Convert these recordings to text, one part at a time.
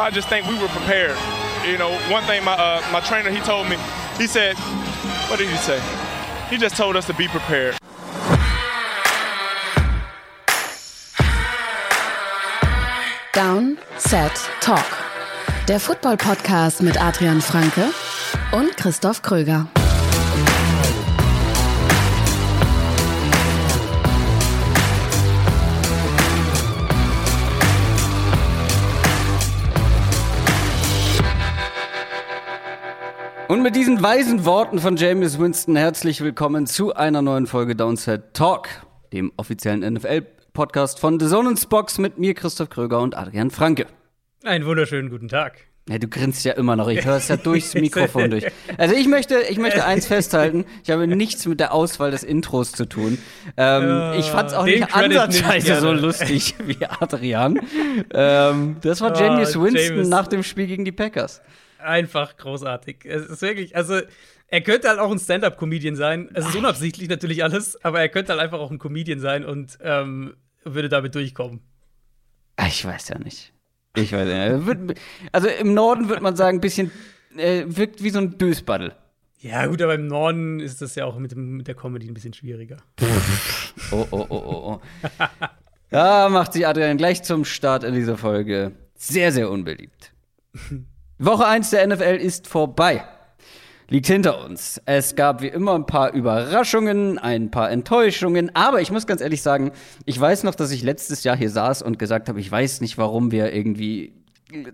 I just think we were prepared. You know, one thing my uh, my trainer he told me, he said, what did he say? He just told us to be prepared. Down, Set, Talk. Der Football-Podcast mit Adrian Franke und Christoph Kröger. Und mit diesen weisen Worten von James Winston herzlich willkommen zu einer neuen Folge Downset Talk, dem offiziellen NFL-Podcast von The Zone Box mit mir, Christoph Kröger und Adrian Franke. Einen wunderschönen guten Tag. Ja, du grinst ja immer noch. Ich höre es ja durchs Mikrofon durch. Also ich möchte, ich möchte eins festhalten. Ich habe nichts mit der Auswahl des Intros zu tun. Ähm, ja, ich fand es auch nicht ansatzweise so lustig wie Adrian. Ähm, das war oh, James Winston James. nach dem Spiel gegen die Packers einfach großartig. Es ist wirklich, also er könnte halt auch ein Stand-up-Comedian sein. Es ist unabsichtlich natürlich alles, aber er könnte halt einfach auch ein Comedian sein und ähm, würde damit durchkommen. Ah, ich weiß ja nicht. Ich weiß ja nicht. Also im Norden würde man sagen, ein bisschen äh, wirkt wie so ein Dösbaddel. Ja, gut, aber im Norden ist das ja auch mit, dem, mit der Comedy ein bisschen schwieriger. oh, oh, oh, oh, oh. Da macht sich Adrian gleich zum Start in dieser Folge sehr, sehr unbeliebt. Woche 1 der NFL ist vorbei. Liegt hinter uns. Es gab wie immer ein paar Überraschungen, ein paar Enttäuschungen, aber ich muss ganz ehrlich sagen, ich weiß noch, dass ich letztes Jahr hier saß und gesagt habe, ich weiß nicht, warum wir irgendwie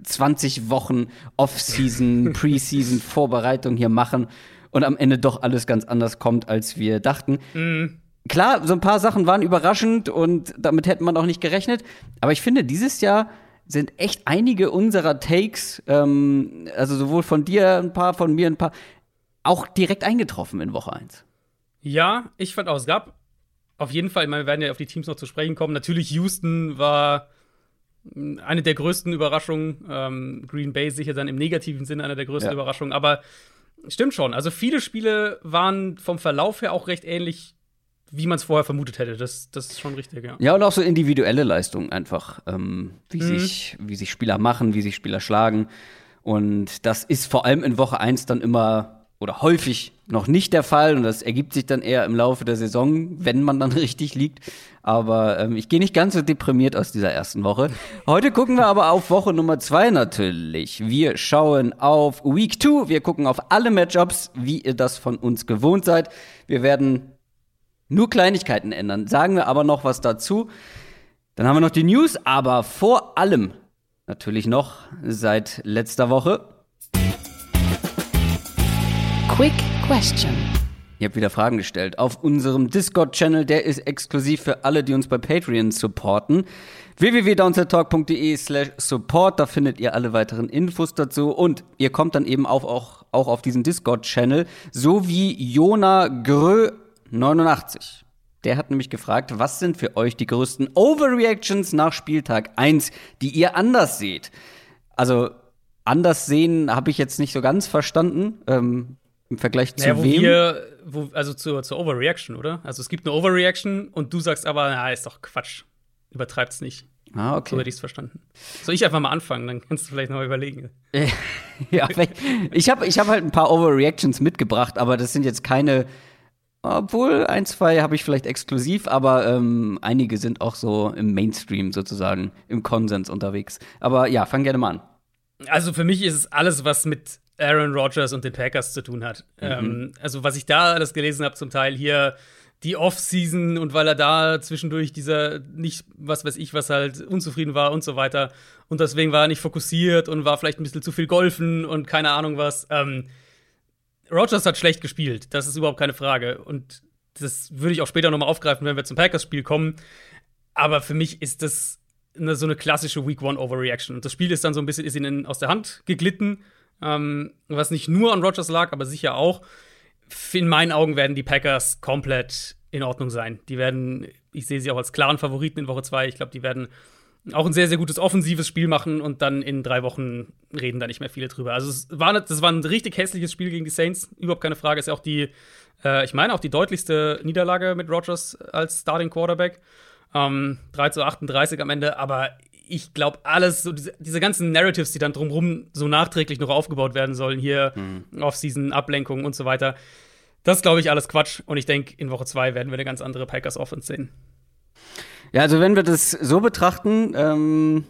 20 Wochen Off-Season, Preseason Vorbereitung hier machen und am Ende doch alles ganz anders kommt, als wir dachten. Mhm. Klar, so ein paar Sachen waren überraschend und damit hätte man auch nicht gerechnet, aber ich finde, dieses Jahr sind echt einige unserer Takes, ähm, also sowohl von dir ein paar, von mir ein paar, auch direkt eingetroffen in Woche 1. Ja, ich fand auch, es gab auf jeden Fall, wir werden ja auf die Teams noch zu sprechen kommen. Natürlich, Houston war eine der größten Überraschungen. Ähm, Green Bay sicher dann im negativen Sinne eine der größten ja. Überraschungen. Aber stimmt schon. Also viele Spiele waren vom Verlauf her auch recht ähnlich wie man es vorher vermutet hätte. Das, das ist schon richtig, ja. Ja, und auch so individuelle Leistungen einfach, ähm, wie, mhm. sich, wie sich Spieler machen, wie sich Spieler schlagen. Und das ist vor allem in Woche 1 dann immer oder häufig noch nicht der Fall. Und das ergibt sich dann eher im Laufe der Saison, wenn man dann richtig liegt. Aber ähm, ich gehe nicht ganz so deprimiert aus dieser ersten Woche. Heute gucken wir aber auf Woche Nummer 2 natürlich. Wir schauen auf Week 2. Wir gucken auf alle Matchups, wie ihr das von uns gewohnt seid. Wir werden nur Kleinigkeiten ändern. Sagen wir aber noch was dazu. Dann haben wir noch die News, aber vor allem natürlich noch seit letzter Woche. Quick Question. Ihr habt wieder Fragen gestellt auf unserem Discord-Channel. Der ist exklusiv für alle, die uns bei Patreon supporten. www.downsettalk.de slash support. Da findet ihr alle weiteren Infos dazu. Und ihr kommt dann eben auch, auch, auch auf diesen Discord-Channel. So wie Jona Grö 89. Der hat nämlich gefragt, was sind für euch die größten Overreactions nach Spieltag 1, die ihr anders seht? Also anders sehen habe ich jetzt nicht so ganz verstanden. Ähm, Im Vergleich zu naja, wo wem? Wir, wo, also zur, zur Overreaction, oder? Also es gibt eine Overreaction und du sagst aber, na, ist doch Quatsch. Übertreibt's nicht. Ah, okay. So hätte ich es verstanden. Soll ich einfach mal anfangen, dann kannst du vielleicht noch überlegen. ja, ich habe ich hab halt ein paar Overreactions mitgebracht, aber das sind jetzt keine obwohl, ein, zwei habe ich vielleicht exklusiv, aber ähm, einige sind auch so im Mainstream sozusagen, im Konsens unterwegs. Aber ja, fang gerne mal an. Also für mich ist es alles, was mit Aaron Rodgers und den Packers zu tun hat. Mhm. Ähm, also was ich da alles gelesen habe, zum Teil hier die Off-Season und weil er da zwischendurch dieser nicht, was weiß ich, was halt unzufrieden war und so weiter. Und deswegen war er nicht fokussiert und war vielleicht ein bisschen zu viel golfen und keine Ahnung was. Ähm, Rogers hat schlecht gespielt, das ist überhaupt keine Frage. Und das würde ich auch später nochmal aufgreifen, wenn wir zum Packers-Spiel kommen. Aber für mich ist das eine, so eine klassische Week One Overreaction. Und das Spiel ist dann so ein bisschen ist ihnen aus der Hand geglitten, ähm, was nicht nur an Rogers lag, aber sicher auch. In meinen Augen werden die Packers komplett in Ordnung sein. Die werden, ich sehe sie auch als klaren Favoriten in Woche 2. Ich glaube, die werden auch ein sehr, sehr gutes offensives Spiel machen und dann in drei Wochen reden da nicht mehr viele drüber. Also es war, das war ein richtig hässliches Spiel gegen die Saints, überhaupt keine Frage. Ist ja auch die, äh, ich meine, auch die deutlichste Niederlage mit Rogers als Starting Quarterback. Ähm, 3 zu 38 am Ende, aber ich glaube, alles, so diese, diese, ganzen Narratives, die dann drumherum so nachträglich noch aufgebaut werden sollen, hier mhm. Off-Season, Ablenkungen und so weiter, das glaube ich alles Quatsch. Und ich denke, in Woche zwei werden wir eine ganz andere Packers-Offense sehen. Ja, also wenn wir das so betrachten, ähm,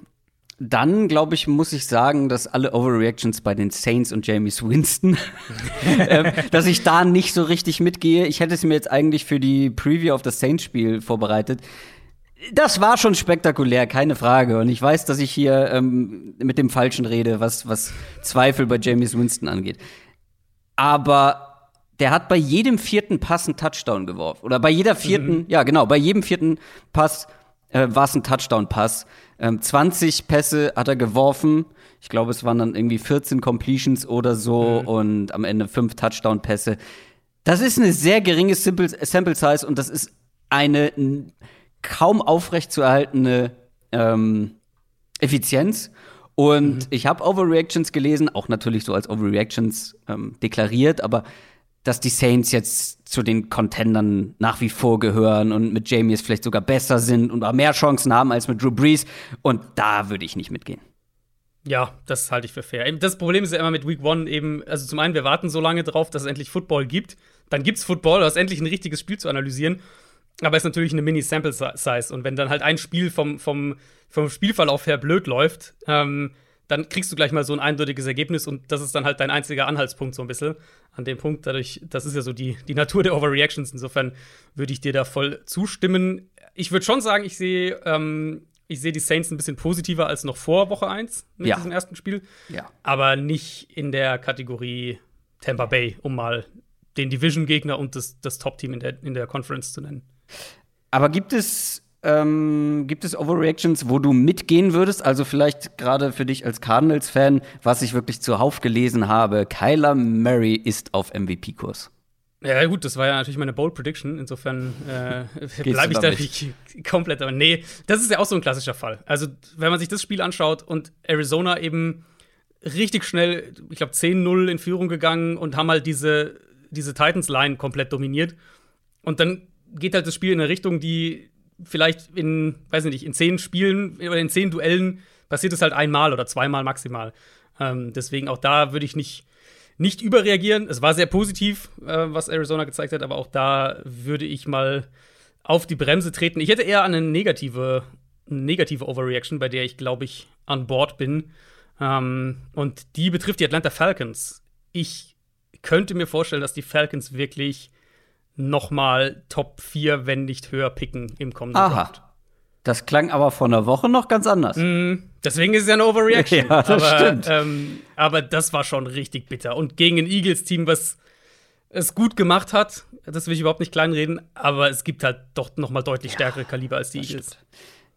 dann, glaube ich, muss ich sagen, dass alle Overreactions bei den Saints und James Winston, äh, dass ich da nicht so richtig mitgehe. Ich hätte es mir jetzt eigentlich für die Preview auf das Saints-Spiel vorbereitet. Das war schon spektakulär, keine Frage. Und ich weiß, dass ich hier ähm, mit dem Falschen rede, was, was Zweifel bei James Winston angeht. Aber der hat bei jedem vierten Pass einen Touchdown geworfen. Oder bei jeder vierten, mhm. ja genau, bei jedem vierten Pass äh, war es ein Touchdown-Pass. Ähm, 20 Pässe hat er geworfen. Ich glaube, es waren dann irgendwie 14 Completions oder so mhm. und am Ende fünf Touchdown-Pässe. Das ist eine sehr geringe Sample, Sample Size und das ist eine kaum aufrechtzuerhaltende ähm, Effizienz. Und mhm. ich habe Overreactions gelesen, auch natürlich so als Overreactions ähm, deklariert, aber dass die Saints jetzt zu den Contendern nach wie vor gehören und mit Jamie es vielleicht sogar besser sind und auch mehr Chancen haben als mit Drew Brees. Und da würde ich nicht mitgehen. Ja, das halte ich für fair. Das Problem ist ja immer mit Week One eben, also zum einen, wir warten so lange drauf, dass es endlich Football gibt. Dann gibt es Football, du hast endlich ein richtiges Spiel zu analysieren. Aber es ist natürlich eine Mini-Sample-Size. Und wenn dann halt ein Spiel vom, vom, vom Spielverlauf her blöd läuft, ähm, dann kriegst du gleich mal so ein eindeutiges Ergebnis und das ist dann halt dein einziger Anhaltspunkt so ein bisschen an dem Punkt. Dadurch, das ist ja so die, die Natur der Overreactions. Insofern würde ich dir da voll zustimmen. Ich würde schon sagen, ich sehe ähm, ich sehe die Saints ein bisschen positiver als noch vor Woche 1 mit ja. diesem ersten Spiel. Ja. Aber nicht in der Kategorie Tampa Bay, um mal den Division-Gegner und das, das Top-Team in der, in der Conference zu nennen. Aber gibt es ähm, gibt es Overreactions, wo du mitgehen würdest? Also vielleicht gerade für dich als Cardinals-Fan, was ich wirklich zuhauf gelesen habe, Kyler Murray ist auf MVP-Kurs. Ja, gut, das war ja natürlich meine Bold Prediction. Insofern äh, bleibe ich da nicht komplett. Aber nee, das ist ja auch so ein klassischer Fall. Also, wenn man sich das Spiel anschaut und Arizona eben richtig schnell, ich glaube, 10-0 in Führung gegangen und haben halt diese, diese Titans-Line komplett dominiert. Und dann geht halt das Spiel in eine Richtung, die vielleicht in, weiß nicht, in zehn Spielen oder in zehn Duellen passiert es halt einmal oder zweimal maximal. Ähm, deswegen auch da würde ich nicht, nicht überreagieren. Es war sehr positiv, äh, was Arizona gezeigt hat, aber auch da würde ich mal auf die Bremse treten. Ich hätte eher eine negative, negative Overreaction, bei der ich, glaube ich, an Bord bin. Ähm, und die betrifft die Atlanta Falcons. Ich könnte mir vorstellen, dass die Falcons wirklich nochmal Top 4, wenn nicht höher picken im kommenden Aha. Draft. Das klang aber vor einer Woche noch ganz anders. Mm, deswegen ist es ja eine Overreaction. ja, das aber, stimmt. Ähm, aber das war schon richtig bitter. Und gegen ein Eagles-Team, was es gut gemacht hat, das will ich überhaupt nicht kleinreden, aber es gibt halt doch noch mal deutlich stärkere ja, Kaliber als die Eagles. Stimmt.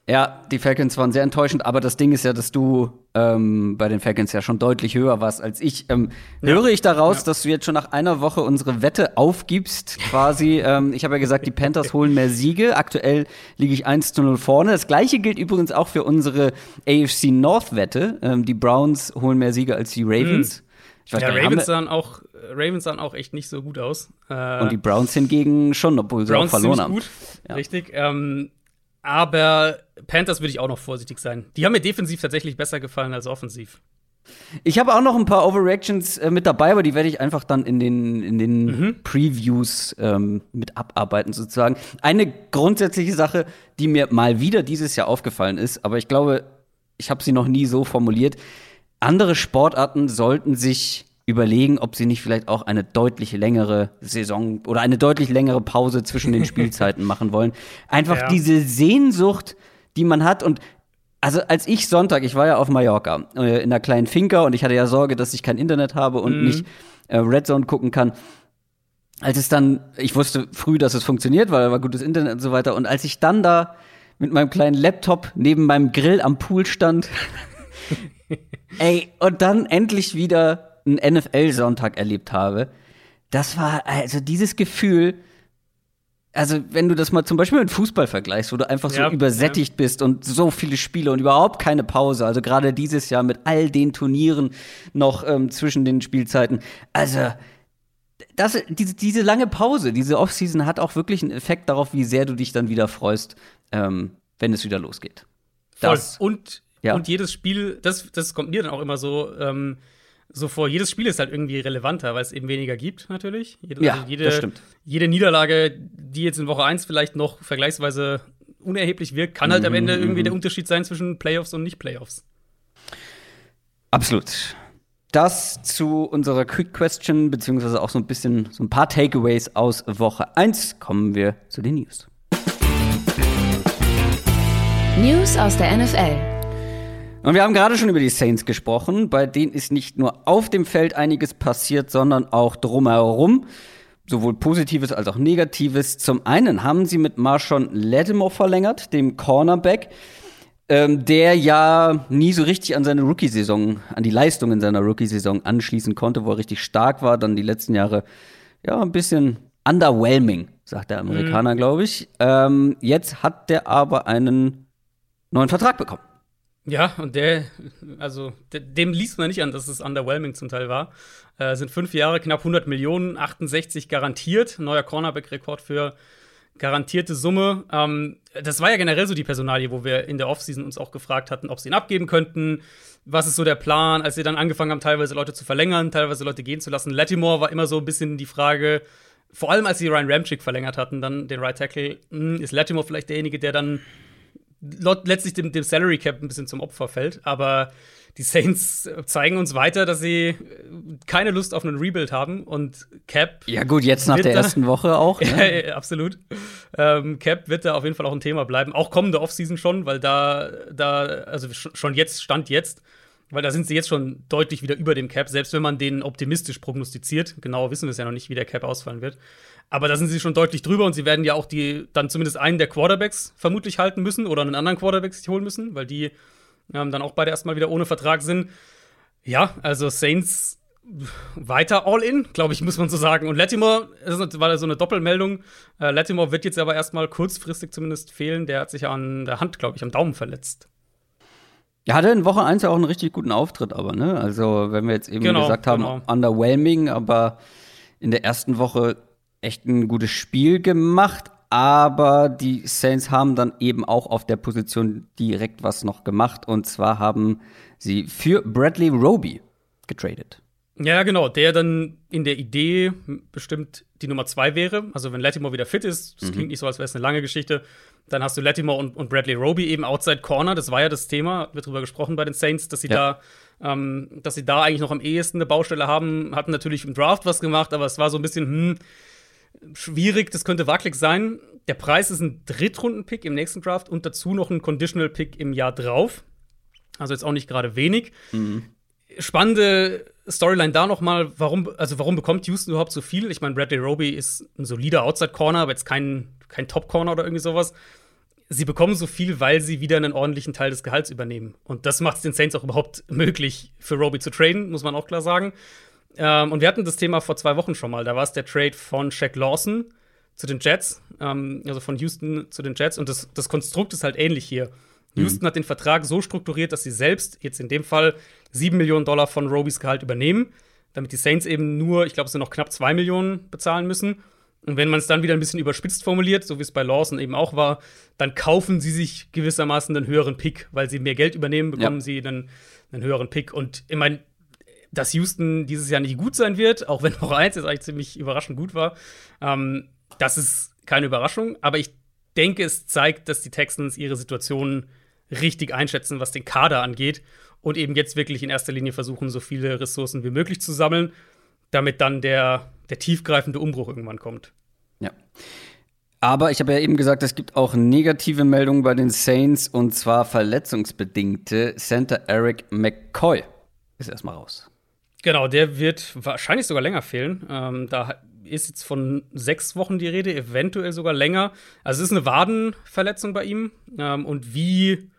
Ja, die Falcons waren sehr enttäuschend, aber das Ding ist ja, dass du ähm, bei den Falcons ja schon deutlich höher warst als ich. Ähm, ja. Höre ich daraus, ja. dass du jetzt schon nach einer Woche unsere Wette aufgibst, quasi? ähm, ich habe ja gesagt, die Panthers holen mehr Siege. Aktuell liege ich 1 zu 0 vorne. Das gleiche gilt übrigens auch für unsere AFC North-Wette. Ähm, die Browns holen mehr Siege als die Ravens. Mhm. ja, Ravens sahen, auch, Ravens sahen auch echt nicht so gut aus. Äh, Und die Browns hingegen schon, obwohl sie Browns auch verloren haben. Gut, ja. richtig. Ähm, aber Panthers würde ich auch noch vorsichtig sein. Die haben mir defensiv tatsächlich besser gefallen als offensiv. Ich habe auch noch ein paar Overreactions äh, mit dabei, aber die werde ich einfach dann in den, in den mhm. Previews ähm, mit abarbeiten, sozusagen. Eine grundsätzliche Sache, die mir mal wieder dieses Jahr aufgefallen ist, aber ich glaube, ich habe sie noch nie so formuliert. Andere Sportarten sollten sich überlegen, ob sie nicht vielleicht auch eine deutlich längere Saison oder eine deutlich längere Pause zwischen den Spielzeiten machen wollen. Einfach ja. diese Sehnsucht, die man hat und also als ich Sonntag, ich war ja auf Mallorca äh, in einer kleinen Finca und ich hatte ja Sorge, dass ich kein Internet habe und mhm. nicht äh, Red Zone gucken kann. Als es dann, ich wusste früh, dass es funktioniert, weil da war gutes Internet und so weiter. Und als ich dann da mit meinem kleinen Laptop neben meinem Grill am Pool stand, ey, und dann endlich wieder einen NFL-Sonntag erlebt habe, das war also dieses Gefühl, also wenn du das mal zum Beispiel mit Fußball vergleichst, wo du einfach so ja, übersättigt ja. bist und so viele Spiele und überhaupt keine Pause, also gerade dieses Jahr mit all den Turnieren noch ähm, zwischen den Spielzeiten, also das, diese, diese lange Pause, diese Offseason hat auch wirklich einen Effekt darauf, wie sehr du dich dann wieder freust, ähm, wenn es wieder losgeht. Das. Voll. Und Ja. Und jedes Spiel, das, das kommt mir dann auch immer so, ähm, so vor, jedes Spiel ist halt irgendwie relevanter, weil es eben weniger gibt, natürlich. Jede, Ja, also jede, das stimmt. Jede Niederlage, die jetzt in Woche 1 vielleicht noch vergleichsweise unerheblich wirkt, kann halt am Ende Mhm, irgendwie der Unterschied sein zwischen Playoffs und Nicht-Playoffs. Absolut. Das zu unserer Quick Question, beziehungsweise auch so ein bisschen so ein paar Takeaways aus Woche 1. Kommen wir zu den News. News aus der NFL. Und wir haben gerade schon über die Saints gesprochen, bei denen ist nicht nur auf dem Feld einiges passiert, sondern auch drumherum. Sowohl Positives als auch Negatives. Zum einen haben sie mit Marshawn Lattimore verlängert, dem Cornerback, ähm, der ja nie so richtig an seine Rookie-Saison, an die Leistungen seiner Rookie-Saison anschließen konnte, wo er richtig stark war, dann die letzten Jahre ja ein bisschen underwhelming, sagt der Amerikaner, glaube ich. Ähm, jetzt hat der aber einen neuen Vertrag bekommen. Ja, und der, also de- dem liest man nicht an, dass es underwhelming zum Teil war. Äh, sind fünf Jahre, knapp 100 Millionen, 68 garantiert. Neuer Cornerback-Rekord für garantierte Summe. Ähm, das war ja generell so die Personalie, wo wir in der Offseason uns auch gefragt hatten, ob sie ihn abgeben könnten. Was ist so der Plan, als sie dann angefangen haben, teilweise Leute zu verlängern, teilweise Leute gehen zu lassen. Lattimore war immer so ein bisschen die Frage, vor allem als sie Ryan Ramchick verlängert hatten, dann den Right Tackle, mh, ist Lattimore vielleicht derjenige, der dann letztlich dem, dem Salary Cap ein bisschen zum Opfer fällt. Aber die Saints zeigen uns weiter, dass sie äh, keine Lust auf einen Rebuild haben und Cap. Ja, gut, jetzt nach der da- ersten Woche auch. Ja, Ne? ja, absolut. Ähm, Cap wird da auf jeden Fall auch ein Thema bleiben. Auch kommende Offseason schon, weil da, da, also sch- schon jetzt, Stand jetzt, weil da sind sie jetzt schon deutlich wieder über dem Cap, selbst wenn man den optimistisch prognostiziert. Genau wissen wir es ja noch nicht, wie der Cap ausfallen wird. Aber da sind sie schon deutlich drüber und sie werden ja auch die dann zumindest einen der Quarterbacks vermutlich halten müssen oder einen anderen Quarterback sich holen müssen, weil die ähm, dann auch beide erstmal wieder ohne Vertrag sind. Ja, also Saints weiter all in, glaube ich, muss man so sagen. Und Latimore, das war so eine Doppelmeldung. Äh, Latimore wird jetzt aber erstmal kurzfristig zumindest fehlen. Der hat sich an der Hand, glaube ich, am Daumen verletzt. Er hatte in Woche 1 ja auch einen richtig guten Auftritt, aber, ne? Also, wenn wir jetzt eben Genau, gesagt haben, genau. underwhelming, aber in der ersten Woche echt ein gutes Spiel gemacht. Aber die Saints haben dann eben auch auf der Position direkt was noch gemacht. Und zwar haben sie für Bradley Roby getradet. Ja, genau, der dann in der Idee bestimmt die Nummer zwei wäre. Also wenn Latimore wieder fit ist, das klingt nicht so, als wäre es eine lange Geschichte, dann hast du Latimore und, und Bradley Roby eben outside Corner. Das war ja das Thema, wird drüber gesprochen bei den Saints, dass sie Ja. da, ähm, dass sie da eigentlich noch am ehesten eine Baustelle haben. Hatten natürlich im Draft was gemacht, aber es war so ein bisschen, hm, schwierig, das könnte wackelig sein. Der Preis ist ein Drittrunden-Pick im nächsten Draft und dazu noch ein Conditional-Pick im Jahr drauf. Also jetzt auch nicht gerade wenig. Spannende Storyline da noch mal, warum, also warum bekommt Houston überhaupt so viel? Ich meine, Bradley Roby ist ein solider Outside-Corner, aber jetzt kein, kein Top-Corner oder irgendwie sowas. Sie bekommen so viel, weil sie wieder einen ordentlichen Teil des Gehalts übernehmen. Und das macht es den Saints auch überhaupt möglich, für Roby zu traden, muss man auch klar sagen. Ähm, und wir hatten das Thema vor zwei Wochen schon mal. Da war es der Trade von Shaq Lawson zu den Jets, ähm, also von Houston zu den Jets. Und das, das Konstrukt ist halt ähnlich hier. Houston hat den Vertrag so strukturiert, dass sie selbst jetzt in dem Fall 7 Millionen Dollar von Robys Gehalt übernehmen, damit die Saints eben nur, ich glaube, es sind noch knapp 2 Millionen bezahlen müssen. Und wenn man es dann wieder ein bisschen überspitzt formuliert, so wie es bei Lawson eben auch war, dann kaufen sie sich gewissermaßen einen höheren Pick, weil sie mehr Geld übernehmen, bekommen Ja. sie einen, einen höheren Pick. Und ich meine, dass Houston dieses Jahr nicht gut sein wird, auch wenn Woche 1 jetzt eigentlich ziemlich überraschend gut war, ähm, das ist keine Überraschung. Aber ich denke, es zeigt, dass die Texans ihre Situation richtig einschätzen, was den Kader angeht und eben jetzt wirklich in erster Linie versuchen, so viele Ressourcen wie möglich zu sammeln, damit dann der, der tiefgreifende Umbruch irgendwann kommt. Ja. Aber ich habe ja eben gesagt, es gibt auch negative Meldungen bei den Saints und zwar verletzungsbedingte. Center Eric McCoy ist erstmal raus. Genau, der wird wahrscheinlich sogar länger fehlen. Ähm, da ist jetzt von sechs Wochen die Rede, eventuell sogar länger. Also es ist eine Wadenverletzung bei ihm. Ähm, und wie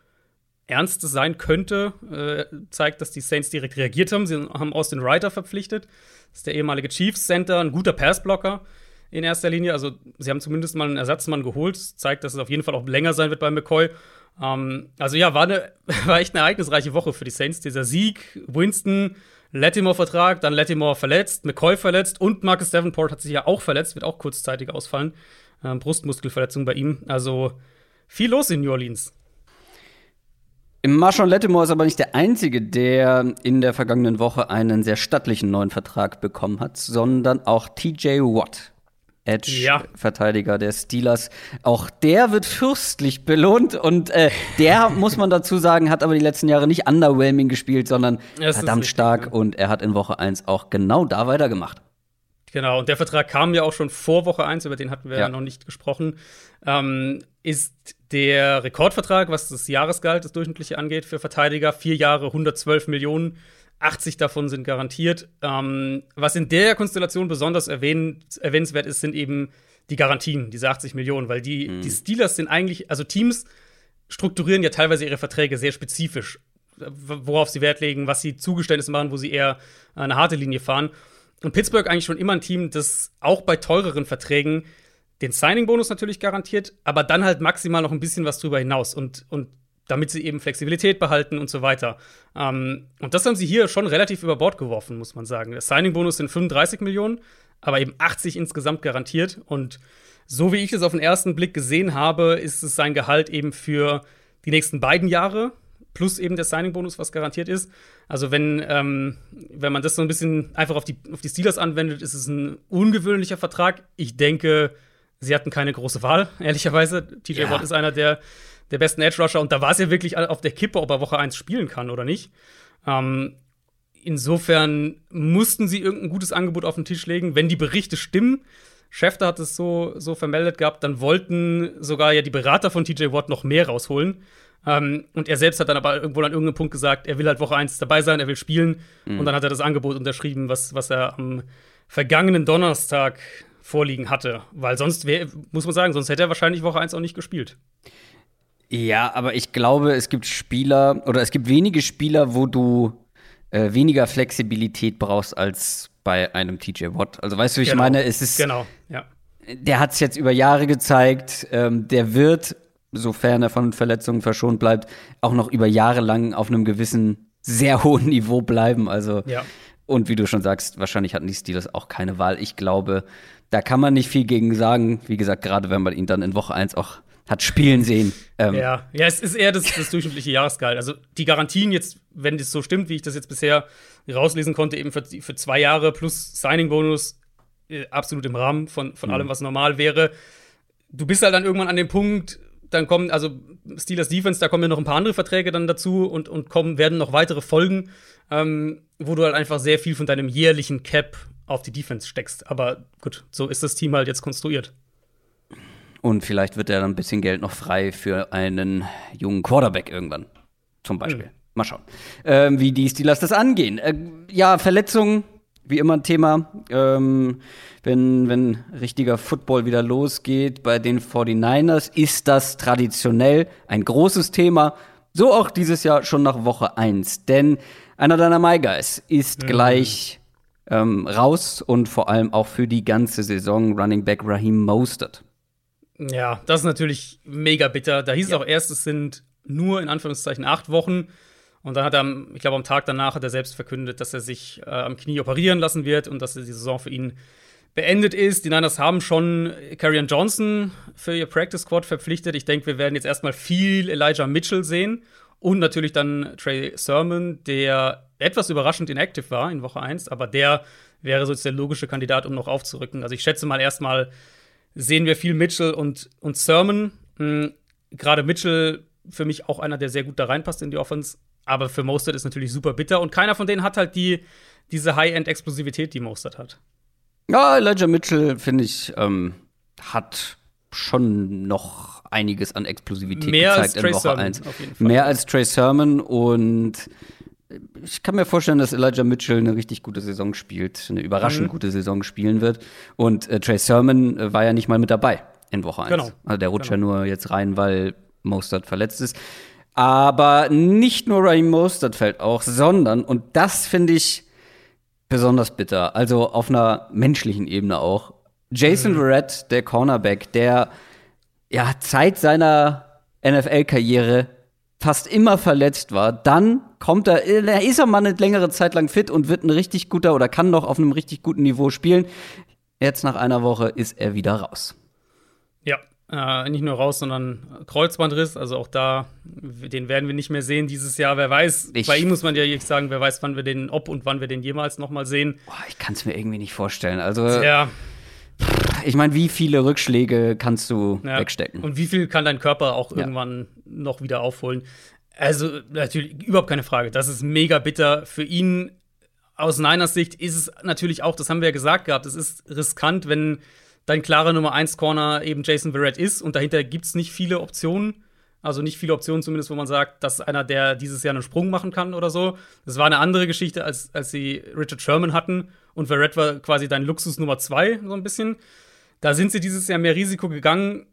ernst es sein könnte, äh, zeigt, dass die Saints direkt reagiert haben. Sie haben Austin Reiter verpflichtet. Das ist der ehemalige Chiefs Center, ein guter Passblocker in erster Linie. Also sie haben zumindest mal einen Ersatzmann geholt. Das zeigt, dass es auf jeden Fall auch länger sein wird bei McCoy. Ähm, also ja, war, eine, war echt eine ereignisreiche Woche für die Saints. Dieser Sieg, Winston, Latimore-Vertrag, dann Latimore verletzt, McCoy verletzt und Marcus Davenport hat sich ja auch verletzt, wird auch kurzzeitig ausfallen. Ähm, Brustmuskelverletzung bei ihm. Also viel los in New Orleans. Marshawn Lattimore ist aber nicht der Einzige, der in der vergangenen Woche einen sehr stattlichen neuen Vertrag bekommen hat, sondern auch TJ Watt. Edge-Verteidiger ja. der Steelers. Auch der wird fürstlich belohnt und äh, der, muss man dazu sagen, hat aber die letzten Jahre nicht underwhelming gespielt, sondern das verdammt stark richtig, ja. und er hat in Woche 1 auch genau da weitergemacht. Genau, und der Vertrag kam ja auch schon vor Woche 1, über den hatten wir ja, ja noch nicht gesprochen. Ähm, ist der Rekordvertrag, was das Jahresgehalt, das durchschnittliche angeht, für Verteidiger. Vier Jahre, 112 Millionen. 80 davon sind garantiert. Ähm, was in der Konstellation besonders erwähnt, erwähnenswert ist, sind eben die Garantien, diese 80 Millionen, weil die, mhm. die Steelers sind eigentlich, also Teams strukturieren ja teilweise ihre Verträge sehr spezifisch, worauf sie Wert legen, was sie Zugeständnisse machen, wo sie eher eine harte Linie fahren. Und Pittsburgh eigentlich schon immer ein Team, das auch bei teureren Verträgen den Signing-Bonus natürlich garantiert, aber dann halt maximal noch ein bisschen was drüber hinaus. Und, und damit sie eben Flexibilität behalten und so weiter. Ähm, und das haben sie hier schon relativ über Bord geworfen, muss man sagen. Der Signing-Bonus sind 35 Millionen, aber eben 80 insgesamt garantiert. Und so wie ich es auf den ersten Blick gesehen habe, ist es sein Gehalt eben für die nächsten beiden Jahre plus eben der Signing-Bonus, was garantiert ist. Also wenn, ähm, wenn man das so ein bisschen einfach auf die, auf die Steelers anwendet, ist es ein ungewöhnlicher Vertrag. Ich denke, sie hatten keine große Wahl, ehrlicherweise. TJ ja. Watt ist einer der, der besten Edge-Rusher und da war es ja wirklich auf der Kippe, ob er Woche 1 spielen kann oder nicht. Ähm, insofern mussten sie irgendein gutes Angebot auf den Tisch legen. Wenn die Berichte stimmen, Schäfter hat es so, so vermeldet gehabt, dann wollten sogar ja die Berater von TJ Watt noch mehr rausholen. Ähm, und er selbst hat dann aber irgendwo an irgendeinem Punkt gesagt, er will halt Woche 1 dabei sein, er will spielen. Mhm. Und dann hat er das Angebot unterschrieben, was, was er am vergangenen Donnerstag vorliegen hatte. Weil sonst wär, muss man sagen, sonst hätte er wahrscheinlich Woche 1 auch nicht gespielt. Ja, aber ich glaube, es gibt Spieler oder es gibt wenige Spieler, wo du äh, weniger Flexibilität brauchst als bei einem TJ Watt. Also weißt du, wie genau. ich meine? Es ist genau, ja. Der hat es jetzt über Jahre gezeigt. Ähm, der wird, sofern er von Verletzungen verschont bleibt, auch noch über Jahre lang auf einem gewissen sehr hohen Niveau bleiben. Also ja. und wie du schon sagst, wahrscheinlich hatten die Steelers auch keine Wahl. Ich glaube, da kann man nicht viel gegen sagen. Wie gesagt, gerade wenn man ihn dann in Woche 1 auch hat spielen sehen. Ähm. Ja, ja, es ist eher das, das durchschnittliche Jahresgehalt. Also die Garantien jetzt, wenn das so stimmt, wie ich das jetzt bisher rauslesen konnte, eben für, für zwei Jahre plus Signing-Bonus, äh, absolut im Rahmen von, von mhm. allem, was normal wäre. Du bist halt dann irgendwann an dem Punkt, dann kommen, also Steelers Defense, da kommen ja noch ein paar andere Verträge dann dazu und, und kommen, werden noch weitere Folgen, ähm, wo du halt einfach sehr viel von deinem jährlichen Cap auf die Defense steckst. Aber gut, so ist das Team halt jetzt konstruiert. Und vielleicht wird er dann ein bisschen Geld noch frei für einen jungen Quarterback irgendwann. Zum Beispiel. Mhm. Mal schauen, ähm, wie die Steelers das angehen. Äh, ja, Verletzungen, wie immer ein Thema. Ähm, wenn, wenn richtiger Football wieder losgeht bei den 49ers, ist das traditionell ein großes Thema. So auch dieses Jahr schon nach Woche 1. Denn einer deiner My Guys ist mhm. gleich ähm, raus und vor allem auch für die ganze Saison Running Back Raheem Mostert. Ja, das ist natürlich mega bitter. Da hieß ja. es auch erst, es sind nur in Anführungszeichen acht Wochen. Und dann hat er, ich glaube, am Tag danach hat er selbst verkündet, dass er sich äh, am Knie operieren lassen wird und dass die Saison für ihn beendet ist. Die Niners haben schon Karrion Johnson für ihr Practice Squad verpflichtet. Ich denke, wir werden jetzt erstmal viel Elijah Mitchell sehen und natürlich dann Trey Sermon, der etwas überraschend inactive war in Woche 1, aber der wäre so der logische Kandidat, um noch aufzurücken. Also ich schätze mal erstmal sehen wir viel Mitchell und, und Sermon. Mhm, Gerade Mitchell für mich auch einer, der sehr gut da reinpasst in die Offense. Aber für Mostert ist natürlich super bitter. Und keiner von denen hat halt die, diese High-End-Explosivität, die Mostert hat. Ja, Elijah Mitchell, finde ich, ähm, hat schon noch einiges an Explosivität Mehr gezeigt als Trey in Woche Sermon, 1. Mehr als Trey Sermon und ich kann mir vorstellen, dass Elijah Mitchell eine richtig gute Saison spielt, eine überraschend mhm. gute Saison spielen wird. Und äh, Trey Sermon äh, war ja nicht mal mit dabei in Woche 1. Genau. Also der rutscht genau. ja nur jetzt rein, weil Mostert verletzt ist. Aber nicht nur Raheem Mostert fällt auch, sondern, und das finde ich besonders bitter, also auf einer menschlichen Ebene auch, Jason mhm. Verrett, der Cornerback, der ja seit seiner NFL-Karriere fast immer verletzt war, dann kommt er, er ist er mal eine längere Zeit lang fit und wird ein richtig guter oder kann noch auf einem richtig guten Niveau spielen. Jetzt nach einer Woche ist er wieder raus. Ja, Äh, nicht nur raus, sondern Kreuzbandriss. Also auch da, den werden wir nicht mehr sehen dieses Jahr. Wer weiß, Ich- bei ihm muss man ja jetzt sagen, wer weiß, wann wir den, ob und wann wir den jemals noch mal sehen. Boah, ich kann es mir irgendwie nicht vorstellen. Also, Ja, ich meine, wie viele Rückschläge kannst du ja. wegstecken? Und wie viel kann dein Körper auch irgendwann noch wieder aufholen? Also natürlich überhaupt keine Frage. Das ist mega bitter für ihn. Aus Niners Sicht ist es natürlich auch, das haben wir ja gesagt gehabt, es ist riskant, wenn dein klarer Nummer 1 Corner eben Jason Verrett ist und dahinter gibt es nicht viele Optionen. Also nicht viele Optionen zumindest, wo man sagt, das ist einer, der dieses Jahr einen Sprung machen kann oder so. Das war eine andere Geschichte, als, als sie Richard Sherman hatten und Verrett war quasi dein Luxus Nummer 2, so ein bisschen. Da sind sie dieses Jahr mehr Risiko gegangen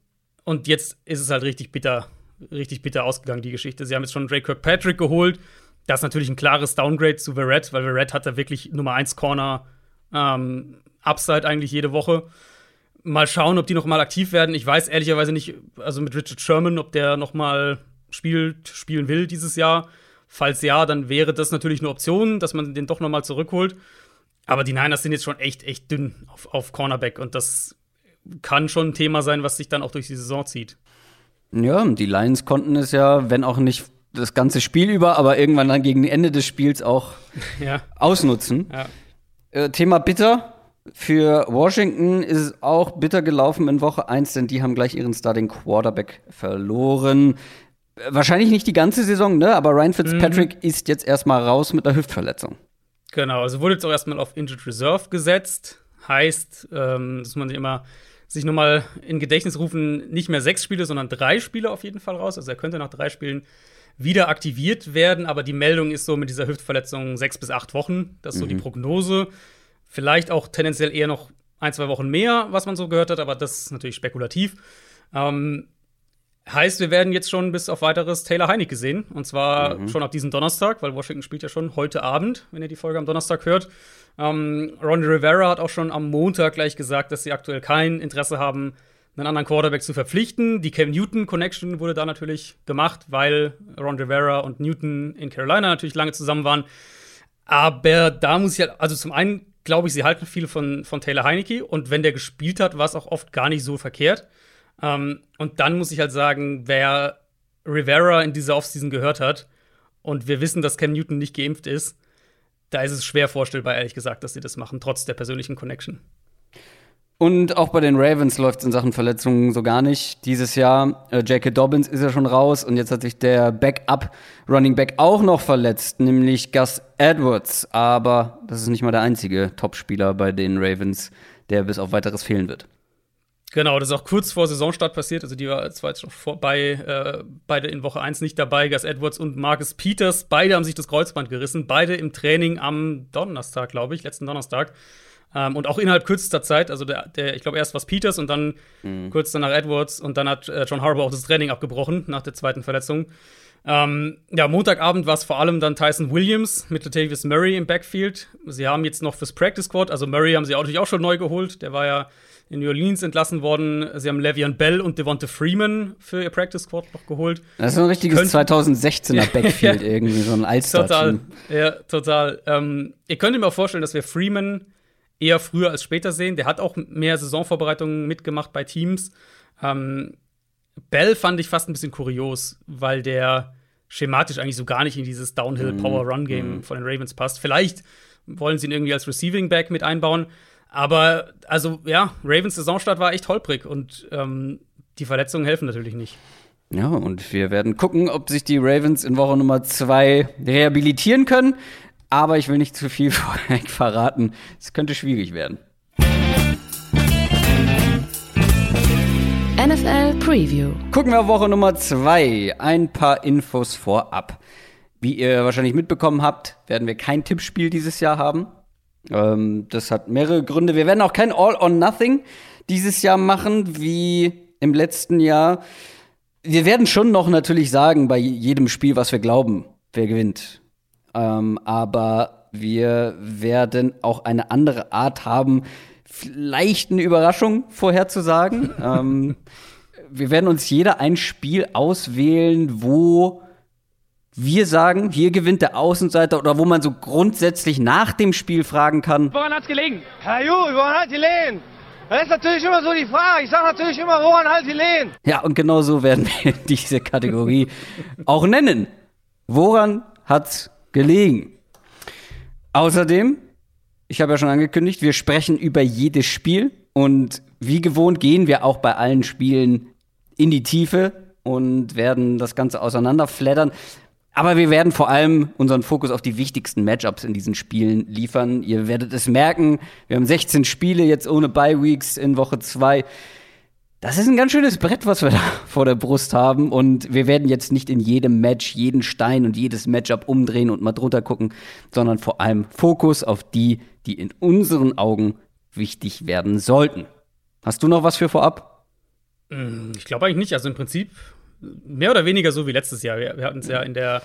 und jetzt ist es halt richtig bitter, richtig bitter ausgegangen, die Geschichte. Sie haben jetzt schon Drake Kirkpatrick geholt. Das ist natürlich ein klares Downgrade zu Verrett, weil Verrett hat da wirklich Nummer 1 Corner ähm, Upside eigentlich jede Woche. Mal schauen, ob die noch mal aktiv werden. Ich weiß ehrlicherweise nicht, also mit Richard Sherman, ob der noch mal spielt, spielen will dieses Jahr. Falls ja, dann wäre das natürlich eine Option, dass man den doch noch mal zurückholt. Aber die Niners sind jetzt schon echt, echt dünn auf, auf Cornerback und das kann schon ein Thema sein, was sich dann auch durch die Saison zieht. Ja, die Lions konnten es ja, wenn auch nicht das ganze Spiel über, aber irgendwann dann gegen Ende des Spiels auch Ja, ausnutzen. ja. Äh, Thema bitter. Für Washington ist es auch bitter gelaufen in Woche 1, denn die haben gleich ihren Starting Quarterback verloren. Äh, Wahrscheinlich nicht die ganze Saison, ne? Aber Ryan Fitzpatrick ist jetzt erstmal raus mit einer Hüftverletzung. Genau, also wurde jetzt auch erstmal auf Injured Reserve gesetzt. Heißt, ähm, dass man sich immer sich nochmal in Gedächtnis rufen, nicht mehr sechs Spiele, sondern drei Spiele auf jeden Fall raus. Also er könnte nach drei Spielen wieder aktiviert werden, aber die Meldung ist so mit dieser Hüftverletzung sechs bis acht Wochen. Das ist so die Prognose. Vielleicht auch tendenziell eher noch ein, zwei Wochen mehr, was man so gehört hat, aber das ist natürlich spekulativ. Ähm, heißt, wir werden jetzt schon bis auf weiteres Taylor Heinecke sehen. Und zwar schon ab diesem Donnerstag, weil Washington spielt ja schon heute Abend, wenn ihr die Folge am Donnerstag hört. Ähm, Ron Rivera hat auch schon am Montag gleich gesagt, dass sie aktuell kein Interesse haben, einen anderen Quarterback zu verpflichten. Die Cam Newton Connection wurde da natürlich gemacht, weil Ron Rivera und Newton in Carolina natürlich lange zusammen waren. Aber da muss ich halt, also zum einen glaube ich, sie halten viel von, von Taylor Heinecke und wenn der gespielt hat, war es auch oft gar nicht so verkehrt. Ähm, und dann muss ich halt sagen, wer Rivera in dieser Offseason gehört hat und wir wissen, dass Cam Newton nicht geimpft ist, da ist es schwer vorstellbar, ehrlich gesagt, dass sie das machen, trotz der persönlichen Connection. Und auch bei den Ravens läuft es in Sachen Verletzungen so gar nicht. Dieses Jahr, äh, J.K. Dobbins ist ja schon raus und jetzt hat sich der Backup Running Back auch noch verletzt, nämlich Gus Edwards. Aber das ist nicht mal der einzige Topspieler bei den Ravens, der bis auf weiteres fehlen wird. Genau, das ist auch kurz vor Saisonstart passiert. Also, die war zwar jetzt schon vorbei, äh, beide in Woche 1 nicht dabei. Gus Edwards und Marcus Peters. Beide haben sich das Kreuzband gerissen. Beide im Training am Donnerstag, glaube ich, letzten Donnerstag. Ähm, und auch innerhalb kürzester Zeit. Also, der, der ich glaube, erst war es Peters und dann kurz danach Edwards. Und dann hat äh, John Harbour auch das Training abgebrochen nach der zweiten Verletzung. Ähm, ja, Montagabend war es vor allem dann Tyson Williams mit Latavius Murray im Backfield. Sie haben jetzt noch fürs Practice Squad, also Murray haben sie auch natürlich auch schon neu geholt. Der war ja in New Orleans entlassen worden. Sie haben Le'Veon Bell und Devonta Freeman für ihr Practice Squad noch geholt. Das ist ein richtiges Könnten- 2016er Backfield irgendwie, so ein Total, All-Star-Team. ja, total. Ähm, ihr könnt mir auch vorstellen, dass wir Freeman eher früher als später sehen. Der hat auch mehr Saisonvorbereitungen mitgemacht bei Teams. Ähm, Bell fand ich fast ein bisschen kurios, weil der schematisch eigentlich so gar nicht in dieses Downhill-Power-Run-Game von den Ravens passt. Vielleicht wollen sie ihn irgendwie als Receiving Back mit einbauen. Aber, also, ja, Ravens Saisonstart war echt holprig und ähm, die Verletzungen helfen natürlich nicht. Ja, und wir werden gucken, ob sich die Ravens in Woche Nummer zwei rehabilitieren können. Aber ich will nicht zu viel vorweg verraten. Es könnte schwierig werden. NFL Preview. Gucken wir auf Woche Nummer zwei. Ein paar Infos vorab. Wie ihr wahrscheinlich mitbekommen habt, werden wir kein Tippspiel dieses Jahr haben. Ähm, das hat mehrere Gründe. Wir werden auch kein All or Nothing dieses Jahr machen, wie im letzten Jahr. Wir werden schon noch natürlich sagen, bei jedem Spiel, was wir glauben, wer gewinnt. Ähm, aber wir werden auch eine andere Art haben, vielleicht eine Überraschung vorherzusagen. ähm, wir werden uns jeder ein Spiel auswählen, wo wir sagen, hier gewinnt der Außenseiter oder wo man so grundsätzlich nach dem Spiel fragen kann, Woran hat's gelegen? Herr Ju, woran hat die Lehen? Das ist natürlich immer so die Frage. Ich sage natürlich immer, woran halt die Lehen? Ja, und genau so werden wir diese Kategorie auch nennen. Woran hat's gelegen? Außerdem, ich habe ja schon angekündigt, wir sprechen über jedes Spiel und wie gewohnt gehen wir auch bei allen Spielen in die Tiefe und werden das Ganze auseinanderfleddern. Aber wir werden vor allem unseren Fokus auf die wichtigsten Matchups in diesen Spielen liefern. Ihr werdet es merken, wir haben 16 Spiele jetzt ohne Bye Weeks in Woche 2. Das ist ein ganz schönes Brett, was wir da vor der Brust haben. Und wir werden jetzt nicht in jedem Match jeden Stein und jedes Matchup umdrehen und mal drunter gucken, sondern vor allem Fokus auf die, die in unseren Augen wichtig werden sollten. Hast du noch was für vorab? Ich glaube eigentlich nicht. Also im Prinzip mehr oder weniger so wie letztes Jahr. Wir, wir hatten es ja in der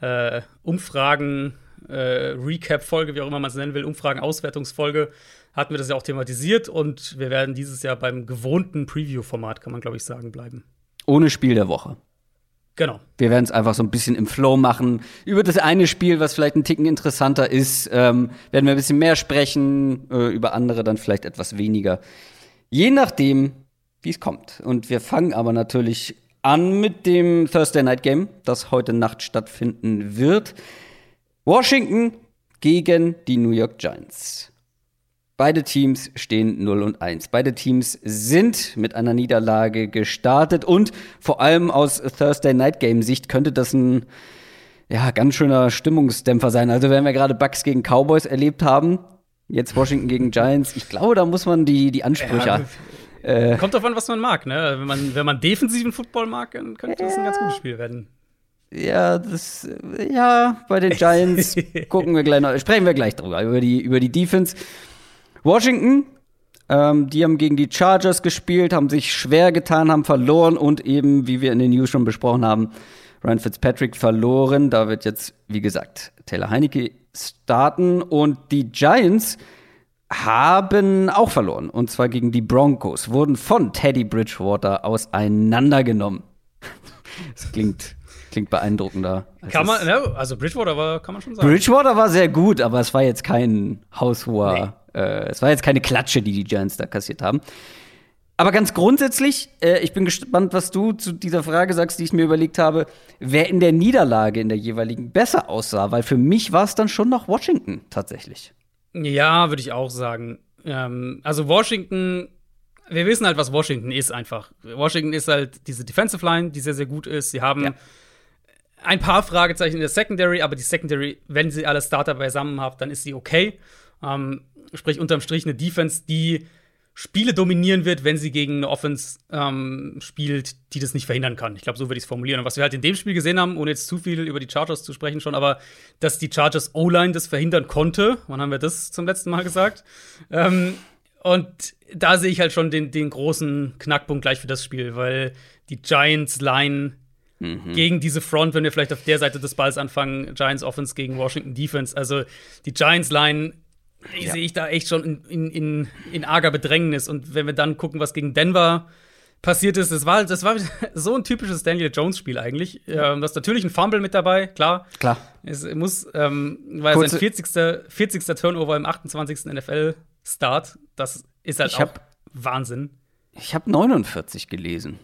äh, Umfragen, äh, Recap-Folge, wie auch immer man es nennen will, Umfragen-Auswertungsfolge, hatten wir das ja auch thematisiert und wir werden dieses Jahr beim gewohnten Preview-Format, kann man glaube ich sagen, bleiben. Ohne Spiel der Woche. Genau. Wir werden es einfach so ein bisschen im Flow machen. Über das eine Spiel, was vielleicht ein Ticken interessanter ist, ähm, werden wir ein bisschen mehr sprechen, äh, über andere dann vielleicht etwas weniger. Je nachdem, wie es kommt. Und wir fangen aber natürlich an mit dem Thursday Night Game, das heute Nacht stattfinden wird. Washington gegen die New York Giants. Beide Teams stehen 0 und 1. Beide Teams sind mit einer Niederlage gestartet und vor allem aus Thursday Night Game Sicht könnte das ein ja, ganz schöner Stimmungsdämpfer sein. Also wenn wir gerade Bucks gegen Cowboys erlebt haben, jetzt Washington gegen Giants, ich glaube, da muss man die, die Ansprüche Ja, äh, Kommt davon, was man mag, ne? Wenn man, wenn man defensiven Football mag, dann könnte das ein ganz gutes Spiel werden. Ja, das, ja, bei den Giants gucken wir gleich noch, sprechen wir gleich drüber, über die, über die Defense. Washington, ähm, die haben gegen die Chargers gespielt, haben sich schwer getan, haben verloren und eben, wie wir in den News schon besprochen haben, Ryan Fitzpatrick verloren. Da wird jetzt, wie gesagt, Taylor Heinecke starten und die Giants haben auch verloren. Und zwar gegen die Broncos, wurden von Teddy Bridgewater auseinandergenommen. Das klingt, klingt beeindruckender. Kann man, ne? Also Bridgewater war, kann man schon sagen. Bridgewater war sehr gut, aber es war jetzt kein haushoher, äh, es war jetzt keine Klatsche, die die Giants da kassiert haben. Aber ganz grundsätzlich, äh, ich bin gespannt, was du zu dieser Frage sagst, die ich mir überlegt habe, wer in der Niederlage in der jeweiligen besser aussah, weil für mich war es dann schon noch Washington tatsächlich. Ja, würde ich auch sagen. Ähm, also Washington, wir wissen halt, was Washington ist einfach. Washington ist halt diese Defensive Line, die sehr, sehr gut ist. Sie haben Ja. ein paar Fragezeichen in der Secondary, aber die Secondary, wenn sie alle Starter beisammen haben, dann ist sie okay. Ähm, sprich, unterm Strich eine Defense, die Spiele dominieren wird, wenn sie gegen eine Offense ähm, spielt, die das nicht verhindern kann. Ich glaube, so würde ich es formulieren. Und was wir halt in dem Spiel gesehen haben, ohne jetzt zu viel über die Chargers zu sprechen schon, aber dass die Chargers O-Line das verhindern konnte. Wann haben wir das zum letzten Mal gesagt? Ähm, und da sehe ich halt schon den, den großen Knackpunkt gleich für das Spiel, weil die Giants-Line gegen diese Front, wenn wir vielleicht auf der Seite des Balls anfangen, Giants Offense gegen Washington Defense. Also die Giants-Line Ja. sehe ich da echt schon in, in, in, arger Bedrängnis. Und wenn wir dann gucken, was gegen Denver passiert ist, das war, das war so ein typisches Daniel Jones-Spiel eigentlich. Ähm, das ist natürlich ein Fumble mit dabei, klar. Klar. Es muss, ähm, weil Kurze- sein 40. 40. Turnover im 28. NFL-Start, das ist halt Ich auch hab- Wahnsinn. Ich habe 49 gelesen.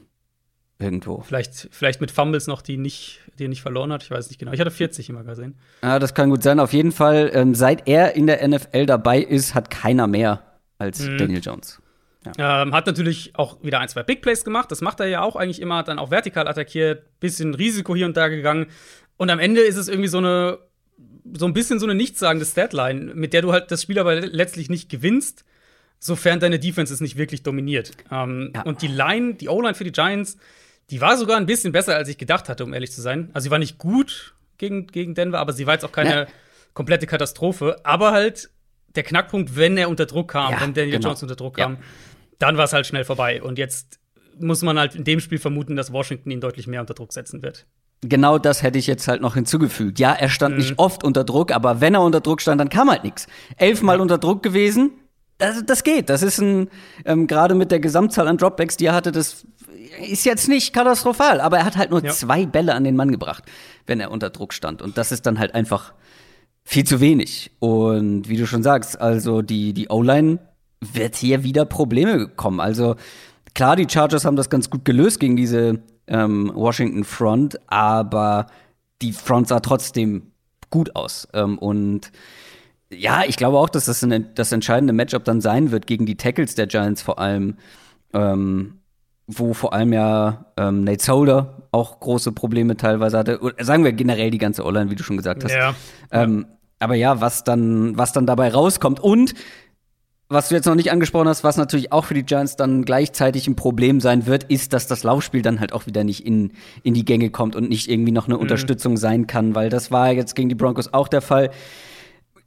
Irgendwo. Vielleicht, vielleicht mit Fumbles noch, die, nicht, die er nicht verloren hat. Ich weiß nicht genau. Ich hatte 40 immer gesehen. Ja, das kann gut sein. Auf jeden Fall, ähm, seit er in der NFL dabei ist, hat keiner mehr als Daniel Jones. Ähm, hat natürlich auch wieder ein, zwei Big Plays gemacht. Das macht er ja auch eigentlich immer. Hat dann auch vertikal attackiert, bisschen Risiko hier und da gegangen. Und am Ende ist es irgendwie so eine, so ein bisschen so eine nichtssagende Statline, mit der du halt das Spiel aber letztlich nicht gewinnst, sofern deine Defense es nicht wirklich dominiert. Ähm, Ja. Und die Line, die O-Line für die Giants, die war sogar ein bisschen besser, als ich gedacht hatte, um ehrlich zu sein. Also sie war nicht gut gegen, gegen Denver, aber sie war jetzt auch keine Ja. komplette Katastrophe. Aber halt der Knackpunkt, wenn er unter Druck kam, Ja, wenn Daniel genau. Jones unter Druck Ja. kam, dann war es halt schnell vorbei. Und jetzt muss man halt in dem Spiel vermuten, dass Washington ihn deutlich mehr unter Druck setzen wird. Genau das hätte ich jetzt halt noch hinzugefügt. Ja, er stand Mhm. nicht oft unter Druck, aber wenn er unter Druck stand, dann kam halt nichts. Elfmal unter Druck gewesen, das, das geht. Das ist ein, ähm, gerade mit der Gesamtzahl an Dropbacks, die er hatte, das ist jetzt nicht katastrophal. Aber er hat halt nur Ja. zwei Bälle an den Mann gebracht, wenn er unter Druck stand. Und das ist dann halt einfach viel zu wenig. Und wie du schon sagst, also die, die O-Line wird hier wieder Probleme kommen. Also klar, die Chargers haben das ganz gut gelöst gegen diese ähm, Washington Front, aber die Front sah trotzdem gut aus. Ähm, und ja, ich glaube auch, dass das ein, das entscheidende Matchup dann sein wird gegen die Tackles der Giants vor allem, ähm, wo vor allem ja ähm, Nate Solder auch große Probleme teilweise hatte. Oder sagen wir generell die ganze Online, wie du schon gesagt hast. Ja. Ähm, aber ja, was dann, was dann dabei rauskommt und was du jetzt noch nicht angesprochen hast, was natürlich auch für die Giants dann gleichzeitig ein Problem sein wird, ist, dass das Laufspiel dann halt auch wieder nicht in, in die Gänge kommt und nicht irgendwie noch eine Unterstützung sein kann, weil das war jetzt gegen die Broncos auch der Fall.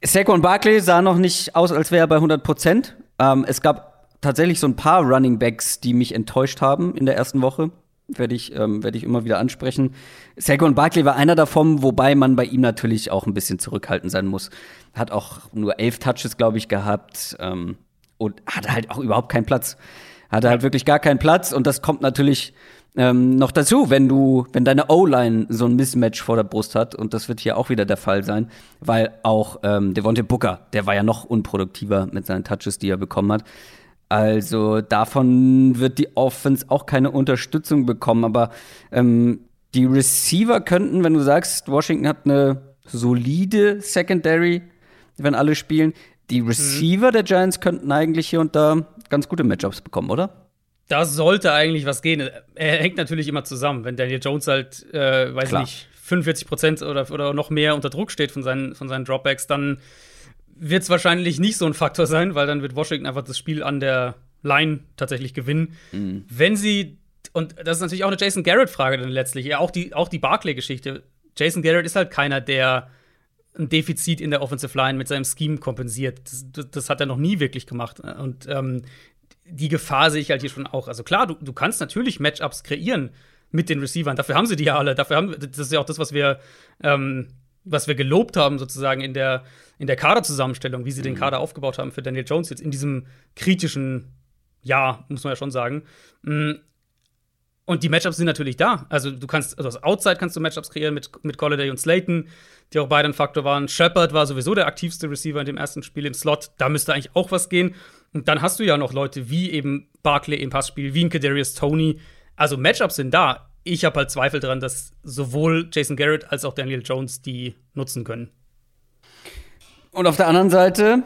Saquon Barkley sah noch nicht aus, als wäre er bei 100 Prozent. Ähm, es gab tatsächlich so ein paar Running Backs, die mich enttäuscht haben in der ersten Woche. Werde ich, ähm, werde ich immer wieder ansprechen. Saquon Barkley war einer davon, wobei man bei ihm natürlich auch ein bisschen zurückhaltend sein muss. Hat auch nur elf Touches, glaube ich, gehabt ähm, und hatte halt auch überhaupt keinen Platz. Hatte halt wirklich gar keinen Platz und das kommt natürlich ähm, noch dazu, wenn du, wenn deine O-Line so ein Mismatch vor der Brust hat, und das wird hier auch wieder der Fall sein, weil auch ähm, Devontae Booker, der war ja noch unproduktiver mit seinen Touches, die er bekommen hat. Also davon wird die Offense auch keine Unterstützung bekommen, aber ähm, die Receiver könnten, wenn du sagst, Washington hat eine solide Secondary, wenn alle spielen, die Receiver mhm. der Giants könnten eigentlich hier und da ganz gute Matchups bekommen, oder? Da sollte eigentlich was gehen. Er hängt natürlich immer zusammen. Wenn Daniel Jones halt, äh, weiß Klar. nicht, 45 Prozent oder, oder noch mehr unter Druck steht von seinen, von seinen Dropbacks, dann wird es wahrscheinlich nicht so ein Faktor sein, weil dann wird Washington einfach das Spiel an der Line tatsächlich gewinnen. Mhm. Wenn sie, und das ist natürlich auch eine Jason Garrett-Frage dann letztlich, ja, auch die, auch die Barclay-Geschichte. Jason Garrett ist halt keiner, der ein Defizit in der Offensive Line mit seinem Scheme kompensiert. Das, das, das hat er noch nie wirklich gemacht. Und ähm, die Gefahr sehe ich halt hier schon auch. Also klar, du, du kannst natürlich Matchups kreieren mit den Receivern. Dafür haben sie die ja alle. Dafür haben das ist ja auch das, was wir, ähm, was wir gelobt haben sozusagen in der in der Kaderzusammenstellung, wie sie mhm. den Kader aufgebaut haben für Daniel Jones jetzt in diesem kritischen Jahr, muss man ja schon sagen. Mm. Und die Matchups sind natürlich da. Also du kannst, also aus Outside kannst du Matchups kreieren mit, mit Golladay und Slayton, die auch beide ein Faktor waren. Shepard war sowieso der aktivste Receiver in dem ersten Spiel im Slot. Da müsste eigentlich auch was gehen. Und dann hast du ja noch Leute wie eben Barclay im Passspiel, wie ein Kadarius Tony. Also Matchups sind da. Ich habe halt Zweifel daran, dass sowohl Jason Garrett als auch Daniel Jones die nutzen können. Und auf der anderen Seite,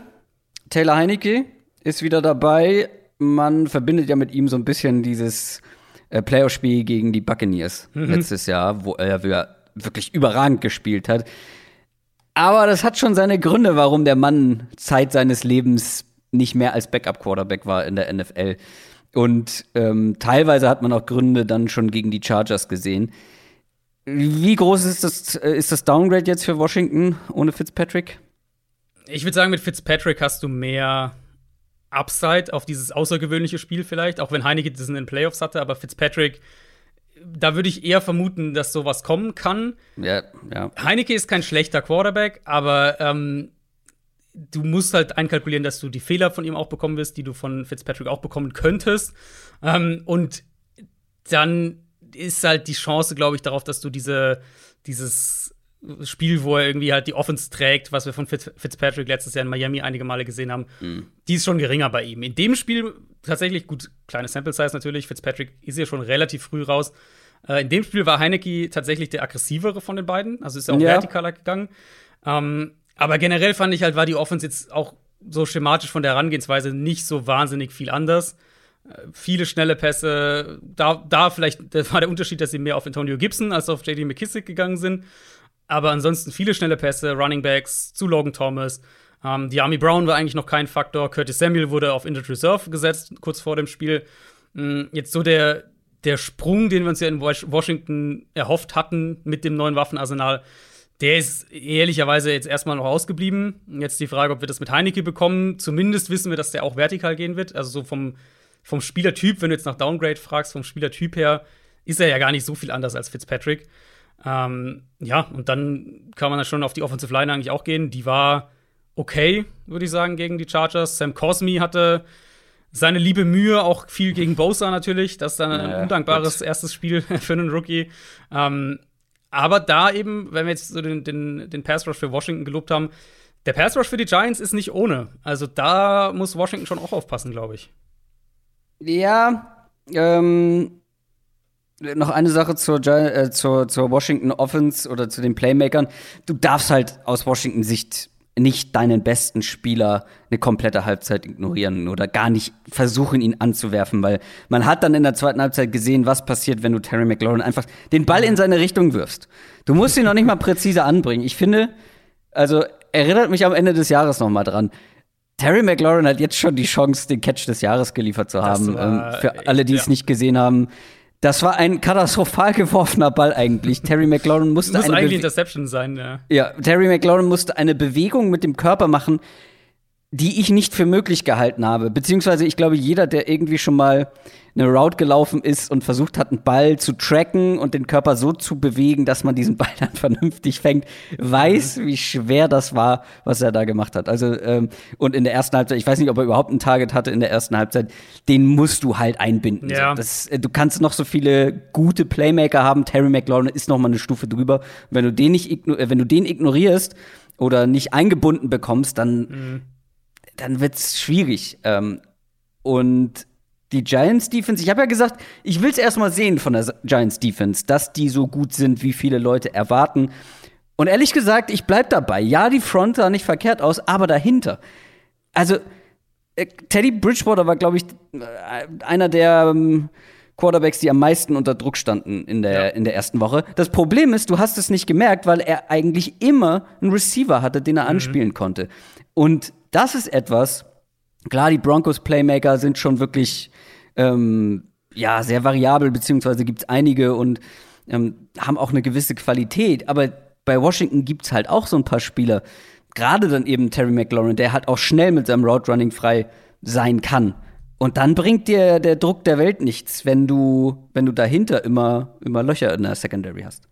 Taylor Heinecke ist wieder dabei. Man verbindet ja mit ihm so ein bisschen dieses äh, Playoff-Spiel gegen die Buccaneers mhm. letztes Jahr, wo er wirklich überragend gespielt hat. Aber das hat schon seine Gründe, warum der Mann Zeit seines Lebens nicht mehr als Backup-Quarterback war in der NFL. Und ähm, teilweise hat man auch Gründe dann schon gegen die Chargers gesehen. Wie groß ist das, äh, ist das Downgrade jetzt für Washington ohne Fitzpatrick? Ich würde sagen, mit Fitzpatrick hast du mehr Upside auf dieses außergewöhnliche Spiel vielleicht, auch wenn Heineke das in den Playoffs hatte, aber Fitzpatrick, da würde ich eher vermuten, dass sowas kommen kann. Ja, ja. Heineke ist kein schlechter Quarterback, aber ähm, du musst halt einkalkulieren, dass du die Fehler von ihm auch bekommen wirst, die du von Fitzpatrick auch bekommen könntest. Ähm, und dann ist halt die Chance, glaube ich, darauf, dass du diese, dieses Spiel, wo er irgendwie halt die Offense trägt, was wir von Fitzpatrick letztes Jahr in Miami einige Male gesehen haben, mhm. die ist schon geringer bei ihm. In dem Spiel tatsächlich, gut, kleine Sample Size natürlich, Fitzpatrick ist ja schon relativ früh raus. Äh, in dem Spiel war Heineke tatsächlich der aggressivere von den beiden, also ist er auch ja. vertikaler gegangen. Ähm, aber generell fand ich halt, war die Offense jetzt auch so schematisch von der Herangehensweise nicht so wahnsinnig viel anders. Äh, viele schnelle Pässe, da, da vielleicht das war der Unterschied, dass sie mehr auf Antonio Gibson als auf JD McKissick gegangen sind. Aber ansonsten viele schnelle Pässe, Running Backs zu Logan Thomas. Ähm, die Army Brown war eigentlich noch kein Faktor. Curtis Samuel wurde auf Injured Reserve gesetzt, kurz vor dem Spiel. Ähm, jetzt so der, der Sprung, den wir uns ja in Washington erhofft hatten mit dem neuen Waffenarsenal, der ist ehrlicherweise jetzt erstmal noch ausgeblieben. Jetzt die Frage, ob wir das mit Heineke bekommen. Zumindest wissen wir, dass der auch vertikal gehen wird. Also so vom, vom Spielertyp, wenn du jetzt nach Downgrade fragst, vom Spielertyp her, ist er ja gar nicht so viel anders als Fitzpatrick. Ähm, ja, und dann kann man dann schon auf die Offensive Line eigentlich auch gehen. Die war okay, würde ich sagen, gegen die Chargers. Sam Cosmi hatte seine liebe Mühe, auch viel gegen Bosa natürlich. Das ist dann ein naja, undankbares gut. erstes Spiel für einen Rookie. Ähm, aber da eben, wenn wir jetzt so den, den, den Pass Rush für Washington gelobt haben, der Pass Rush für die Giants ist nicht ohne. Also da muss Washington schon auch aufpassen, glaube ich. Ja, ähm, noch eine Sache zur, äh, zur, zur Washington Offense oder zu den Playmakern. Du darfst halt aus Washington Sicht nicht deinen besten Spieler eine komplette Halbzeit ignorieren oder gar nicht versuchen, ihn anzuwerfen, weil man hat dann in der zweiten Halbzeit gesehen, was passiert, wenn du Terry McLaurin einfach den Ball in seine Richtung wirfst. Du musst ihn noch nicht mal präzise anbringen. Ich finde, also erinnert mich am Ende des Jahres noch mal dran. Terry McLaurin hat jetzt schon die Chance, den Catch des Jahres geliefert zu haben. War, ähm, für alle, die ja. es nicht gesehen haben. Das war ein katastrophal geworfener Ball eigentlich. Terry McLaurin musste Muss eine eigentlich Bewe Interception sein, ja. Ja, Terry McLaurin musste eine Bewegung mit dem Körper machen, die ich nicht für möglich gehalten habe. Beziehungsweise ich glaube, jeder, der irgendwie schon mal eine Route gelaufen ist und versucht hat, einen Ball zu tracken und den Körper so zu bewegen, dass man diesen Ball dann vernünftig fängt, weiß, wie schwer das war, was er da gemacht hat. Also, ähm, und in der ersten Halbzeit, ich weiß nicht, ob er überhaupt ein Target hatte in der ersten Halbzeit, den musst du halt einbinden. Ja. Das, äh, du kannst noch so viele gute Playmaker haben. Terry McLaurin ist noch mal eine Stufe drüber. Wenn du den nicht, äh, wenn du den ignorierst oder nicht eingebunden bekommst, dann mhm dann wird's schwierig. Ähm, und die Giants Defense, ich habe ja gesagt, ich will es erstmal sehen von der Giants Defense, dass die so gut sind, wie viele Leute erwarten. Und ehrlich gesagt, ich bleib dabei. Ja, die Front sah nicht verkehrt aus, aber dahinter. Also, äh, Teddy Bridgewater war, glaube ich, äh, einer der ähm, Quarterbacks, die am meisten unter Druck standen in der, ja. in der ersten Woche. Das Problem ist, du hast es nicht gemerkt, weil er eigentlich immer einen Receiver hatte, den er mhm. anspielen konnte. Und das ist etwas, klar, die Broncos Playmaker sind schon wirklich ähm, ja, sehr variabel, beziehungsweise gibt es einige und ähm, haben auch eine gewisse Qualität. Aber bei Washington gibt es halt auch so ein paar Spieler, gerade dann eben Terry McLaurin, der halt auch schnell mit seinem Route Running frei sein kann. Und dann bringt dir der Druck der Welt nichts, wenn du, wenn du dahinter immer, immer Löcher in der Secondary hast.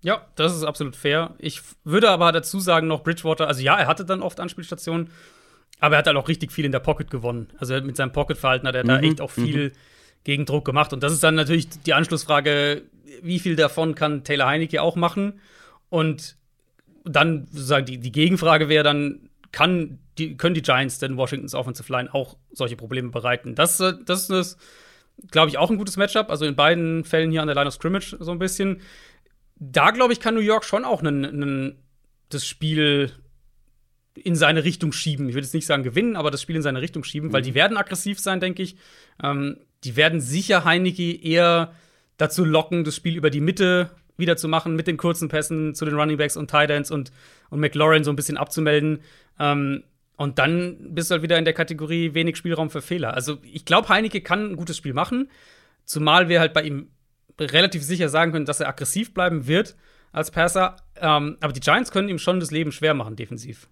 Ja, das ist absolut fair. Ich würde aber dazu sagen, noch Bridgewater, also ja, er hatte dann oft Anspielstationen, aber er hat halt auch richtig viel in der Pocket gewonnen. Also mit seinem Pocket-Verhalten hat er mhm. da echt auch viel mhm. Gegendruck gemacht. Und das ist dann natürlich die Anschlussfrage, wie viel davon kann Taylor Heinecke auch machen? Und dann sozusagen die, die Gegenfrage wäre dann, kann die, können die Giants denn Washingtons Offensive Line auch solche Probleme bereiten? Das, äh, das ist, glaube ich, auch ein gutes Matchup. Also in beiden Fällen hier an der Line of Scrimmage so ein bisschen da glaube ich, kann New York schon auch nen, nen, das Spiel in seine Richtung schieben. Ich würde jetzt nicht sagen gewinnen, aber das Spiel in seine Richtung schieben, mhm. weil die werden aggressiv sein, denke ich. Ähm, die werden sicher Heineke eher dazu locken, das Spiel über die Mitte wieder zu machen, mit den kurzen Pässen zu den Runningbacks und Tight Ends und, und McLaurin so ein bisschen abzumelden. Ähm, und dann bist du halt wieder in der Kategorie wenig Spielraum für Fehler. Also ich glaube, Heineke kann ein gutes Spiel machen, zumal wir halt bei ihm relativ sicher sagen können, dass er aggressiv bleiben wird als Passer. Ähm, aber die Giants können ihm schon das Leben schwer machen, defensiv.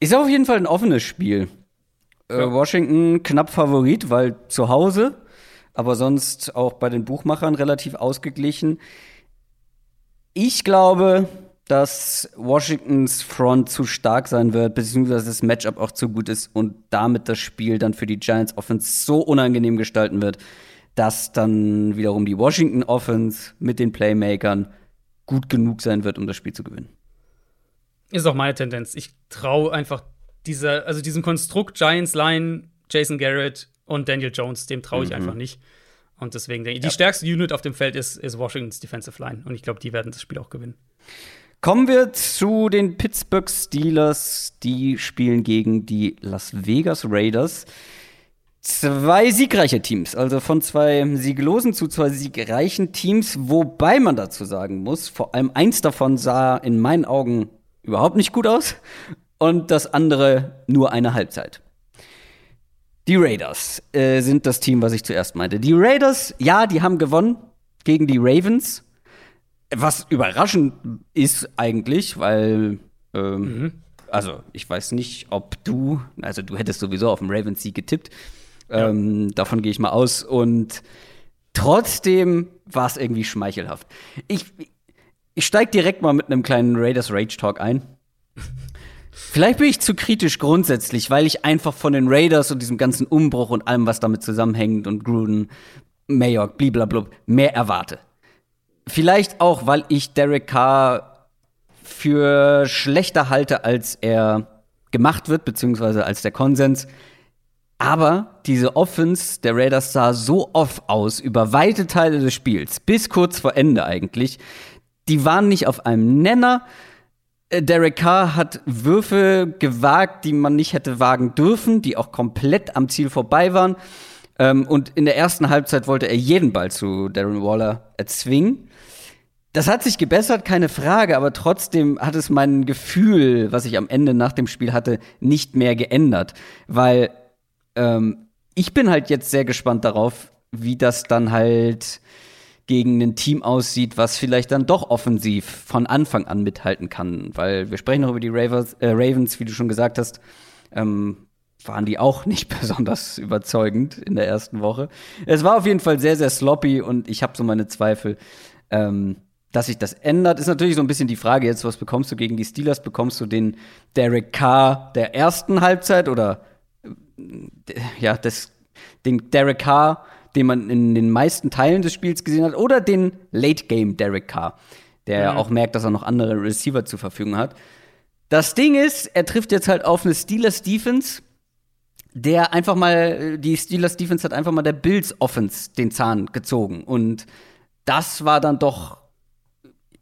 Ist auf jeden Fall ein offenes Spiel. Äh, ja. Washington knapp Favorit, weil zu Hause, aber sonst auch bei den Buchmachern relativ ausgeglichen. Ich glaube, dass Washingtons Front zu stark sein wird, beziehungsweise das Matchup auch zu gut ist und damit das Spiel dann für die Giants Offense so unangenehm gestalten wird, dass dann wiederum die Washington Offense mit den Playmakern gut genug sein wird, um das Spiel zu gewinnen. Ist auch meine Tendenz. Ich traue einfach dieser, also diesem Konstrukt Giants Line, Jason Garrett und Daniel Jones, dem traue ich mhm. einfach nicht. Und deswegen denke ich, ja. die stärkste Unit auf dem Feld ist, ist Washingtons Defensive Line. Und ich glaube, die werden das Spiel auch gewinnen. Kommen wir zu den Pittsburgh Steelers. Die spielen gegen die Las Vegas Raiders zwei siegreiche Teams, also von zwei sieglosen zu zwei siegreichen Teams, wobei man dazu sagen muss, vor allem eins davon sah in meinen Augen überhaupt nicht gut aus und das andere nur eine Halbzeit. Die Raiders äh, sind das Team, was ich zuerst meinte. Die Raiders, ja, die haben gewonnen gegen die Ravens, was überraschend ist eigentlich, weil ähm, mhm. also ich weiß nicht, ob du, also du hättest sowieso auf den Ravens Sieg getippt. Ähm, davon gehe ich mal aus. Und trotzdem war es irgendwie schmeichelhaft. Ich, ich steige direkt mal mit einem kleinen Raiders Rage Talk ein. Vielleicht bin ich zu kritisch grundsätzlich, weil ich einfach von den Raiders und diesem ganzen Umbruch und allem, was damit zusammenhängt und Gruden, Mayock, blablabla, mehr erwarte. Vielleicht auch, weil ich Derek Carr für schlechter halte, als er gemacht wird, beziehungsweise als der Konsens. Aber diese Offense der Raiders sah so off aus über weite Teile des Spiels, bis kurz vor Ende eigentlich. Die waren nicht auf einem Nenner. Äh, Derek Carr hat Würfe gewagt, die man nicht hätte wagen dürfen, die auch komplett am Ziel vorbei waren. Ähm, und in der ersten Halbzeit wollte er jeden Ball zu Darren Waller erzwingen. Das hat sich gebessert, keine Frage, aber trotzdem hat es mein Gefühl, was ich am Ende nach dem Spiel hatte, nicht mehr geändert. Weil ähm, ich bin halt jetzt sehr gespannt darauf, wie das dann halt gegen ein Team aussieht, was vielleicht dann doch offensiv von Anfang an mithalten kann. Weil wir sprechen noch über die Ravens, äh, Ravens wie du schon gesagt hast, ähm, waren die auch nicht besonders überzeugend in der ersten Woche. Es war auf jeden Fall sehr, sehr sloppy und ich habe so meine Zweifel. Ähm, dass sich das ändert, ist natürlich so ein bisschen die Frage jetzt, was bekommst du gegen die Steelers? Bekommst du den Derek Carr der ersten Halbzeit oder ja, das, den Derek Carr, den man in den meisten Teilen des Spiels gesehen hat, oder den Late Game Derek Carr, der mhm. auch merkt, dass er noch andere Receiver zur Verfügung hat. Das Ding ist, er trifft jetzt halt auf eine Steelers Defense, der einfach mal, die Steelers Defense hat einfach mal der Bills Offense den Zahn gezogen. Und das war dann doch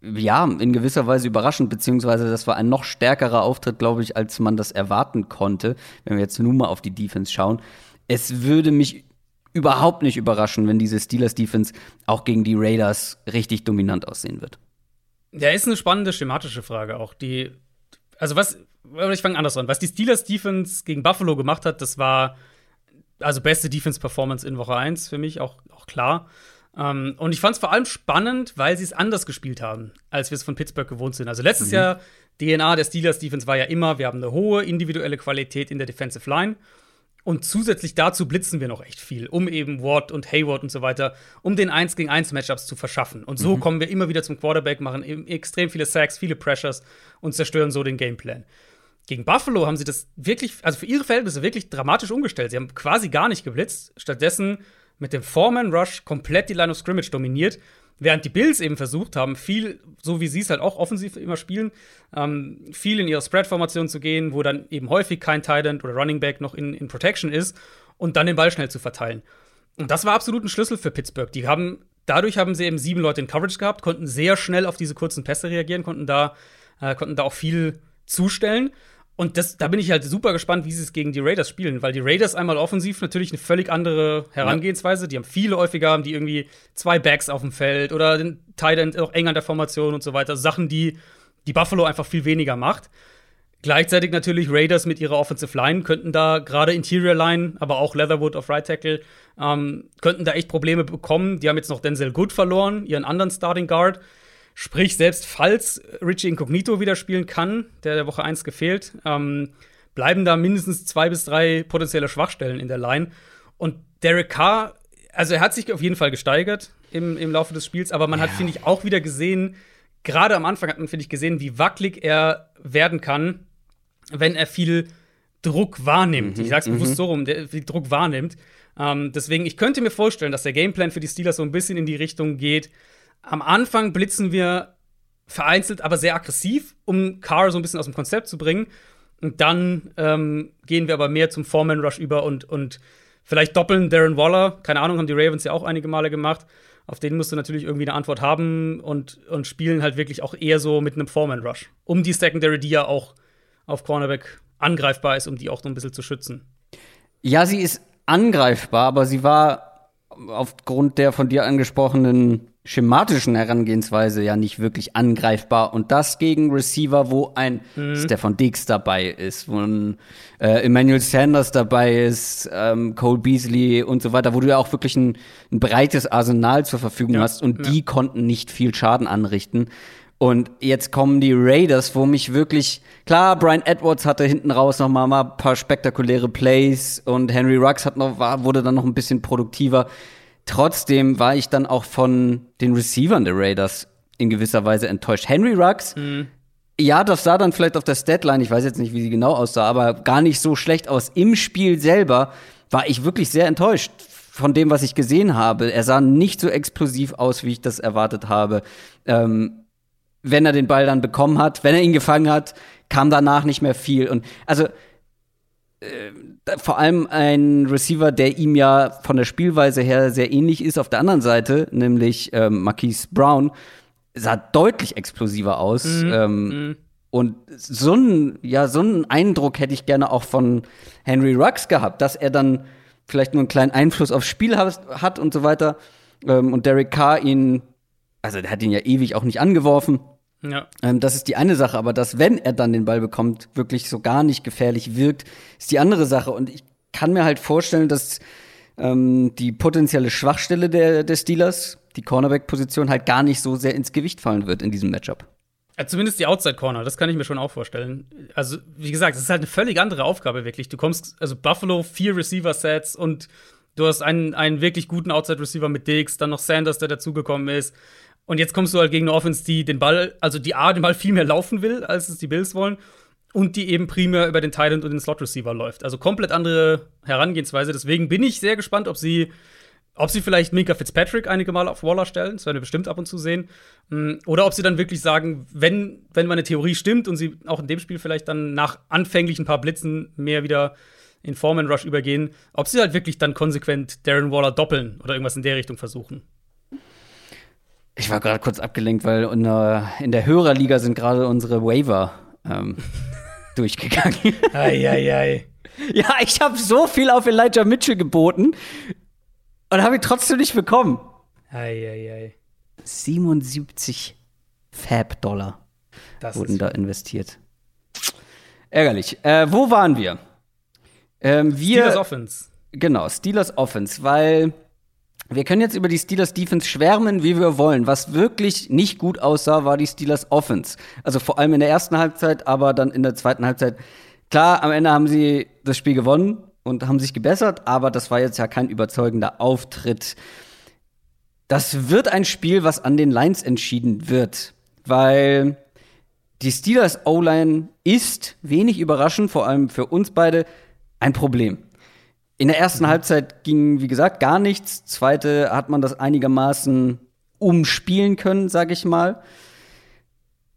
ja, in gewisser Weise überraschend, beziehungsweise das war ein noch stärkerer Auftritt, glaube ich, als man das erwarten konnte, wenn wir jetzt nur mal auf die Defense schauen. Es würde mich überhaupt nicht überraschen, wenn diese Steelers-Defense auch gegen die Raiders richtig dominant aussehen wird. Ja, ist eine spannende schematische Frage auch. Die, also was, ich fange anders an. Was die Steelers-Defense gegen Buffalo gemacht hat, das war also beste Defense-Performance in Woche 1 für mich, auch, auch klar. Um, ähm, und ich fand es vor allem spannend, weil sie es anders gespielt haben, als wir es von Pittsburgh gewohnt sind. Also letztes mhm. Jahr, DNA der Steelers Defense war ja immer, wir haben eine hohe individuelle Qualität in der Defensive Line. Und zusätzlich dazu blitzen wir noch echt viel, um eben Ward und Hayward und so weiter, um den 1 gegen 1 Matchups zu verschaffen. Und so mhm. kommen wir immer wieder zum Quarterback, machen extrem viele Sacks, viele Pressures und zerstören so den Gameplan. Gegen Buffalo haben sie das wirklich, also für ihre Verhältnisse wirklich dramatisch umgestellt. Sie haben quasi gar nicht geblitzt. Stattdessen mit dem Foreman Rush komplett die Line of Scrimmage dominiert. Während die Bills eben versucht haben, viel, so wie sie es halt auch offensiv immer spielen, ähm, viel in ihre Spread-Formation zu gehen, wo dann eben häufig kein Tight End oder Running Back noch in, in Protection ist und dann den Ball schnell zu verteilen. Und das war absolut ein Schlüssel für Pittsburgh. Die haben, dadurch haben sie eben sieben Leute in Coverage gehabt, konnten sehr schnell auf diese kurzen Pässe reagieren, konnten da, äh, konnten da auch viel zustellen. Und das, da bin ich halt super gespannt, wie sie es gegen die Raiders spielen, weil die Raiders einmal offensiv natürlich eine völlig andere Herangehensweise. Ja. Die haben viele häufiger haben die irgendwie zwei Backs auf dem Feld oder den Tight End auch eng an der Formation und so weiter. Sachen, die die Buffalo einfach viel weniger macht. Gleichzeitig natürlich Raiders mit ihrer Offensive Line könnten da gerade Interior Line, aber auch Leatherwood auf Right Tackle ähm, könnten da echt Probleme bekommen. Die haben jetzt noch Denzel Good verloren, ihren anderen Starting Guard. Sprich, selbst falls Richie Incognito wieder spielen kann, der der Woche 1 gefehlt, ähm, bleiben da mindestens zwei bis drei potenzielle Schwachstellen in der Line. Und Derek Carr, also er hat sich auf jeden Fall gesteigert im, im Laufe des Spiels, aber man ja. hat, finde ich, auch wieder gesehen, gerade am Anfang hat man, finde ich, gesehen, wie wackelig er werden kann, wenn er viel Druck wahrnimmt. Mhm, ich sag's bewusst mhm. so rum, der viel Druck wahrnimmt. Ähm, deswegen, ich könnte mir vorstellen, dass der Gameplan für die Steelers so ein bisschen in die Richtung geht, am Anfang blitzen wir vereinzelt, aber sehr aggressiv, um Carr so ein bisschen aus dem Konzept zu bringen. Und dann ähm, gehen wir aber mehr zum Foreman Rush über und, und vielleicht doppeln Darren Waller. Keine Ahnung, haben die Ravens ja auch einige Male gemacht. Auf den musst du natürlich irgendwie eine Antwort haben und, und spielen halt wirklich auch eher so mit einem Foreman Rush. Um die Secondary, die ja auch auf Cornerback angreifbar ist, um die auch so ein bisschen zu schützen. Ja, sie ist angreifbar, aber sie war aufgrund der von dir angesprochenen schematischen Herangehensweise ja nicht wirklich angreifbar. Und das gegen Receiver, wo ein mhm. Stefan Diggs dabei ist, wo ein äh, Emmanuel Sanders dabei ist, ähm, Cole Beasley und so weiter, wo du ja auch wirklich ein, ein breites Arsenal zur Verfügung ja. hast. Und ja. die konnten nicht viel Schaden anrichten. Und jetzt kommen die Raiders, wo mich wirklich, klar, Brian Edwards hatte hinten raus noch mal, mal ein paar spektakuläre Plays und Henry Ruggs hat noch, war, wurde dann noch ein bisschen produktiver. Trotzdem war ich dann auch von den Receivern der Raiders in gewisser Weise enttäuscht. Henry Ruggs, mhm. ja, das sah dann vielleicht auf der Statline, ich weiß jetzt nicht, wie sie genau aussah, aber gar nicht so schlecht aus. Im Spiel selber war ich wirklich sehr enttäuscht von dem, was ich gesehen habe. Er sah nicht so explosiv aus, wie ich das erwartet habe. Ähm, wenn er den Ball dann bekommen hat, wenn er ihn gefangen hat, kam danach nicht mehr viel. Und also vor allem ein Receiver, der ihm ja von der Spielweise her sehr ähnlich ist, auf der anderen Seite, nämlich ähm, Marquise Brown, sah deutlich explosiver aus. Mhm. Ähm, Mhm. und so einen, ja, so einen Eindruck hätte ich gerne auch von Henry Ruggs gehabt, dass er dann vielleicht nur einen kleinen Einfluss aufs Spiel hat, hat und so weiter. Ähm, und Derek Carr ihn, also der hat ihn ja ewig auch nicht angeworfen. Ja. Ähm, das ist die eine Sache, aber dass, wenn er dann den Ball bekommt, wirklich so gar nicht gefährlich wirkt, ist die andere Sache. Und ich kann mir halt vorstellen, dass ähm, die potenzielle Schwachstelle der, der Steelers, die Cornerback-Position, halt gar nicht so sehr ins Gewicht fallen wird in diesem Matchup. Ja, zumindest die Outside Corner, das kann ich mir schon auch vorstellen. Also, wie gesagt, es ist halt eine völlig andere Aufgabe wirklich. Du kommst, also Buffalo, vier Receiver-Sets und du hast einen, einen wirklich guten Outside Receiver mit Diggs, dann noch Sanders, der dazugekommen ist. Und jetzt kommst du halt gegen eine Offense, die den Ball, also die A, den Ball viel mehr laufen will, als es die Bills wollen. Und die eben primär über den End und den Slot Receiver läuft. Also komplett andere Herangehensweise. Deswegen bin ich sehr gespannt, ob sie ob sie vielleicht Minka Fitzpatrick einige Mal auf Waller stellen, das werden wir bestimmt ab und zu sehen. Mm, Oder ob sie dann wirklich sagen, wenn, wenn meine Theorie stimmt und sie auch in dem Spiel vielleicht dann nach anfänglich ein paar Blitzen mehr wieder in Foreman Rush übergehen, ob sie halt wirklich dann konsequent Darren Waller doppeln oder irgendwas in der Richtung versuchen. Ich war gerade kurz abgelenkt, weil in der, in der Hörerliga sind gerade unsere Waiver ähm, durchgegangen. Eieiei. ja, ich habe so viel auf Elijah Mitchell geboten und habe ihn trotzdem nicht bekommen. Eieiei. 77 Fab-Dollar wurden da investiert. Ärgerlich. Äh, wo waren wir? Ähm, wir Steelers Offense. Genau, Steelers Offense, weil wir können jetzt über die Steelers Defense schwärmen, wie wir wollen. Was wirklich nicht gut aussah, war die Steelers Offense. Also vor allem in der ersten Halbzeit, aber dann in der zweiten Halbzeit. Klar, am Ende haben sie das Spiel gewonnen und haben sich gebessert, aber das war jetzt ja kein überzeugender Auftritt. Das wird ein Spiel, was an den Lines entschieden wird, weil die Steelers O-Line ist wenig überraschend, vor allem für uns beide, ein Problem. In der ersten Halbzeit ging, wie gesagt, gar nichts. Zweite hat man das einigermaßen umspielen können, sag ich mal.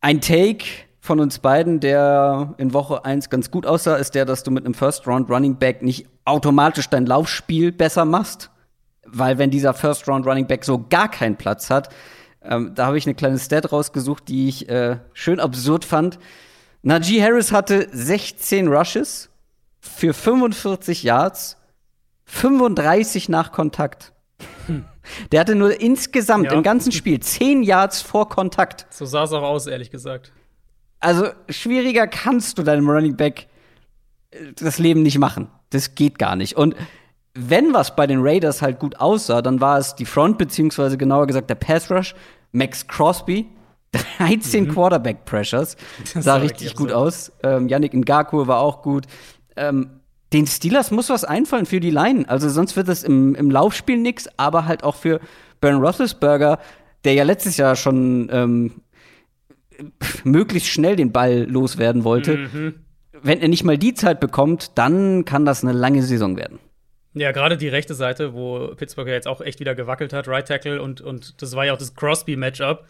Ein Take von uns beiden, der in Woche 1 ganz gut aussah, ist der, dass du mit einem First Round Running Back nicht automatisch dein Laufspiel besser machst. Weil wenn dieser First Round Running Back so gar keinen Platz hat, ähm, da habe ich eine kleine Stat rausgesucht, die ich äh, schön absurd fand. Najee Harris hatte 16 Rushes für 45 Yards, 35 nach Kontakt. Der hatte nur insgesamt Ja. im ganzen Spiel 10 Yards vor Kontakt. So sah es auch aus, ehrlich gesagt. Also schwieriger kannst du deinem Running Back äh, das Leben nicht machen. Das geht gar nicht. Und wenn was bei den Raiders halt gut aussah, dann war es die Front, beziehungsweise genauer gesagt der Pass Rush. Max Crosby, 13 Quarterback Pressures, sah richtig gut aus. Ähm, Yannick Ngakwe war auch gut. Ähm, den Steelers muss was einfallen für die Line. Also sonst wird es im, im Laufspiel nix, aber halt auch für Ben Roethlisberger, der ja letztes Jahr schon ähm, möglichst schnell den Ball loswerden wollte. Mhm. Wenn er nicht mal die Zeit bekommt, dann kann das eine lange Saison werden. Ja, gerade die rechte Seite, wo Pittsburgh ja jetzt auch echt wieder gewackelt hat, Right Tackle und, und das war ja auch das Crosby-Matchup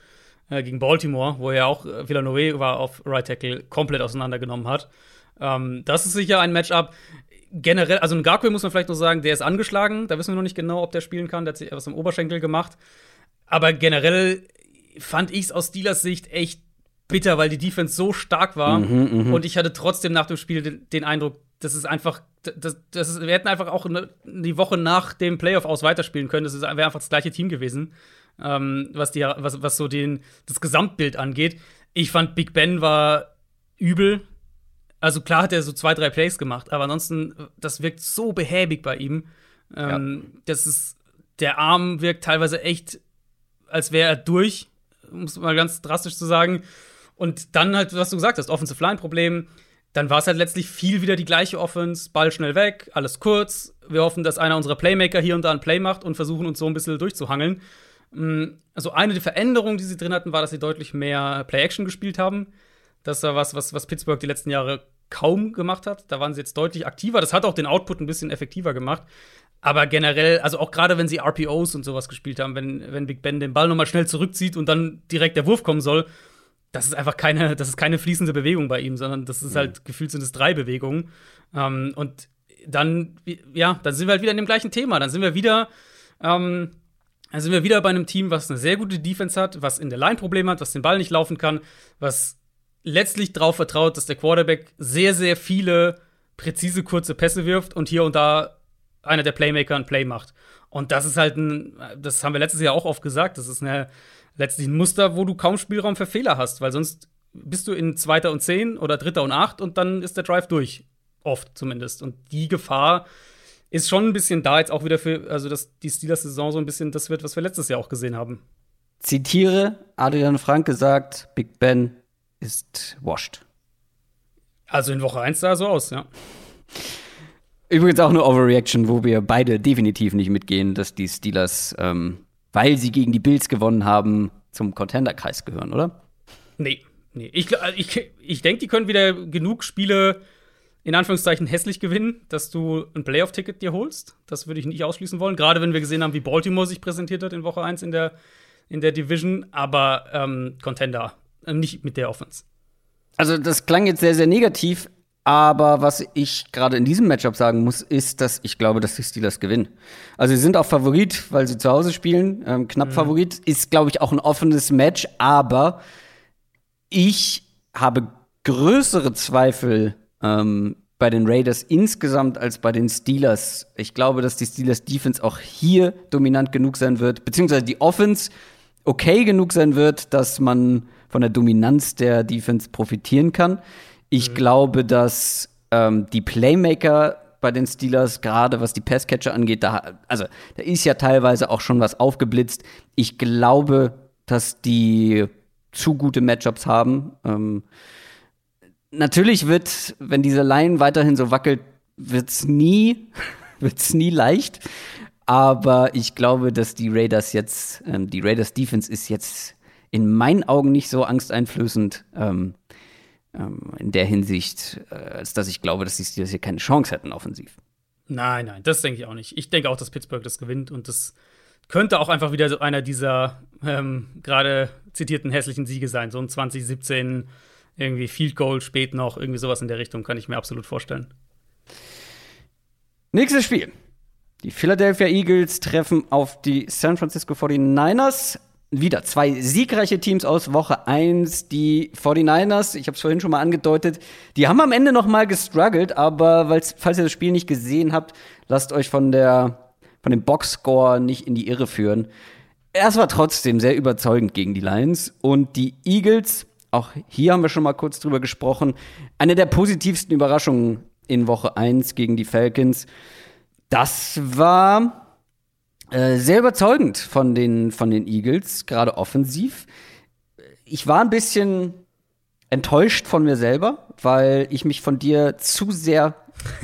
äh, gegen Baltimore, wo er auch äh, Villanova war auf Right Tackle komplett auseinandergenommen hat. Ähm, das ist sicher ein Matchup. Generell, also Ngakwe muss man vielleicht noch sagen, der ist angeschlagen. Da wissen wir noch nicht genau, ob der spielen kann. Der hat sich was im Oberschenkel gemacht. Aber generell fand ich es aus Steelers Sicht echt bitter, weil die Defense so stark war. und ich hatte trotzdem nach dem Spiel den, den Eindruck, das ist einfach, das, das ist, wir hätten einfach auch ne, die Woche nach dem Playoff aus weiterspielen können. Das wäre einfach das gleiche Team gewesen, ähm, was, die, was, was so den, das Gesamtbild angeht. Ich fand, Big Ben war übel. Also klar hat er so zwei, drei Plays gemacht, aber ansonsten, das wirkt so behäbig bei ihm. Ähm, Das ist, der Arm wirkt teilweise echt, als wäre er durch, um es mal ganz drastisch zu sagen. Und dann halt, was du gesagt hast, Offensive Line Problem. Dann war es halt letztlich viel wieder die gleiche Offense, Ball schnell weg, alles kurz. Wir hoffen, dass einer unserer Playmaker hier und da ein Play macht und versuchen uns so ein bisschen durchzuhangeln. Mm, Also eine der Veränderungen, die sie drin hatten, war, dass sie deutlich mehr Play-Action gespielt haben. Das war was, was, was Pittsburgh die letzten Jahre kaum gemacht hat. Da waren sie jetzt deutlich aktiver. Das hat auch den Output ein bisschen effektiver gemacht. Aber generell, also auch gerade wenn sie RPOs und sowas gespielt haben, wenn, wenn Big Ben den Ball nochmal schnell zurückzieht und dann direkt der Wurf kommen soll, das ist einfach keine, das ist keine fließende Bewegung bei ihm, sondern das ist Mhm. halt gefühlt sind es drei Bewegungen. Ähm, und dann, ja, dann sind wir halt wieder in dem gleichen Thema. Dann sind wir wieder, ähm, dann sind wir wieder bei einem Team, was eine sehr gute Defense hat, was in der Line Probleme hat, was den Ball nicht laufen kann, was letztlich darauf vertraut, dass der Quarterback sehr, sehr viele präzise kurze Pässe wirft und hier und da einer der Playmaker ein Play macht. Und das ist halt ein, das haben wir letztes Jahr auch oft gesagt, das ist eine, letztlich ein Muster, wo du kaum Spielraum für Fehler hast, weil sonst bist du in zweiter und zehn oder dritter und acht und dann ist der Drive durch. Oft zumindest. Und die Gefahr ist schon ein bisschen da, jetzt auch wieder für, also dass die Steelers-Saison so ein bisschen das wird, was wir letztes Jahr auch gesehen haben. Zitiere Adrian Frank gesagt, Big Ben ist washed. Also in Woche 1 sah er so aus, ja. Übrigens auch eine Overreaction, wo wir beide definitiv nicht mitgehen, dass die Steelers, ähm, weil sie gegen die Bills gewonnen haben, zum Contender-Kreis gehören, oder? Nee, nee. Ich, ich, ich denke, die können wieder genug Spiele in Anführungszeichen hässlich gewinnen, dass du ein Playoff-Ticket dir holst. Das würde ich nicht ausschließen wollen. Gerade wenn wir gesehen haben, wie Baltimore sich präsentiert hat in Woche 1 in der, in der Division. Aber ähm, Contender, nicht mit der Offense. Also, das klang jetzt sehr, sehr negativ, aber was ich gerade in diesem Matchup sagen muss, ist, dass ich glaube, dass die Steelers gewinnen. Also, sie sind auch Favorit, weil sie zu Hause spielen. Ähm, knapp Favorit. Ist, glaube ich, auch ein offenes Match, aber ich habe größere Zweifel ähm, bei den Raiders insgesamt als bei den Steelers. Ich glaube, dass die Steelers Defense auch hier dominant genug sein wird, beziehungsweise die Offense okay genug sein wird, dass man von der Dominanz der Defense profitieren kann. Ich glaube, dass ähm, die Playmaker bei den Steelers, gerade was die Passcatcher angeht, da, also da ist ja teilweise auch schon was aufgeblitzt. Ich glaube, dass die zu gute Matchups haben. Ähm, natürlich wird, wenn diese Line weiterhin so wackelt, wird's nie, wird's nie leicht. Aber ich glaube, dass die Raiders jetzt, ähm, die Raiders Defense ist jetzt in meinen Augen nicht so angsteinflößend ähm, ähm, in der Hinsicht, äh, als dass ich glaube, dass die Steelers hier keine Chance hätten offensiv. Nein, nein, das denke ich auch nicht. Ich denke auch, dass Pittsburgh das gewinnt und das könnte auch einfach wieder so einer dieser ähm, gerade zitierten hässlichen Siege sein. So ein 2017 irgendwie Field Goal spät noch, irgendwie sowas in der Richtung kann ich mir absolut vorstellen. Nächstes Spiel. Die Philadelphia Eagles treffen auf die San Francisco 49ers. Wieder zwei siegreiche Teams aus Woche 1. Die 49ers, ich habe es vorhin schon mal angedeutet, die haben am Ende noch mal gestruggelt, aber falls ihr das Spiel nicht gesehen habt, lasst euch von, der, von dem Boxscore nicht in die Irre führen. Es war trotzdem sehr überzeugend gegen die Lions. Und die Eagles, auch hier haben wir schon mal kurz drüber gesprochen, eine der positivsten Überraschungen in Woche 1 gegen die Falcons. Das war äh, sehr überzeugend von den, von den Eagles, gerade offensiv. Ich war ein bisschen enttäuscht von mir selber, weil ich mich von dir zu sehr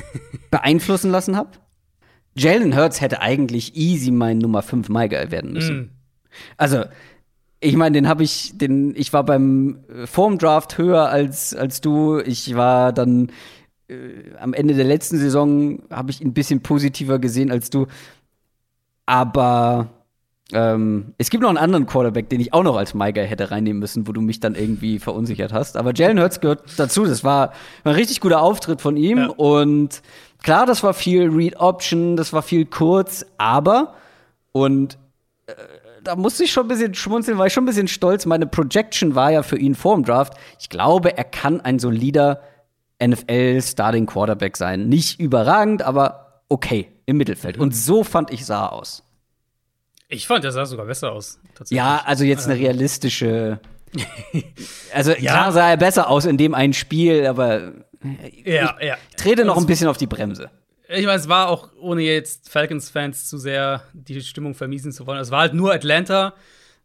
beeinflussen lassen habe. Jalen Hurts hätte eigentlich easy mein Nummer 5 Maiger werden müssen. Also, ich meine, den habe ich, den, ich war beim äh, vorm Draft höher als, als du. Ich war dann äh, am Ende der letzten Saison habe ich ihn ein bisschen positiver gesehen als du. Aber ähm, es gibt noch einen anderen Quarterback, den ich auch noch als Maiger hätte reinnehmen müssen, wo du mich dann irgendwie verunsichert hast. Aber Jalen Hurts gehört dazu. Das war ein richtig guter Auftritt von ihm. Ja. Und klar, das war viel Read Option, das war viel kurz, aber und äh, da musste ich schon ein bisschen schmunzeln, war ich schon ein bisschen stolz. Meine Projection war ja für ihn vor dem Draft. Ich glaube, er kann ein solider NFL-Starting Quarterback sein. Nicht überragend, aber okay im Mittelfeld. Und so fand ich sah aus. Ich fand, der sah sogar besser aus. Ja, also jetzt eine realistische. Also Ja. klar sah er besser aus in dem einen Spiel, aber ja, ja. ich trete noch ein bisschen auf die Bremse. Ich meine, es war auch, ohne jetzt Falcons-Fans zu sehr die Stimmung vermiesen zu wollen, es war halt nur Atlanta,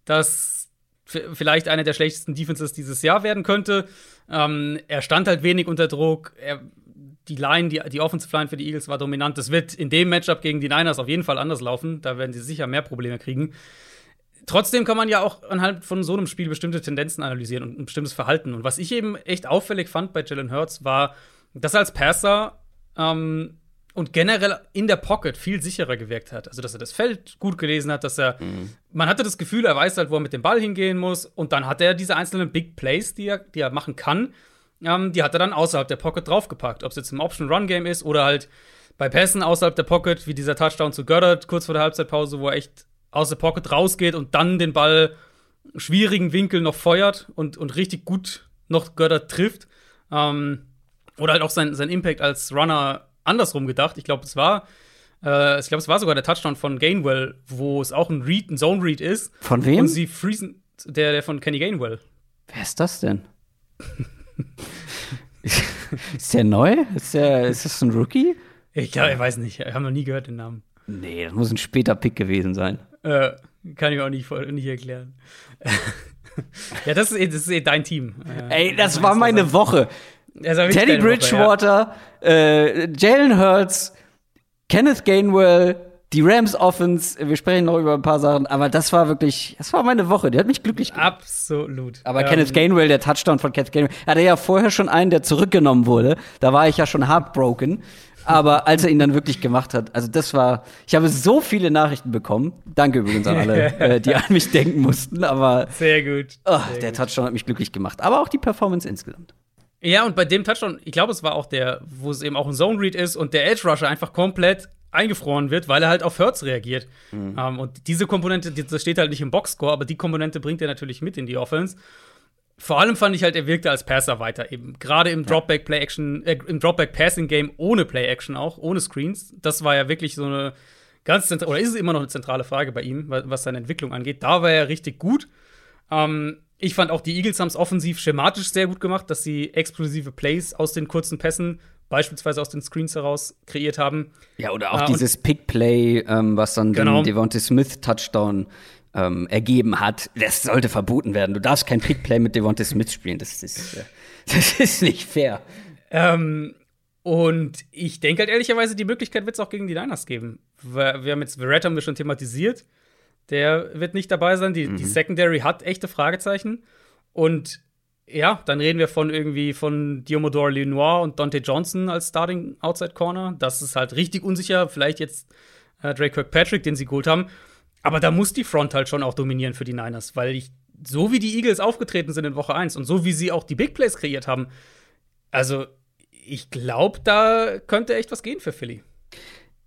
das vielleicht eine der schlechtesten Defenses dieses Jahr werden könnte. Ähm, er stand halt wenig unter Druck. Er, die Line, die, die Offensive Line für die Eagles war dominant. Das wird in dem Matchup gegen die Niners auf jeden Fall anders laufen. Da werden sie sicher mehr Probleme kriegen. Trotzdem kann man ja auch anhand von so einem Spiel bestimmte Tendenzen analysieren und ein bestimmtes Verhalten. Und was ich eben echt auffällig fand bei Jalen Hurts war, dass er als Passer ähm, und generell in der Pocket viel sicherer gewirkt hat. Also, dass er das Feld gut gelesen hat, dass er. Mhm. Man hatte das Gefühl, er weiß halt, wo er mit dem Ball hingehen muss. Und dann hat er diese einzelnen Big Plays, die er, die er machen kann, ähm, die hat er dann außerhalb der Pocket draufgepackt. Ob es jetzt im Option-Run-Game ist oder halt bei Pässen außerhalb der Pocket, wie dieser Touchdown zu Goddard kurz vor der Halbzeitpause, wo er echt aus der Pocket rausgeht und dann den Ball schwierigen Winkel noch feuert und, und richtig gut noch Goddard trifft. Ähm, oder halt auch sein, sein Impact als Runner andersrum gedacht. Ich glaube, es war, äh, ich glaube, es war sogar der Touchdown von Gainwell, wo es auch ein Read, ein Zone Read ist. Von wem? Und sie freezen, der, der von Kenny Gainwell. Wer ist das denn? ist der neu? Ist, der, ist das ein Rookie? Ich, ja, ich weiß nicht. Ich habe noch nie gehört den Namen. Nee, das muss ein später Pick gewesen sein. Äh, kann ich auch nicht, nicht erklären. ja, das ist, eh, das ist eh dein Team. Ey, das war meine Woche. Teddy Bridgewater, Woche, ja. äh, Jalen Hurts, Kenneth Gainwell, die Rams Offense, wir sprechen noch über ein paar Sachen, aber das war wirklich, das war meine Woche, die hat mich glücklich gemacht. Absolut. Aber ähm, Kenneth Gainwell, der Touchdown von Kenneth Gainwell, hatte ja vorher schon einen, der zurückgenommen wurde. Da war ich ja schon heartbroken. Aber als er ihn dann wirklich gemacht hat, also das war, ich habe so viele Nachrichten bekommen. Danke übrigens an alle, äh, die an mich denken mussten. Aber sehr gut. Oh, sehr der gut. Touchdown hat mich glücklich gemacht. Aber auch die Performance insgesamt. Ja, und bei dem Touchdown, ich glaube, es war auch der, wo es eben auch ein Zone Read ist und der Edge Rusher einfach komplett eingefroren wird, weil er halt auf Hurts reagiert. Mhm. Ähm, und diese Komponente, das steht halt nicht im Boxscore, aber die Komponente bringt er natürlich mit in die Offense. Vor allem fand ich halt, er wirkte als Passer weiter eben. Gerade im Dropback Play Action, äh, im Dropback Passing Game ohne Play Action auch, ohne Screens. Das war ja wirklich so eine ganz zentrale, oder ist es immer noch eine zentrale Frage bei ihm, was seine Entwicklung angeht. Da war er richtig gut. Ähm, ich fand auch, die Eagles haben es offensiv schematisch sehr gut gemacht, dass sie explosive Plays aus den kurzen Pässen, beispielsweise aus den Screens heraus, kreiert haben. Ja, oder auch äh, dieses Pick-Play, ähm, was dann genau. den Devontae Smith-Touchdown ähm, ergeben hat. Das sollte verboten werden. Du darfst kein Pick-Play mit Devontae Smith spielen. Das ist, äh, das ist nicht fair. Ähm, und ich denke halt ehrlicherweise, die Möglichkeit wird es auch gegen die Niners geben. Wir, wir haben jetzt Verrett haben wir schon thematisiert. Der wird nicht dabei sein. Die, mhm. die Secondary hat echte Fragezeichen. Und ja, dann reden wir von irgendwie von Diomodore Lenoir und Dante Johnson als Starting Outside Corner. Das ist halt richtig unsicher. Vielleicht jetzt äh, Drake Kirkpatrick, den sie geholt haben. Aber da muss die Front halt schon auch dominieren für die Niners, weil ich, so wie die Eagles aufgetreten sind in Woche 1 und so wie sie auch die Big Plays kreiert haben, also ich glaube, da könnte echt was gehen für Philly.